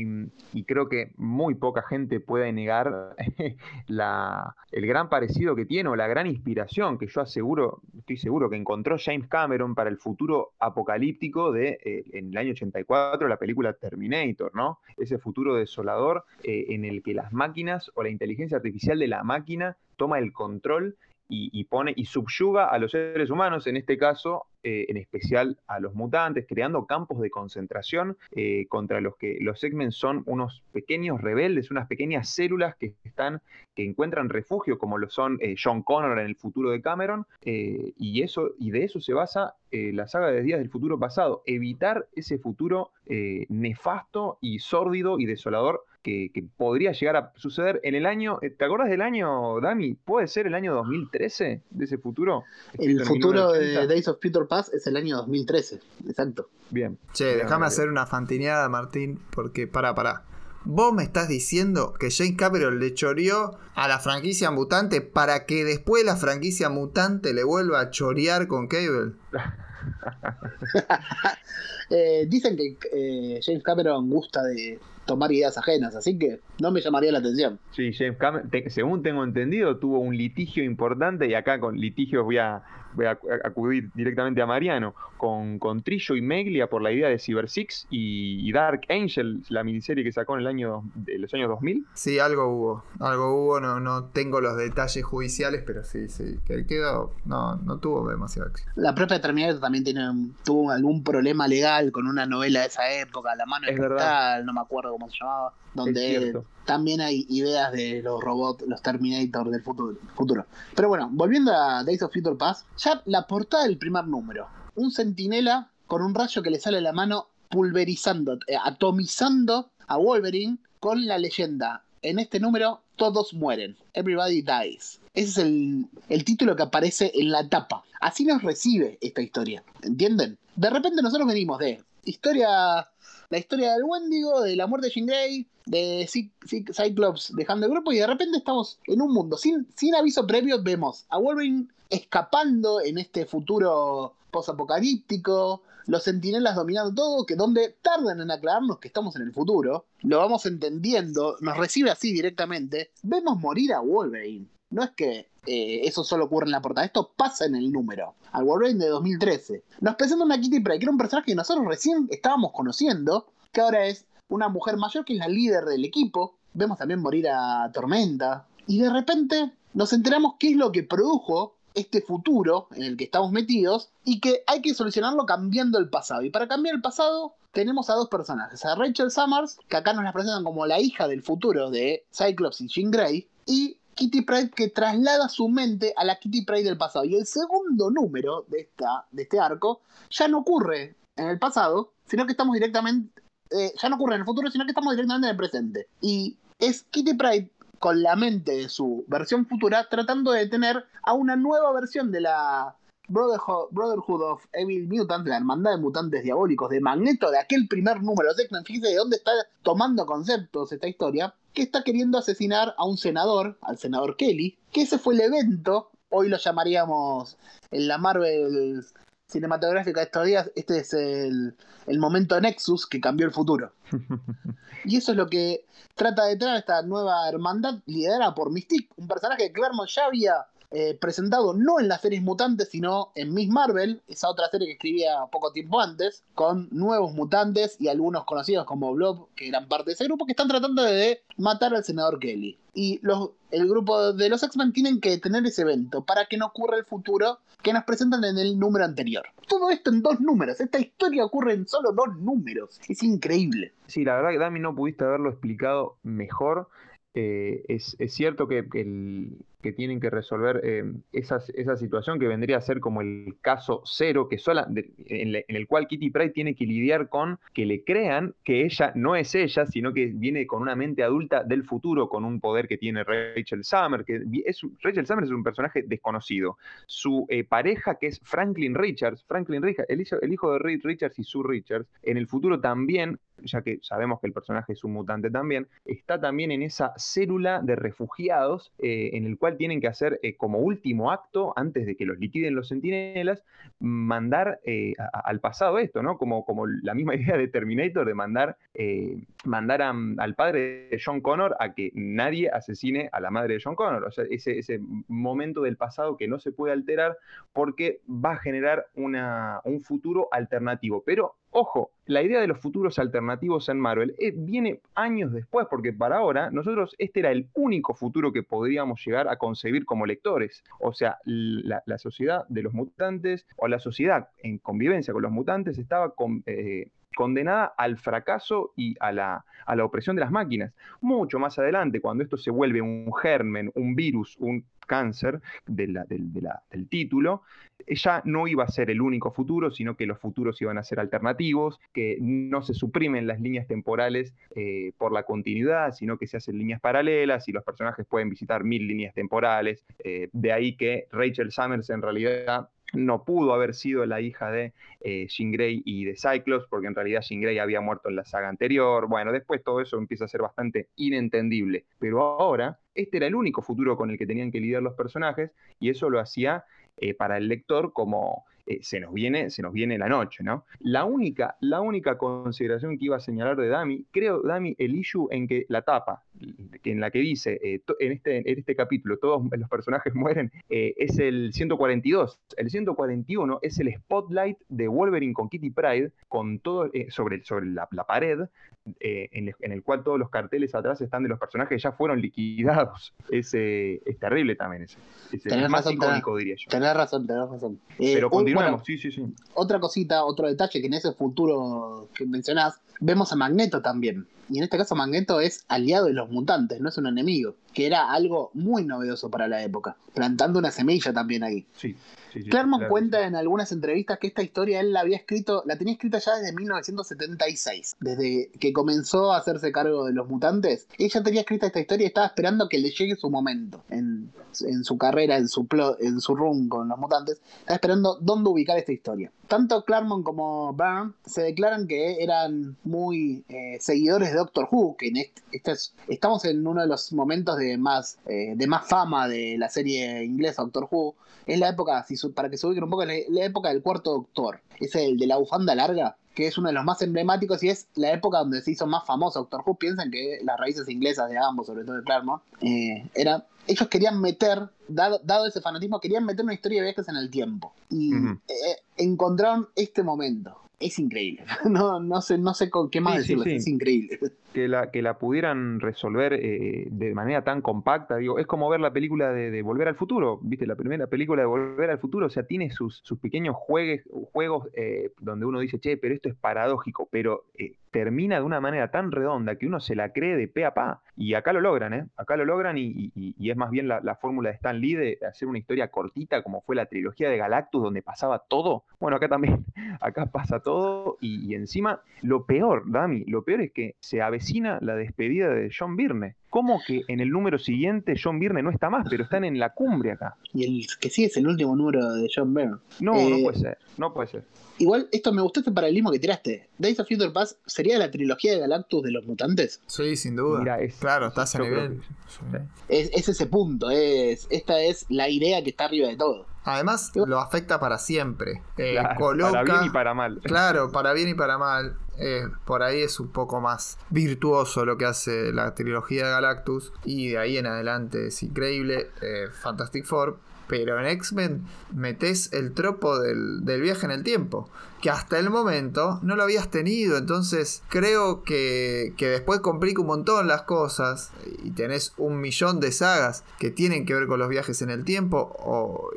creo que muy poca gente puede negar [laughs] el gran parecido que tiene o la gran inspiración que yo aseguro, estoy seguro que encontró James Cameron para el futuro apocalíptico de eh, en el año 84 la película Terminator, ¿no? Ese futuro desolador eh, en el que las máquinas o la inteligencia artificial de la máquina toma el control y pone y subyuga a los seres humanos, en este caso, eh, en especial a los mutantes, creando campos de concentración eh, contra los que los X-Men son unos pequeños rebeldes, unas pequeñas células que están, que encuentran refugio, como lo son eh, John Connor en el futuro de Cameron, y eso, y de eso se basa la saga de Días del Futuro Pasado, evitar ese futuro nefasto y sórdido y desolador que, que podría llegar a suceder en el año, eh, ¿te acuerdas del año, Dami? ¿Puede ser el año 2013 de ese futuro? El futuro de 1980. Days of Future Past es el año 2013. Exacto. Bien. Che, déjame hacer una fantineada, Martín, porque, pará, pará. Vos me estás diciendo que James Cameron le choreó a la franquicia mutante para que después la franquicia mutante le vuelva a chorear con Cable. [laughs] Eh, dicen que eh, James Cameron gusta de tomar ideas ajenas, así que no me llamaría la atención. Sí, James Cameron, según tengo entendido, tuvo un litigio importante y acá con litigios voy a, acudir directamente a Mariano, con, con Trillo y Meglia por la idea de Cyber Six y, y Dark Angel, la miniserie que sacó en el año de los años 2000. Sí, algo hubo. Algo hubo, no, no tengo los detalles judiciales, pero sí, sí. Que quedó. No, no tuvo demasiado éxito. La propia Terminator también tiene, tuvo algún problema legal con una novela de esa época, La mano de Es verdad. cristal, no me acuerdo cómo se llamaba, donde cierto. También hay ideas de los robots, los Terminator del futuro, futuro. Pero bueno, volviendo a Days of Future Past, ya la portada del primer número, un centinela con un rayo que le sale de la mano pulverizando, eh, atomizando a Wolverine con la leyenda. En este número todos mueren. Everybody dies. Ese es el, el título que aparece en la tapa. Así nos recibe esta historia. ¿Entienden? De repente nosotros venimos de historia. La historia del Wendigo, de la muerte de Jean Grey, de Cy- Cy- Cyclops dejando el grupo, y de repente estamos en un mundo. Sin, sin aviso previo, vemos a Wolverine escapando en este futuro posapocalíptico, los sentinelas dominando todo, que donde tardan en aclararnos que estamos en el futuro, lo vamos entendiendo, nos recibe así directamente, vemos morir a Wolverine. No es que eh, eso solo ocurre en la portada, esto pasa en el número. Al Wolverine de 2013. Nos presenta una Kitty Pryde, que era un personaje que nosotros recién estábamos conociendo, que ahora es una mujer mayor que es la líder del equipo. Vemos también morir a Tormenta. Y de repente nos enteramos qué es lo que produjo este futuro en el que estamos metidos y que hay que solucionarlo cambiando el pasado. Y para cambiar el pasado tenemos a dos personajes, a Rachel Summers, que acá nos la presentan como la hija del futuro de Cyclops y Jean Grey, y Kitty Pryde que traslada su mente a la Kitty Pryde del pasado. Y el segundo número de, esta, de este arco ya no ocurre en el pasado, sino que estamos directamente... eh, ya no ocurre en el futuro, sino que estamos directamente en el presente. Y es Kitty Pryde con la mente de su versión futura, tratando de detener a una nueva versión de la Brotherhood, of Evil Mutants, la hermandad de mutantes diabólicos de Magneto, de aquel primer número de X-Men. Fíjese de dónde está tomando conceptos esta historia, que está queriendo asesinar a un senador, al senador Kelly, que ese fue el evento, hoy lo llamaríamos en la Marvel cinematográfica de estos días, este es el, el momento Nexus que cambió el futuro. [laughs] Y eso es lo que trata de traer esta nueva hermandad liderada por Mystique, un personaje que Claremont ya había eh, presentado no en las series mutantes, sino en Miss Marvel, esa otra serie que escribía poco tiempo antes, con nuevos mutantes y algunos conocidos como Blob, que eran parte de ese grupo, que están tratando de matar al senador Kelly. Y los, el grupo de los X-Men tienen que tener ese evento para que no ocurra el futuro que nos presentan en el número anterior. Todo esto en dos números. Esta historia ocurre en solo dos números. Es increíble. Sí, la verdad que Dami no pudiste haberlo explicado mejor. Eh, es, es, cierto que el, que tienen que resolver eh, esa, situación que vendría a ser como el caso cero, que sola, en, el cual Kitty Pryde tiene que lidiar con que le crean que ella no es ella, sino que viene con una mente adulta del futuro, con un poder que tiene Rachel Summer, que es, Rachel Summer es un personaje desconocido. Su eh, pareja, que es Franklin Richards, Franklin Richards, el el hijo de Reed Richards y Sue Richards, en el futuro también ya que sabemos que el personaje es un mutante también, está también en esa célula de refugiados eh, en el cual tienen que hacer eh, como último acto, antes de que los liquiden los centinelas, mandar eh, al pasado esto, ¿no? Como, como la misma [laughs] idea de Terminator de mandar, mandar al padre de John Connor a que nadie asesine a la madre de John Connor. O sea, ese, ese momento del pasado que no se puede alterar porque va a generar una, un futuro alternativo. Pero Ojo, la idea de los futuros alternativos en Marvel eh, viene años después, porque para ahora nosotros este era el único futuro que podríamos llegar a concebir como lectores. O sea, la, sociedad de los mutantes o la sociedad en convivencia con los mutantes estaba eh, condenada al fracaso y a la, a la opresión de las máquinas. Mucho más adelante, cuando esto se vuelve un germen, un virus, un cáncer de del título, ya no iba a ser el único futuro, sino que los futuros iban a ser alternativos, que no se suprimen las líneas temporales eh, por la continuidad, sino que se hacen líneas paralelas y los personajes pueden visitar mil líneas temporales. Eh, de ahí que Rachel Summers en realidad no pudo haber sido la hija de eh, Grey y de Cyclops, porque en realidad Jean Grey había muerto en la saga anterior. Bueno, después todo eso empieza a ser bastante inentendible. Pero ahora, este era el único futuro con el que tenían que lidiar los personajes, y eso lo hacía eh, para el lector como eh, se, nos viene, se nos viene la noche, ¿no? La única, la única consideración que iba a señalar de Dami, creo, Dami, el issue en que la tapa, en la que dice, eh, en, este, en este capítulo todos los personajes [laughs] mueren, es el 142. El 141 es el spotlight de Wolverine con Kitty Pride, con todo, sobre, sobre la, pared, en, el, cual todos los carteles atrás están de los personajes que ya fueron liquidados. [laughs] Es, es terrible también ese. Es más icónico, diría yo tenés razón, tenés razón. Eh, Pero continuamos, sí, sí, sí. Otra cosita, otro detalle que en ese futuro que mencionás, vemos a Magneto también. Y en este caso Magneto es aliado de los mutantes, no es un enemigo, que era algo muy novedoso para la época, plantando una semilla también ahí. Sí. Claremont cuenta en algunas entrevistas que esta historia él la había escrito, la tenía escrita ya desde 1976, desde que comenzó a hacerse cargo de los mutantes. Ella tenía escrita esta historia y estaba esperando que le llegue su momento en, su carrera, en su, en su run con los mutantes. Estaba esperando dónde ubicar esta historia. Tanto Claremont como Byrne se declaran que eran muy eh, seguidores de Doctor Who, que en este, estamos en uno de los momentos de más, eh, de más fama de la serie inglesa Doctor Who. Es la época, si para que se ubiquen un poco, la, la época del cuarto doctor. Es el de la bufanda larga, que es uno de los más emblemáticos y es la época donde se hizo más famoso Doctor Who. Piensan que las raíces inglesas de ambos, sobre todo de Claremont, eh, era, ellos querían meter, dado, dado, ese fanatismo, querían meter una historia de viajes en el tiempo. Y eh, encontraron este momento. Es increíble. [laughs] No, no sé, no sé con qué más decirlo. Es increíble que la, que la pudieran resolver eh, de manera tan compacta. Digo, es como ver la película de, Volver al Futuro, ¿viste? La primera película de Volver al Futuro, o sea, tiene sus, sus pequeños juegues, juegos eh, donde uno dice, che, pero esto es paradójico, pero eh, termina de una manera tan redonda que uno se la cree de pe a pa. Y acá lo logran, ¿eh? Acá lo logran y, es más bien la, fórmula de Stan Lee de hacer una historia cortita como fue la trilogía de Galactus donde pasaba todo. Bueno, acá también, [laughs] acá pasa todo y, encima lo peor, Dami, lo peor es que se avecina la despedida de John Byrne ¿cómo que en el número siguiente John Byrne no está más, pero están en la cumbre acá? Y el que sí es el último número de John Byrne. No, Eh, no puede ser, no puede ser. Igual, esto me gustó este paralelismo que tiraste. Days of Future Past sería la trilogía de Galactus de los mutantes. Sí, sin duda. Mira, es- claro, está a nivel. que Sí. Es, es ese punto, es, esta es la idea que está arriba de todo. Además, lo afecta para siempre. Eh, Claro, coloca, Para bien y para mal. Claro, para bien y para mal. Eh, por ahí es un poco más virtuoso lo que hace la trilogía de Galactus. Y de ahí en adelante es increíble. eh, Fantastic Four. Pero en X-Men metes el tropo del, viaje en el tiempo. Que hasta el momento no lo habías tenido. Entonces creo que, después complica un montón las cosas. Y tenés un millón de sagas que tienen que ver con los viajes en el tiempo.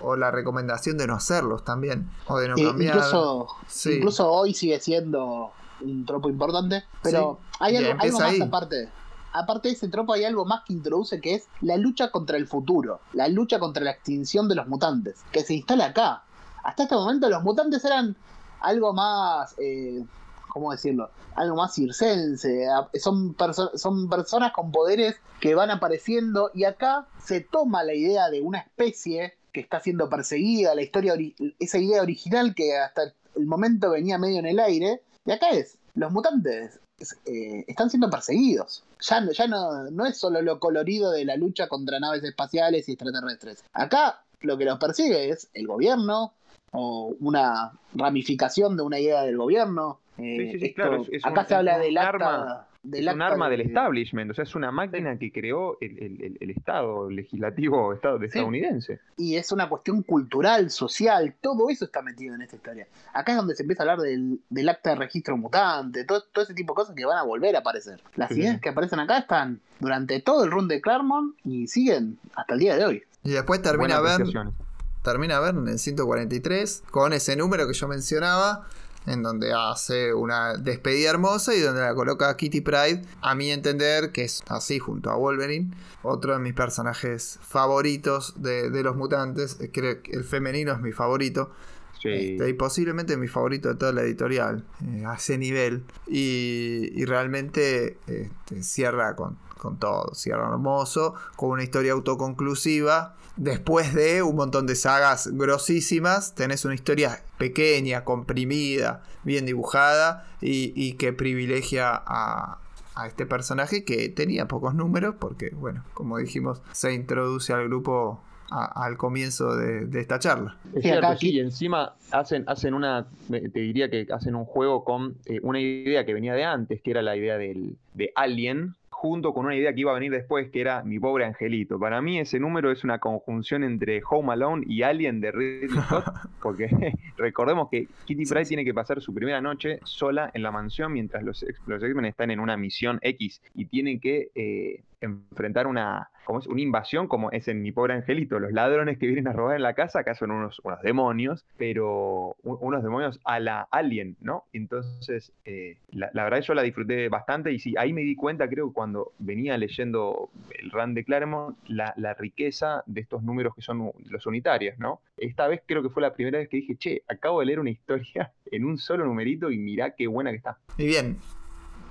O la recomendación de no hacerlos también. O de no cambiar. incluso, Sí. incluso hoy sigue siendo un tropo importante. Pero hay algo, más ahí. aparte. Aparte de ese tropo hay algo más que introduce que es la lucha contra el futuro. La lucha contra la extinción de los mutantes. Que se instala acá. Hasta este momento los mutantes eran algo más... eh, ¿Cómo decirlo? Algo más circense. Son, perso- son personas con poderes que van apareciendo y acá se toma la idea de una especie que está siendo perseguida, la historia ori- esa idea original que hasta el momento venía medio en el aire, y acá es, los mutantes es- eh, están siendo perseguidos. Ya, no- ya no, no es solo lo colorido de la lucha contra naves espaciales y extraterrestres. Acá lo que los persigue es el gobierno o una ramificación de una idea del gobierno. Eh, Sí, sí, sí, esto- claro, es- es acá un- se habla del arma- del es un arma de- del establishment, o sea, es una máquina que creó el, el- el- el Estado legislativo estado Sí. estadounidense. y es una cuestión cultural, social, todo eso está metido en esta historia. Acá es donde se empieza a hablar del, del acta de registro mutante, todo, todo ese tipo de cosas que van a volver a aparecer. Las Sí, ideas que aparecen acá están durante todo el run de Claremont y siguen hasta el día de hoy. Y después termina apreciación. termina Bern en 143 con ese número que yo mencionaba. En donde hace una despedida hermosa y donde la coloca a Kitty Pride, a mi entender, que es así junto a Wolverine, otro de mis personajes favoritos de, de los mutantes. Creo que el femenino es mi favorito. Sí. Este, y posiblemente mi favorito de toda la editorial, eh, a ese nivel. Y, y realmente este, cierra con, con todo, cierra hermoso, con una historia autoconclusiva. Después de un montón de sagas grosísimas, tenés una historia pequeña, comprimida, bien dibujada y, y que privilegia a, a este personaje que tenía pocos números porque, bueno, como dijimos, se introduce al grupo a- al comienzo de- de esta charla. Es Sí, cierto, sí, y encima hacen, hacen una, te diría que hacen un juego con eh, una idea que venía de antes, que era la idea del, de Alien, junto con una idea que iba a venir después, que era Mi Pobre Angelito. Para mí ese número es una conjunción entre Home Alone y Alien de Ridley Scott, [laughs] porque [laughs] recordemos que Kitty Pryde tiene que pasar su primera noche sola en la mansión mientras los, los X-Men están en una misión X y tienen que eh, enfrentar una, como es? una invasión como es en Mi Pobre Angelito. Los ladrones que vienen a robar en la casa acá son unos, unos demonios, pero unos demonios a la Alien, ¿no? Entonces, eh, la, la verdad yo la disfruté bastante y sí, ahí me di cuenta, creo, cuando venía leyendo el run de Claremont, la, la riqueza de estos números que son los unitarios, ¿no? Esta vez creo que fue la primera vez que dije, che, acabo de leer una historia [laughs] en un solo numerito y mirá qué buena que está. Y bien,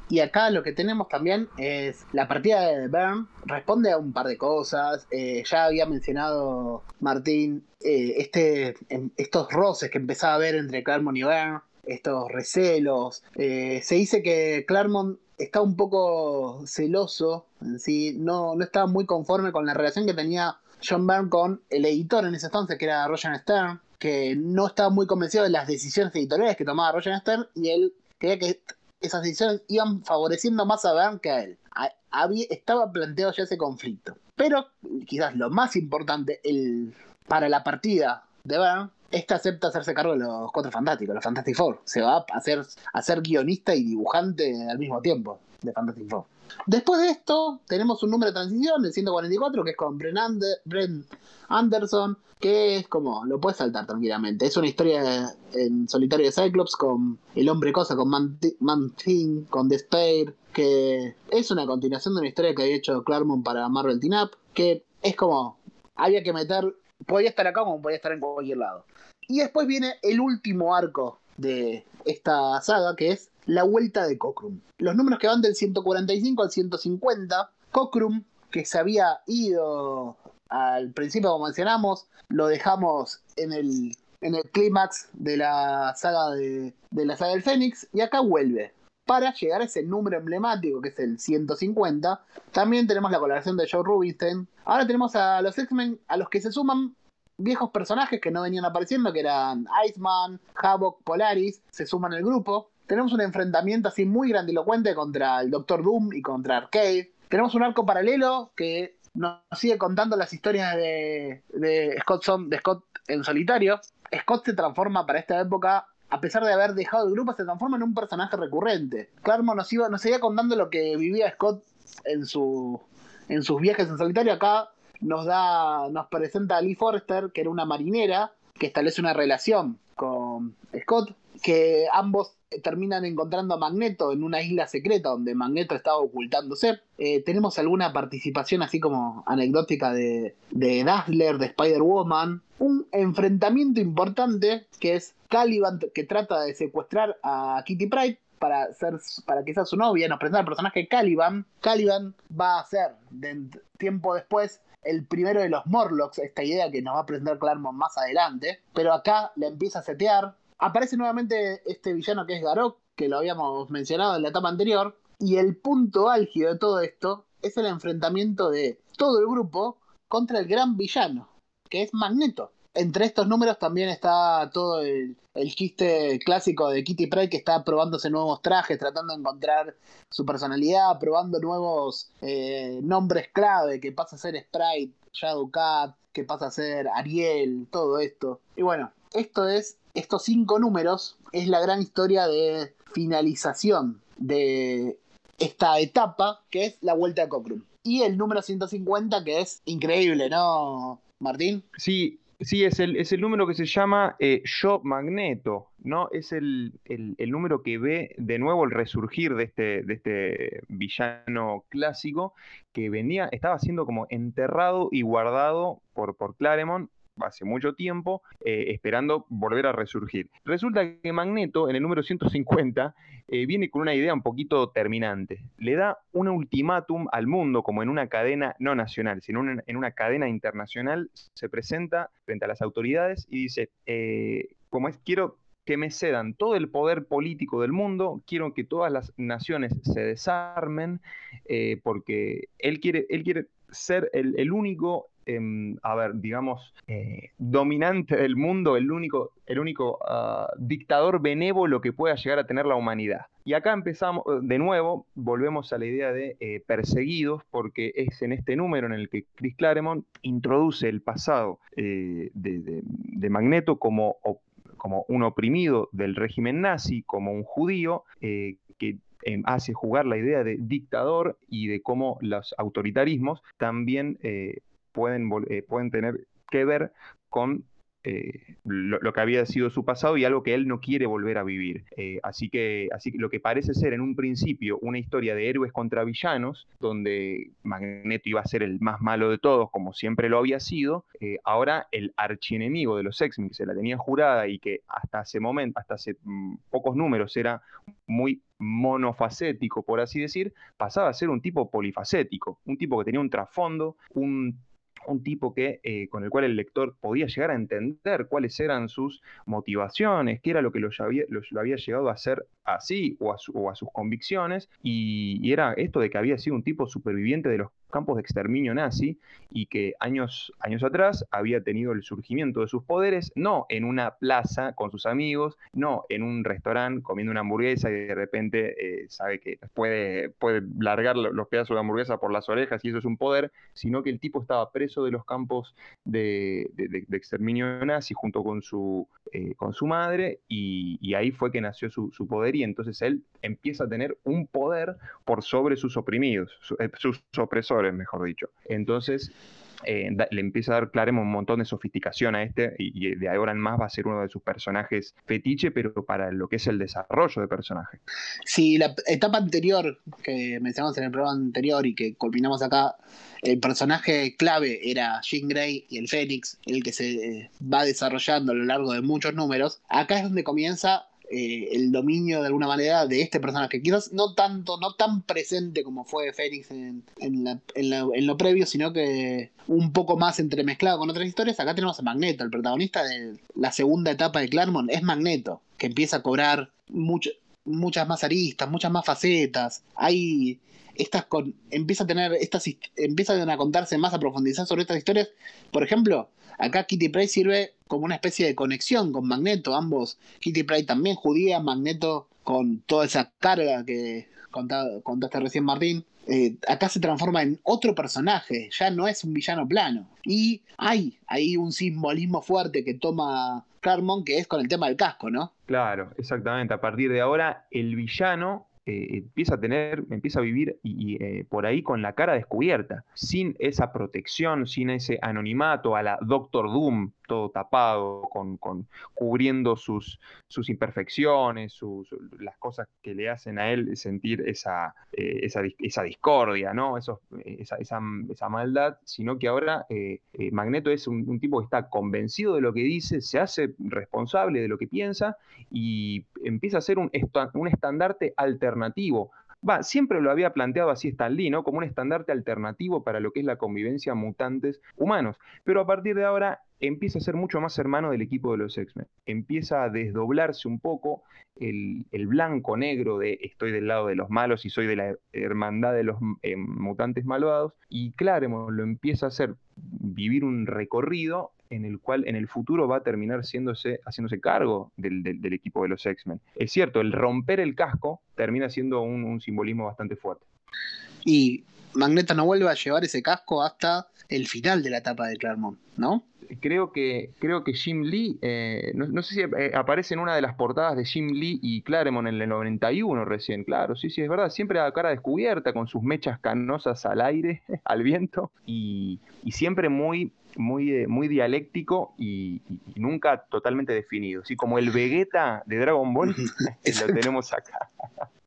Y acá lo que tenemos también es la partida de Bern responde a un par de cosas. Eh, ya había mencionado Martín eh, este, estos roces que empezaba a haber entre Claremont y Bern, estos recelos. Eh, se dice que Claremont está un poco celoso en sí, no, no estaba muy conforme con la relación que tenía John Byrne con el editor en ese entonces, que era Roger Stern, que no estaba muy convencido de las decisiones editoriales que tomaba Roger Stern y él creía que esas decisiones iban favoreciendo más a Byrne que a él. Había- estaba planteado ya ese conflicto. Pero quizás lo más importante, para la partida de Byrne, este acepta hacerse cargo de los Cuatro Fantásticos, los Fantastic Four. Se va a hacer, a ser guionista y dibujante al mismo tiempo de Fantastic Four. Después de esto, tenemos un número de transición, el 144, que es con Brent Anderson, que es como, lo puedes saltar tranquilamente. Es una historia en solitario de Cyclops con El Hombre Cosa, con Man, Man con Despair, que es una continuación de una historia que había hecho Claremont para Marvel Teen Up, que es como, había que meter, podía estar acá como podía estar en cualquier lado. Y después viene el último arco de esta saga, que es La Vuelta de Cockrum. Los números que van del 145 al 150 Cockrum, que se había ido al principio, como mencionamos, lo dejamos en el, en el clímax de la saga de, de la saga del Fénix, y acá vuelve. Para llegar a ese número emblemático que es el 150, también tenemos la colaboración de Joe Rubinstein. Ahora tenemos a los X-Men, a los que se suman viejos personajes que no venían apareciendo, que eran Iceman, Havoc, Polaris, se suman al grupo. Tenemos un enfrentamiento así muy grandilocuente contra el Doctor Doom y contra Arcade. Tenemos un arco paralelo que nos sigue contando las historias de, Scott, Son- de Scott en solitario. Scott se transforma para esta época, a pesar de haber dejado el grupo, se transforma en un personaje recurrente. Claremont nos, iba, nos seguía contando lo que vivía Scott en, su, en sus viajes en solitario. Acá nos da, nos presenta a Lee Forrester, que era una marinera, que establece una relación con Scott, que ambos terminan encontrando a Magneto en una isla secreta donde Magneto estaba ocultándose. Eh, tenemos alguna participación así como anecdótica de, de Dazzler, de Spider-Woman. Un enfrentamiento importante que es Caliban que trata de secuestrar a Kitty Pryde para, ser, para que sea su novia. Nos presenta el personaje Caliban. Caliban va a ser tiempo después el primero de los Morlocks, esta idea que nos va a presentar Claremont más adelante. Pero acá le empieza a setear. Aparece nuevamente este villano que es Garok, que lo habíamos mencionado en la etapa anterior. Y el punto álgido de todo esto es el enfrentamiento de todo el grupo contra el gran villano, que es Magneto. Entre estos números también está todo el, chiste clásico de Kitty Pryde que está probándose nuevos trajes, tratando de encontrar su personalidad, probando nuevos eh, nombres clave, que pasa a ser Sprite, Shadowcat, que pasa a ser Ariel, todo esto. Y bueno, esto es, estos cinco números es la gran historia de finalización de esta etapa, que es la vuelta a Cockrum. Y el número 150, que es increíble, ¿no, Martín? Sí, sí, es el, es el número que se llama eh, Yo Magneto, ¿no? Es el, el- el número que ve de nuevo el resurgir de este, de este villano clásico que venía, estaba siendo como enterrado y guardado por, por Claremont hace mucho tiempo, eh, esperando volver a resurgir. Resulta que Magneto, en el número 150, eh, viene con una idea un poquito terminante. Le da un ultimátum al mundo, como en una cadena no nacional, sino en, una cadena internacional, se presenta frente a las autoridades y dice, eh, como es, quiero que me cedan todo el poder político del mundo, quiero que todas las naciones se desarmen, eh, porque él quiere, él quiere ser el único, em, a ver, digamos, eh, dominante del mundo, el único, el único ah, dictador benévolo que pueda llegar a tener la humanidad. Y acá empezamos, eh, de nuevo, volvemos a la idea de eh, perseguidos, porque es en este número en el que Chris Claremont introduce el pasado de, de- Magneto como, como un oprimido del régimen nazi, como un judío, que eh, hace jugar la idea de dictador y de cómo los autoritarismos también eh, pueden, eh, pueden tener que ver con eh, lo, que había sido su pasado y algo que él no quiere volver a vivir. Eh, así, que, así que lo que parece ser en un principio una historia de héroes contra villanos, donde Magneto iba a ser el más malo de todos, como siempre lo había sido, ahora el archienemigo de los X-Men, que se la tenía jurada y que hasta ese momento, hasta hace mm, pocos números era muy monofacético, por así decir, pasaba a ser un tipo polifacético, un tipo que tenía un trasfondo, un un tipo que, eh, con el cual el lector podía llegar a entender cuáles eran sus motivaciones, qué era lo que lo había, llegado a hacer así o a, sus convicciones, y era esto de que había sido un tipo superviviente de los campos de exterminio nazi y que años, años atrás había tenido el surgimiento de sus poderes, no en una plaza con sus amigos, no en un restaurante comiendo una hamburguesa y de repente eh, sabe que puede, puede largar lo- los pedazos de hamburguesa por las orejas y eso es un poder, sino que el tipo estaba preso de los campos de exterminio nazi junto con su, eh, con su madre y, ahí fue que nació su, poder y entonces él empieza a tener un poder por sobre sus oprimidos, eh, sus opresores, mejor dicho. Entonces eh, le empieza a dar Claremont un montón de sofisticación a este y, de ahora en más va a ser uno de sus personajes fetiche, pero para lo que es el desarrollo de personaje. Si la etapa anterior que mencionamos en el programa anterior y que culminamos acá, el personaje clave era Jean Grey y el Fénix, el que se eh, va desarrollando a lo largo de muchos números, acá es donde comienza eh, el dominio de alguna manera de este personaje. Quizás no tanto, no tan presente como fue Fénix en, en, lo previo, sino que un poco más entremezclado con otras historias. Acá tenemos a Magneto, el protagonista de la segunda etapa de Claremont es Magneto, que empieza a cobrar muchas más aristas, muchas más facetas. Hay estas con, empieza a tener estas empiezan a contarse más a profundizar sobre estas historias. Por ejemplo, Acá Kitty Pryde sirve como una especie de conexión con Magneto, ambos. Kitty Pryde también judía, Magneto con toda esa carga que contaste recién Martín. Eh, acá se transforma en otro personaje, ya no es un villano plano. Y hay, hay un simbolismo fuerte que toma Claremont que es con el tema del casco, ¿no? Claro, exactamente. A partir de ahora, el villano eh, empieza a tener, empieza a vivir y, eh, por ahí con la cara descubierta, sin esa protección, sin ese anonimato a la Doctor Doom, todo tapado, con, cubriendo sus, sus imperfecciones, sus, las cosas que le hacen a él sentir esa, eh, esa, discordia, ¿no? Eso, esa, esa, maldad, sino que ahora Magneto es un, un tipo que está convencido de lo que dice, se hace responsable de lo que piensa y empieza a ser un, un estandarte alternativo. Va, siempre lo había planteado así Stan Lee, ¿no? Como un estandarte alternativo para lo que es la convivencia mutantes humanos. Pero a partir de ahora empieza a ser mucho más hermano del equipo de los X-Men. Empieza a desdoblarse un poco el, blanco-negro de estoy del lado de los malos y soy de la hermandad de los eh, mutantes malvados. Y Claremont lo empieza a hacer vivir un recorrido en el cual en el futuro va a terminar haciéndose cargo del, equipo de los X-Men. Es cierto, el romper el casco termina siendo un, simbolismo bastante fuerte. Y Magneto no vuelve a llevar ese casco hasta el final de la etapa de Claremont, ¿no? Creo que, creo que Jim Lee, eh, no, sé si eh, aparece en una de las portadas de Jim Lee y Claremont en el 91 recién, claro, sí, sí, es verdad, siempre a cara descubierta, con sus mechas canosas al aire, [laughs] al viento, y, y siempre muy muy, eh, muy dialéctico y, nunca totalmente definido. Así como el Vegeta de Dragon Ball, [laughs] lo tenemos acá.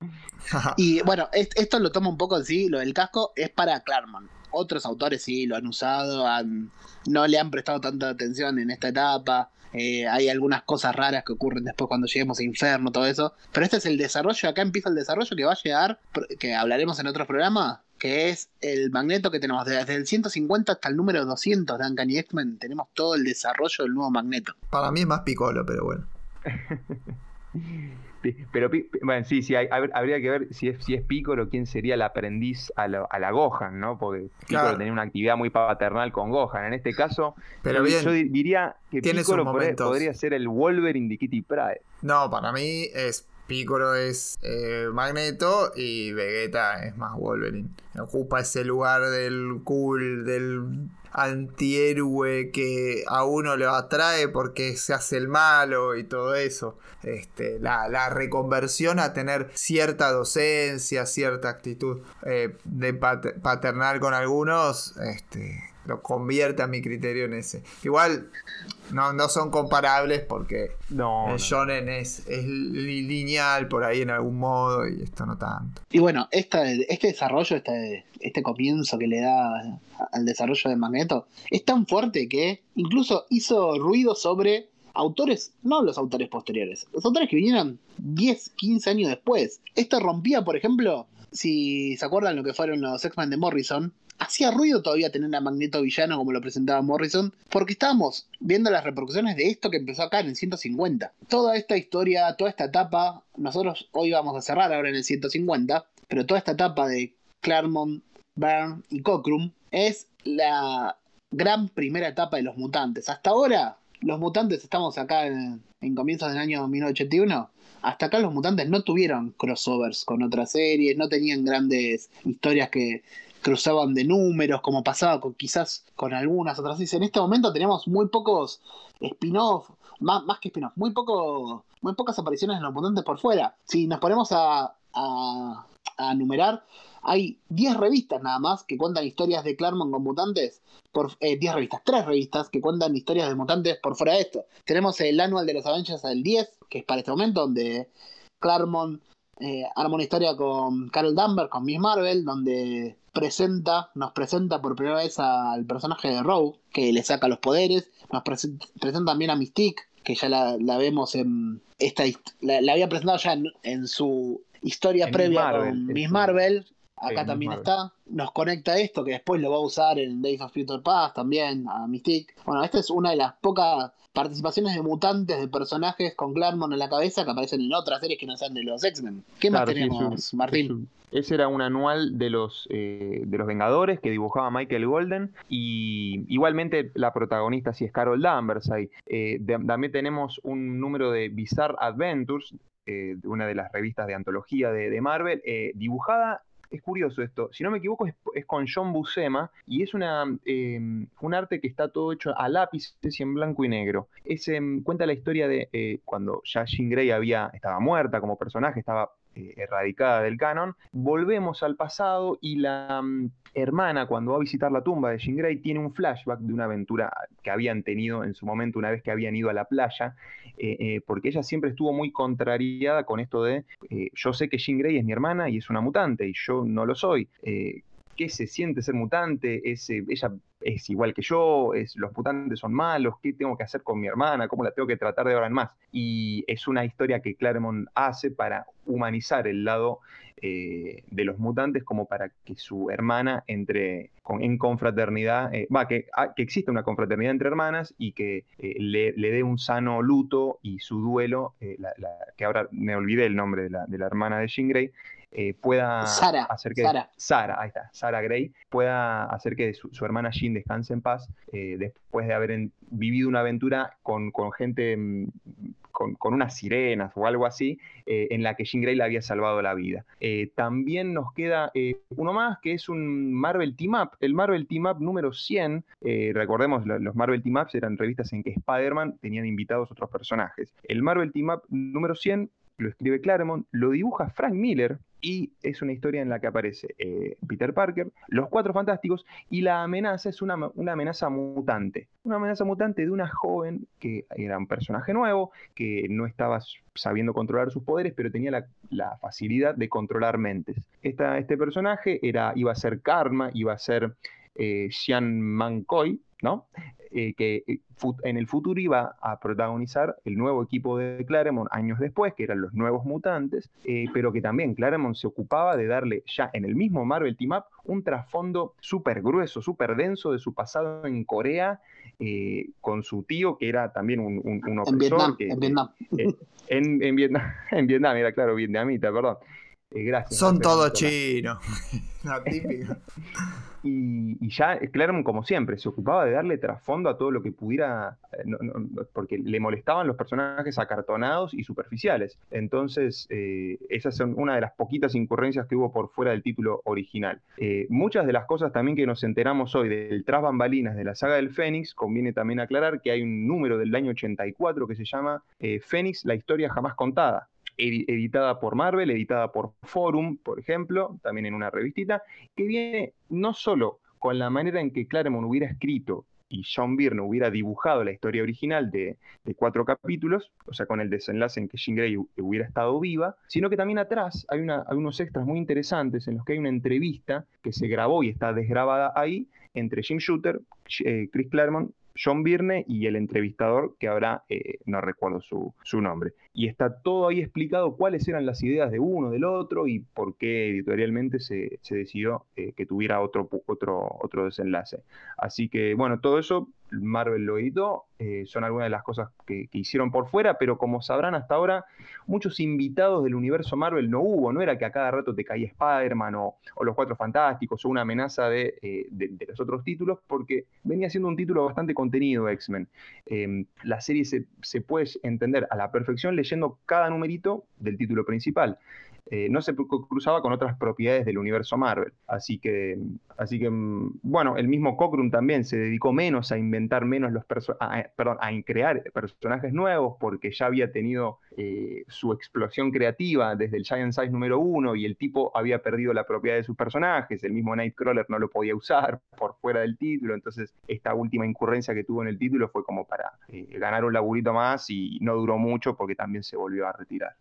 [laughs] y bueno, esto lo toma un poco así, lo del casco es para Claremont. Otros autores sí lo han usado, han, no le han prestado tanta atención en esta etapa. Eh, hay algunas cosas raras que ocurren después cuando lleguemos a Inferno, todo eso. Pero este es el desarrollo, acá empieza el desarrollo que va a llegar, que hablaremos en otros programas, que es el magneto que tenemos desde el 150 hasta el número 200 de Uncanny X-Men. Tenemos todo el desarrollo del nuevo magneto. Para mí es más picolo, pero bueno. [laughs] Pero, bueno, sí, sí, habría que ver si es, si es Piccolo, quién sería el aprendiz a, la Gohan, ¿no? Porque Piccolo tenía una actividad muy paternal con Gohan. En este caso, pero yo diría que Piccolo podría, ser el Wolverine de Kitty Pride. No, para mí es Piccolo es eh, Magneto y Vegeta es más Wolverine. Ocupa ese lugar del cool, del antihéroe que a uno le atrae porque se hace el malo y todo eso. Este, la, reconversión a tener cierta docencia, cierta actitud eh, de paternal con algunos, este, lo convierte a mi criterio en ese. Igual no, no son comparables porque no, el shonen Es, es, lineal por ahí en algún modo y esto no tanto. Y bueno, este desarrollo, este, este comienzo que le da al desarrollo de Magneto, es tan fuerte que incluso hizo ruido sobre autores, no los autores posteriores, los autores que vinieron 10, 15 años después. Esto rompía, por ejemplo, si se acuerdan lo que fueron los X-Men de Morrison, hacía ruido todavía tener a Magneto villano como lo presentaba Morrison, porque estábamos viendo las repercusiones de esto que empezó acá en el 150. Toda esta historia, toda esta etapa, nosotros hoy vamos a cerrar ahora en el 150, pero toda esta etapa de Claremont, Byrne y Cockrum es la gran primera etapa de los mutantes. Hasta ahora, los mutantes, estamos acá en, en comienzos del año 1981, hasta acá los mutantes no tuvieron crossovers con otras series, no tenían grandes historias que cruzaban de números, como pasaba con, quizás con algunas otras. En este momento tenemos muy pocos spin-off, más, más, que spin-off, muy, poco, muy pocas apariciones en los mutantes por fuera. Si nos ponemos a, a, a numerar, hay 10 revistas nada más que cuentan historias de Claremont con mutantes. Por, 10 eh, revistas, 3 revistas que cuentan historias de mutantes por fuera de esto. Tenemos el Anual de los Avengers del 10, que es para este momento, donde Claremont eh, arma una historia con Carol Danvers, con Miss Marvel, donde presenta, nos presenta por primera vez al personaje de Rogue, que le saca los poderes, nos presenta también a Mystique, que ya la, la vemos en esta la, la había presentado ya en, en su historia En previa Marvel, con Miss. Marvel. Acá también Marvel. está. Nos conecta esto que después lo va a usar en Days of Future Past también, a Mystique. Bueno, esta es una de las pocas participaciones de mutantes de personajes con Claremont en la cabeza que aparecen en otras series que no sean de los X-Men. ¿Qué más sí, tenemos, Martín? ese era un anual de los, eh, de los Vengadores que dibujaba Michael Golden y igualmente la protagonista sí es Carol Danvers ahí. Eh, de- también tenemos un número de Bizarre Adventures, eh, una de las revistas de antología de, de Marvel, dibujada es curioso esto, si no me equivoco es, con John Buscema y es una, eh, un arte que está todo hecho a lápiz y en blanco y negro. Es, em, cuenta la historia de eh, cuando ya Jean Grey había, estaba muerta como personaje, estaba eh, erradicada del canon. Volvemos al pasado y la mm, hermana cuando va a visitar la tumba de Jean Grey tiene un flashback de una aventura que habían tenido en su momento una vez que habían ido a la playa, eh, eh, porque ella siempre estuvo muy contrariada con esto de yo sé que Jean Grey es mi hermana y es una mutante y yo no lo soy. ¿Qué se siente ser mutante? Es, eh, ella es igual que yo, es, los mutantes son malos, ¿qué tengo que hacer con mi hermana? ¿Cómo la tengo que tratar de ahora en más? Y es una historia que Claremont hace para humanizar el lado eh, de los mutantes como para que su hermana entre en confraternidad, eh, va, que, ah, que exista una confraternidad entre hermanas y que le, le dé un sano luto y su duelo, que ahora me olvidé el nombre de la, de la hermana de Jean Grey, eh, pueda Sara, hacer que Sara. Sara, ahí está, Sara Grey, pueda hacer que su, su hermana Jean descanse en paz eh, después de haber en- vivido una aventura con, con gente, mm, con, con unas sirenas o algo así, eh, en la que Jean Grey le había salvado la vida. Eh, también nos queda eh, uno más que es un Marvel Team Up, el Marvel Team Up número 100. eh, recordemos, lo- los Marvel Team Ups eran revistas en que Spider-Man tenían invitados otros personajes. El Marvel Team Up número 100 lo escribe Claremont, lo dibuja Frank Miller y es una historia en la que aparece eh, Peter Parker, los Cuatro Fantásticos y la amenaza es una, una amenaza mutante. Una amenaza mutante de una joven que era un personaje nuevo, que no estaba sabiendo controlar sus poderes, pero tenía la, facilidad de controlar mentes. Este personaje era, iba a ser Karma, iba a ser eh, Xian Mankoy, ¿no? Eh, que eh, en el futuro iba a protagonizar el nuevo equipo de Claremont años después, que eran los nuevos mutantes, eh, pero que también Claremont se ocupaba de darle ya en el mismo Marvel Team Up un trasfondo súper grueso, súper denso de su pasado en Corea, eh, con su tío, que era también un, un, un En. Vietnam, que- en Vietnam. en, en Vietnam, [laughs] en Vietnam, era claro, vietnamita, perdón. Eh, gracias. Son todos chinos. [laughs] No, típico. [laughs] Y, y ya Claremont, como siempre, se ocupaba de darle trasfondo a todo lo que pudiera, eh, no- no- no, porque le molestaban los personajes acartonados y superficiales. Entonces, eh, esas son una de las poquitas incurrencias que hubo por fuera del título original. Eh, muchas de las cosas también que nos enteramos hoy del tras bambalinas de la saga del Fénix, conviene también aclarar que hay un número del año 84 que se llama Fénix, la historia jamás contada editada por Marvel, editada por Forum, por ejemplo, también en una revistita, que viene no solo con la manera en que Claremont hubiera escrito y John Byrne hubiera dibujado la historia original de, cuatro capítulos, o sea, con el desenlace en que Jean Grey hu- hubiera estado viva, sino que también atrás hay unos extras muy interesantes en los que hay una entrevista que se grabó y está desgrabada ahí entre Jim Shooter, eh, Chris Claremont, John Byrne y el entrevistador, que ahora eh, no recuerdo su, su nombre. Y está todo ahí explicado cuáles eran las ideas de uno, del otro y por qué editorialmente se, se decidió eh, que tuviera otro, otro, otro desenlace. Así que, bueno, todo eso Marvel lo editó, eh, son algunas de las cosas que, que hicieron por fuera, pero como sabrán hasta ahora, muchos invitados del universo Marvel no hubo, no era que a cada rato te caía Spider-Man o, los Cuatro Fantásticos o una amenaza de, eh, de- de los otros títulos, porque venía siendo un título bastante contenido X-Men. Eh, la serie se, se puede entender a la perfección leyendo cada numerito del título principal. Eh, no se cru- cruzaba con otras propiedades del universo Marvel. Así que, así que mm, bueno, el mismo Cockrum también se dedicó menos a inventar menos los perso- a- a- perdón, a crear personajes nuevos porque ya había tenido eh, su explosión creativa desde el Giant Size número uno y el tipo había perdido la propiedad de sus personajes, el mismo Nightcrawler no lo podía usar por fuera del título, entonces esta última incurrencia que tuvo en el título fue como para eh, ganar un laburito más y no duró mucho porque también se volvió a retirar.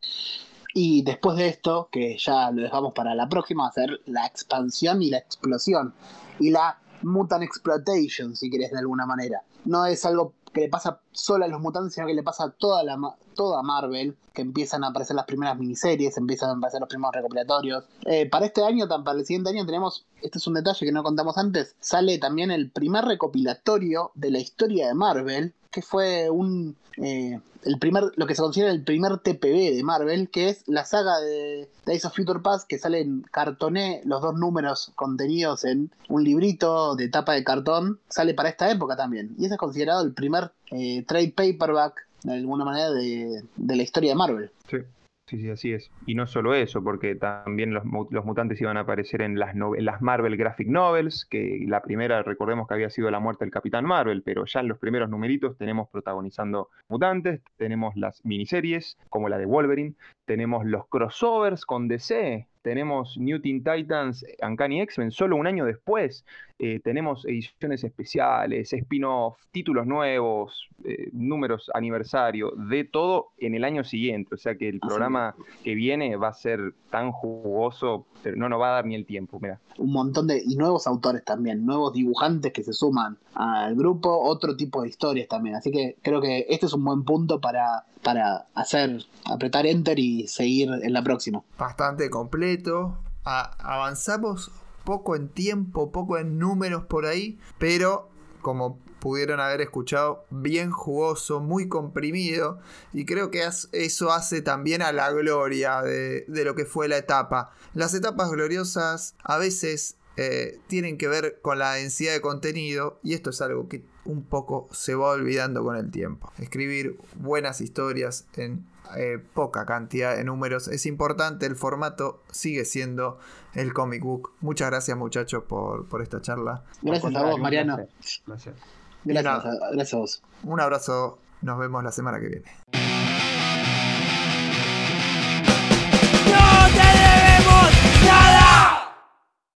Y después de esto, que ya lo dejamos para la próxima, va a ser la expansión y la explosión. Y la mutant exploitation, si querés de alguna manera. No es algo que le pasa solo a los mutantes, sino que le pasa a toda, la, toda Marvel, que empiezan a aparecer las primeras miniseries, empiezan a aparecer los primeros recopilatorios. Eh, para este año, para el siguiente año, tenemos, este es un detalle que no contamos antes, sale también el primer recopilatorio de la historia de Marvel, que fue un eh, el primer, lo que se considera el primer TPB de Marvel, que es la saga de Days of Future Past, que sale en cartoné, los dos números contenidos en un librito de tapa de cartón, sale para esta época también. Y ese es considerado el primer eh, trade paperback, de alguna manera, de, la historia de Marvel. Sí. Sí, sí, así es. Y no solo eso, porque también los, los mutantes iban a aparecer en las, en las Marvel Graphic Novels, que la primera, recordemos que había sido la muerte del Capitán Marvel, pero ya en los primeros numeritos tenemos protagonizando mutantes, tenemos las miniseries, como la de Wolverine, tenemos los crossovers con DC, tenemos New Teen Titans, Uncanny X-Men, solo un año después. Eh, tenemos ediciones especiales, spin-off, títulos nuevos, eh, números aniversario, de todo en el año siguiente. O sea que el programa que viene va a ser tan jugoso, pero no nos va a dar ni el tiempo. Mira. Un montón de. y nuevos autores también, nuevos dibujantes que se suman al grupo, otro tipo de historias también. Así que creo que este es un buen punto para, para hacer, apretar enter y seguir en la próxima. Bastante completo. avanzamos poco en tiempo, poco en números por ahí, pero como pudieron haber escuchado, bien jugoso, muy comprimido, y creo que eso hace también a la gloria de, lo que fue la etapa. Las etapas gloriosas a veces eh, tienen que ver con la densidad de contenido, y esto es algo que un poco se va olvidando con el tiempo. Escribir buenas historias en eh, poca cantidad de números es importante, el formato sigue siendo el comic book. Muchas gracias muchachos por, por esta charla. Gracias a vos, Mariano. Gracias. Gracias, gracias a vos. Un abrazo, nos vemos la semana que viene.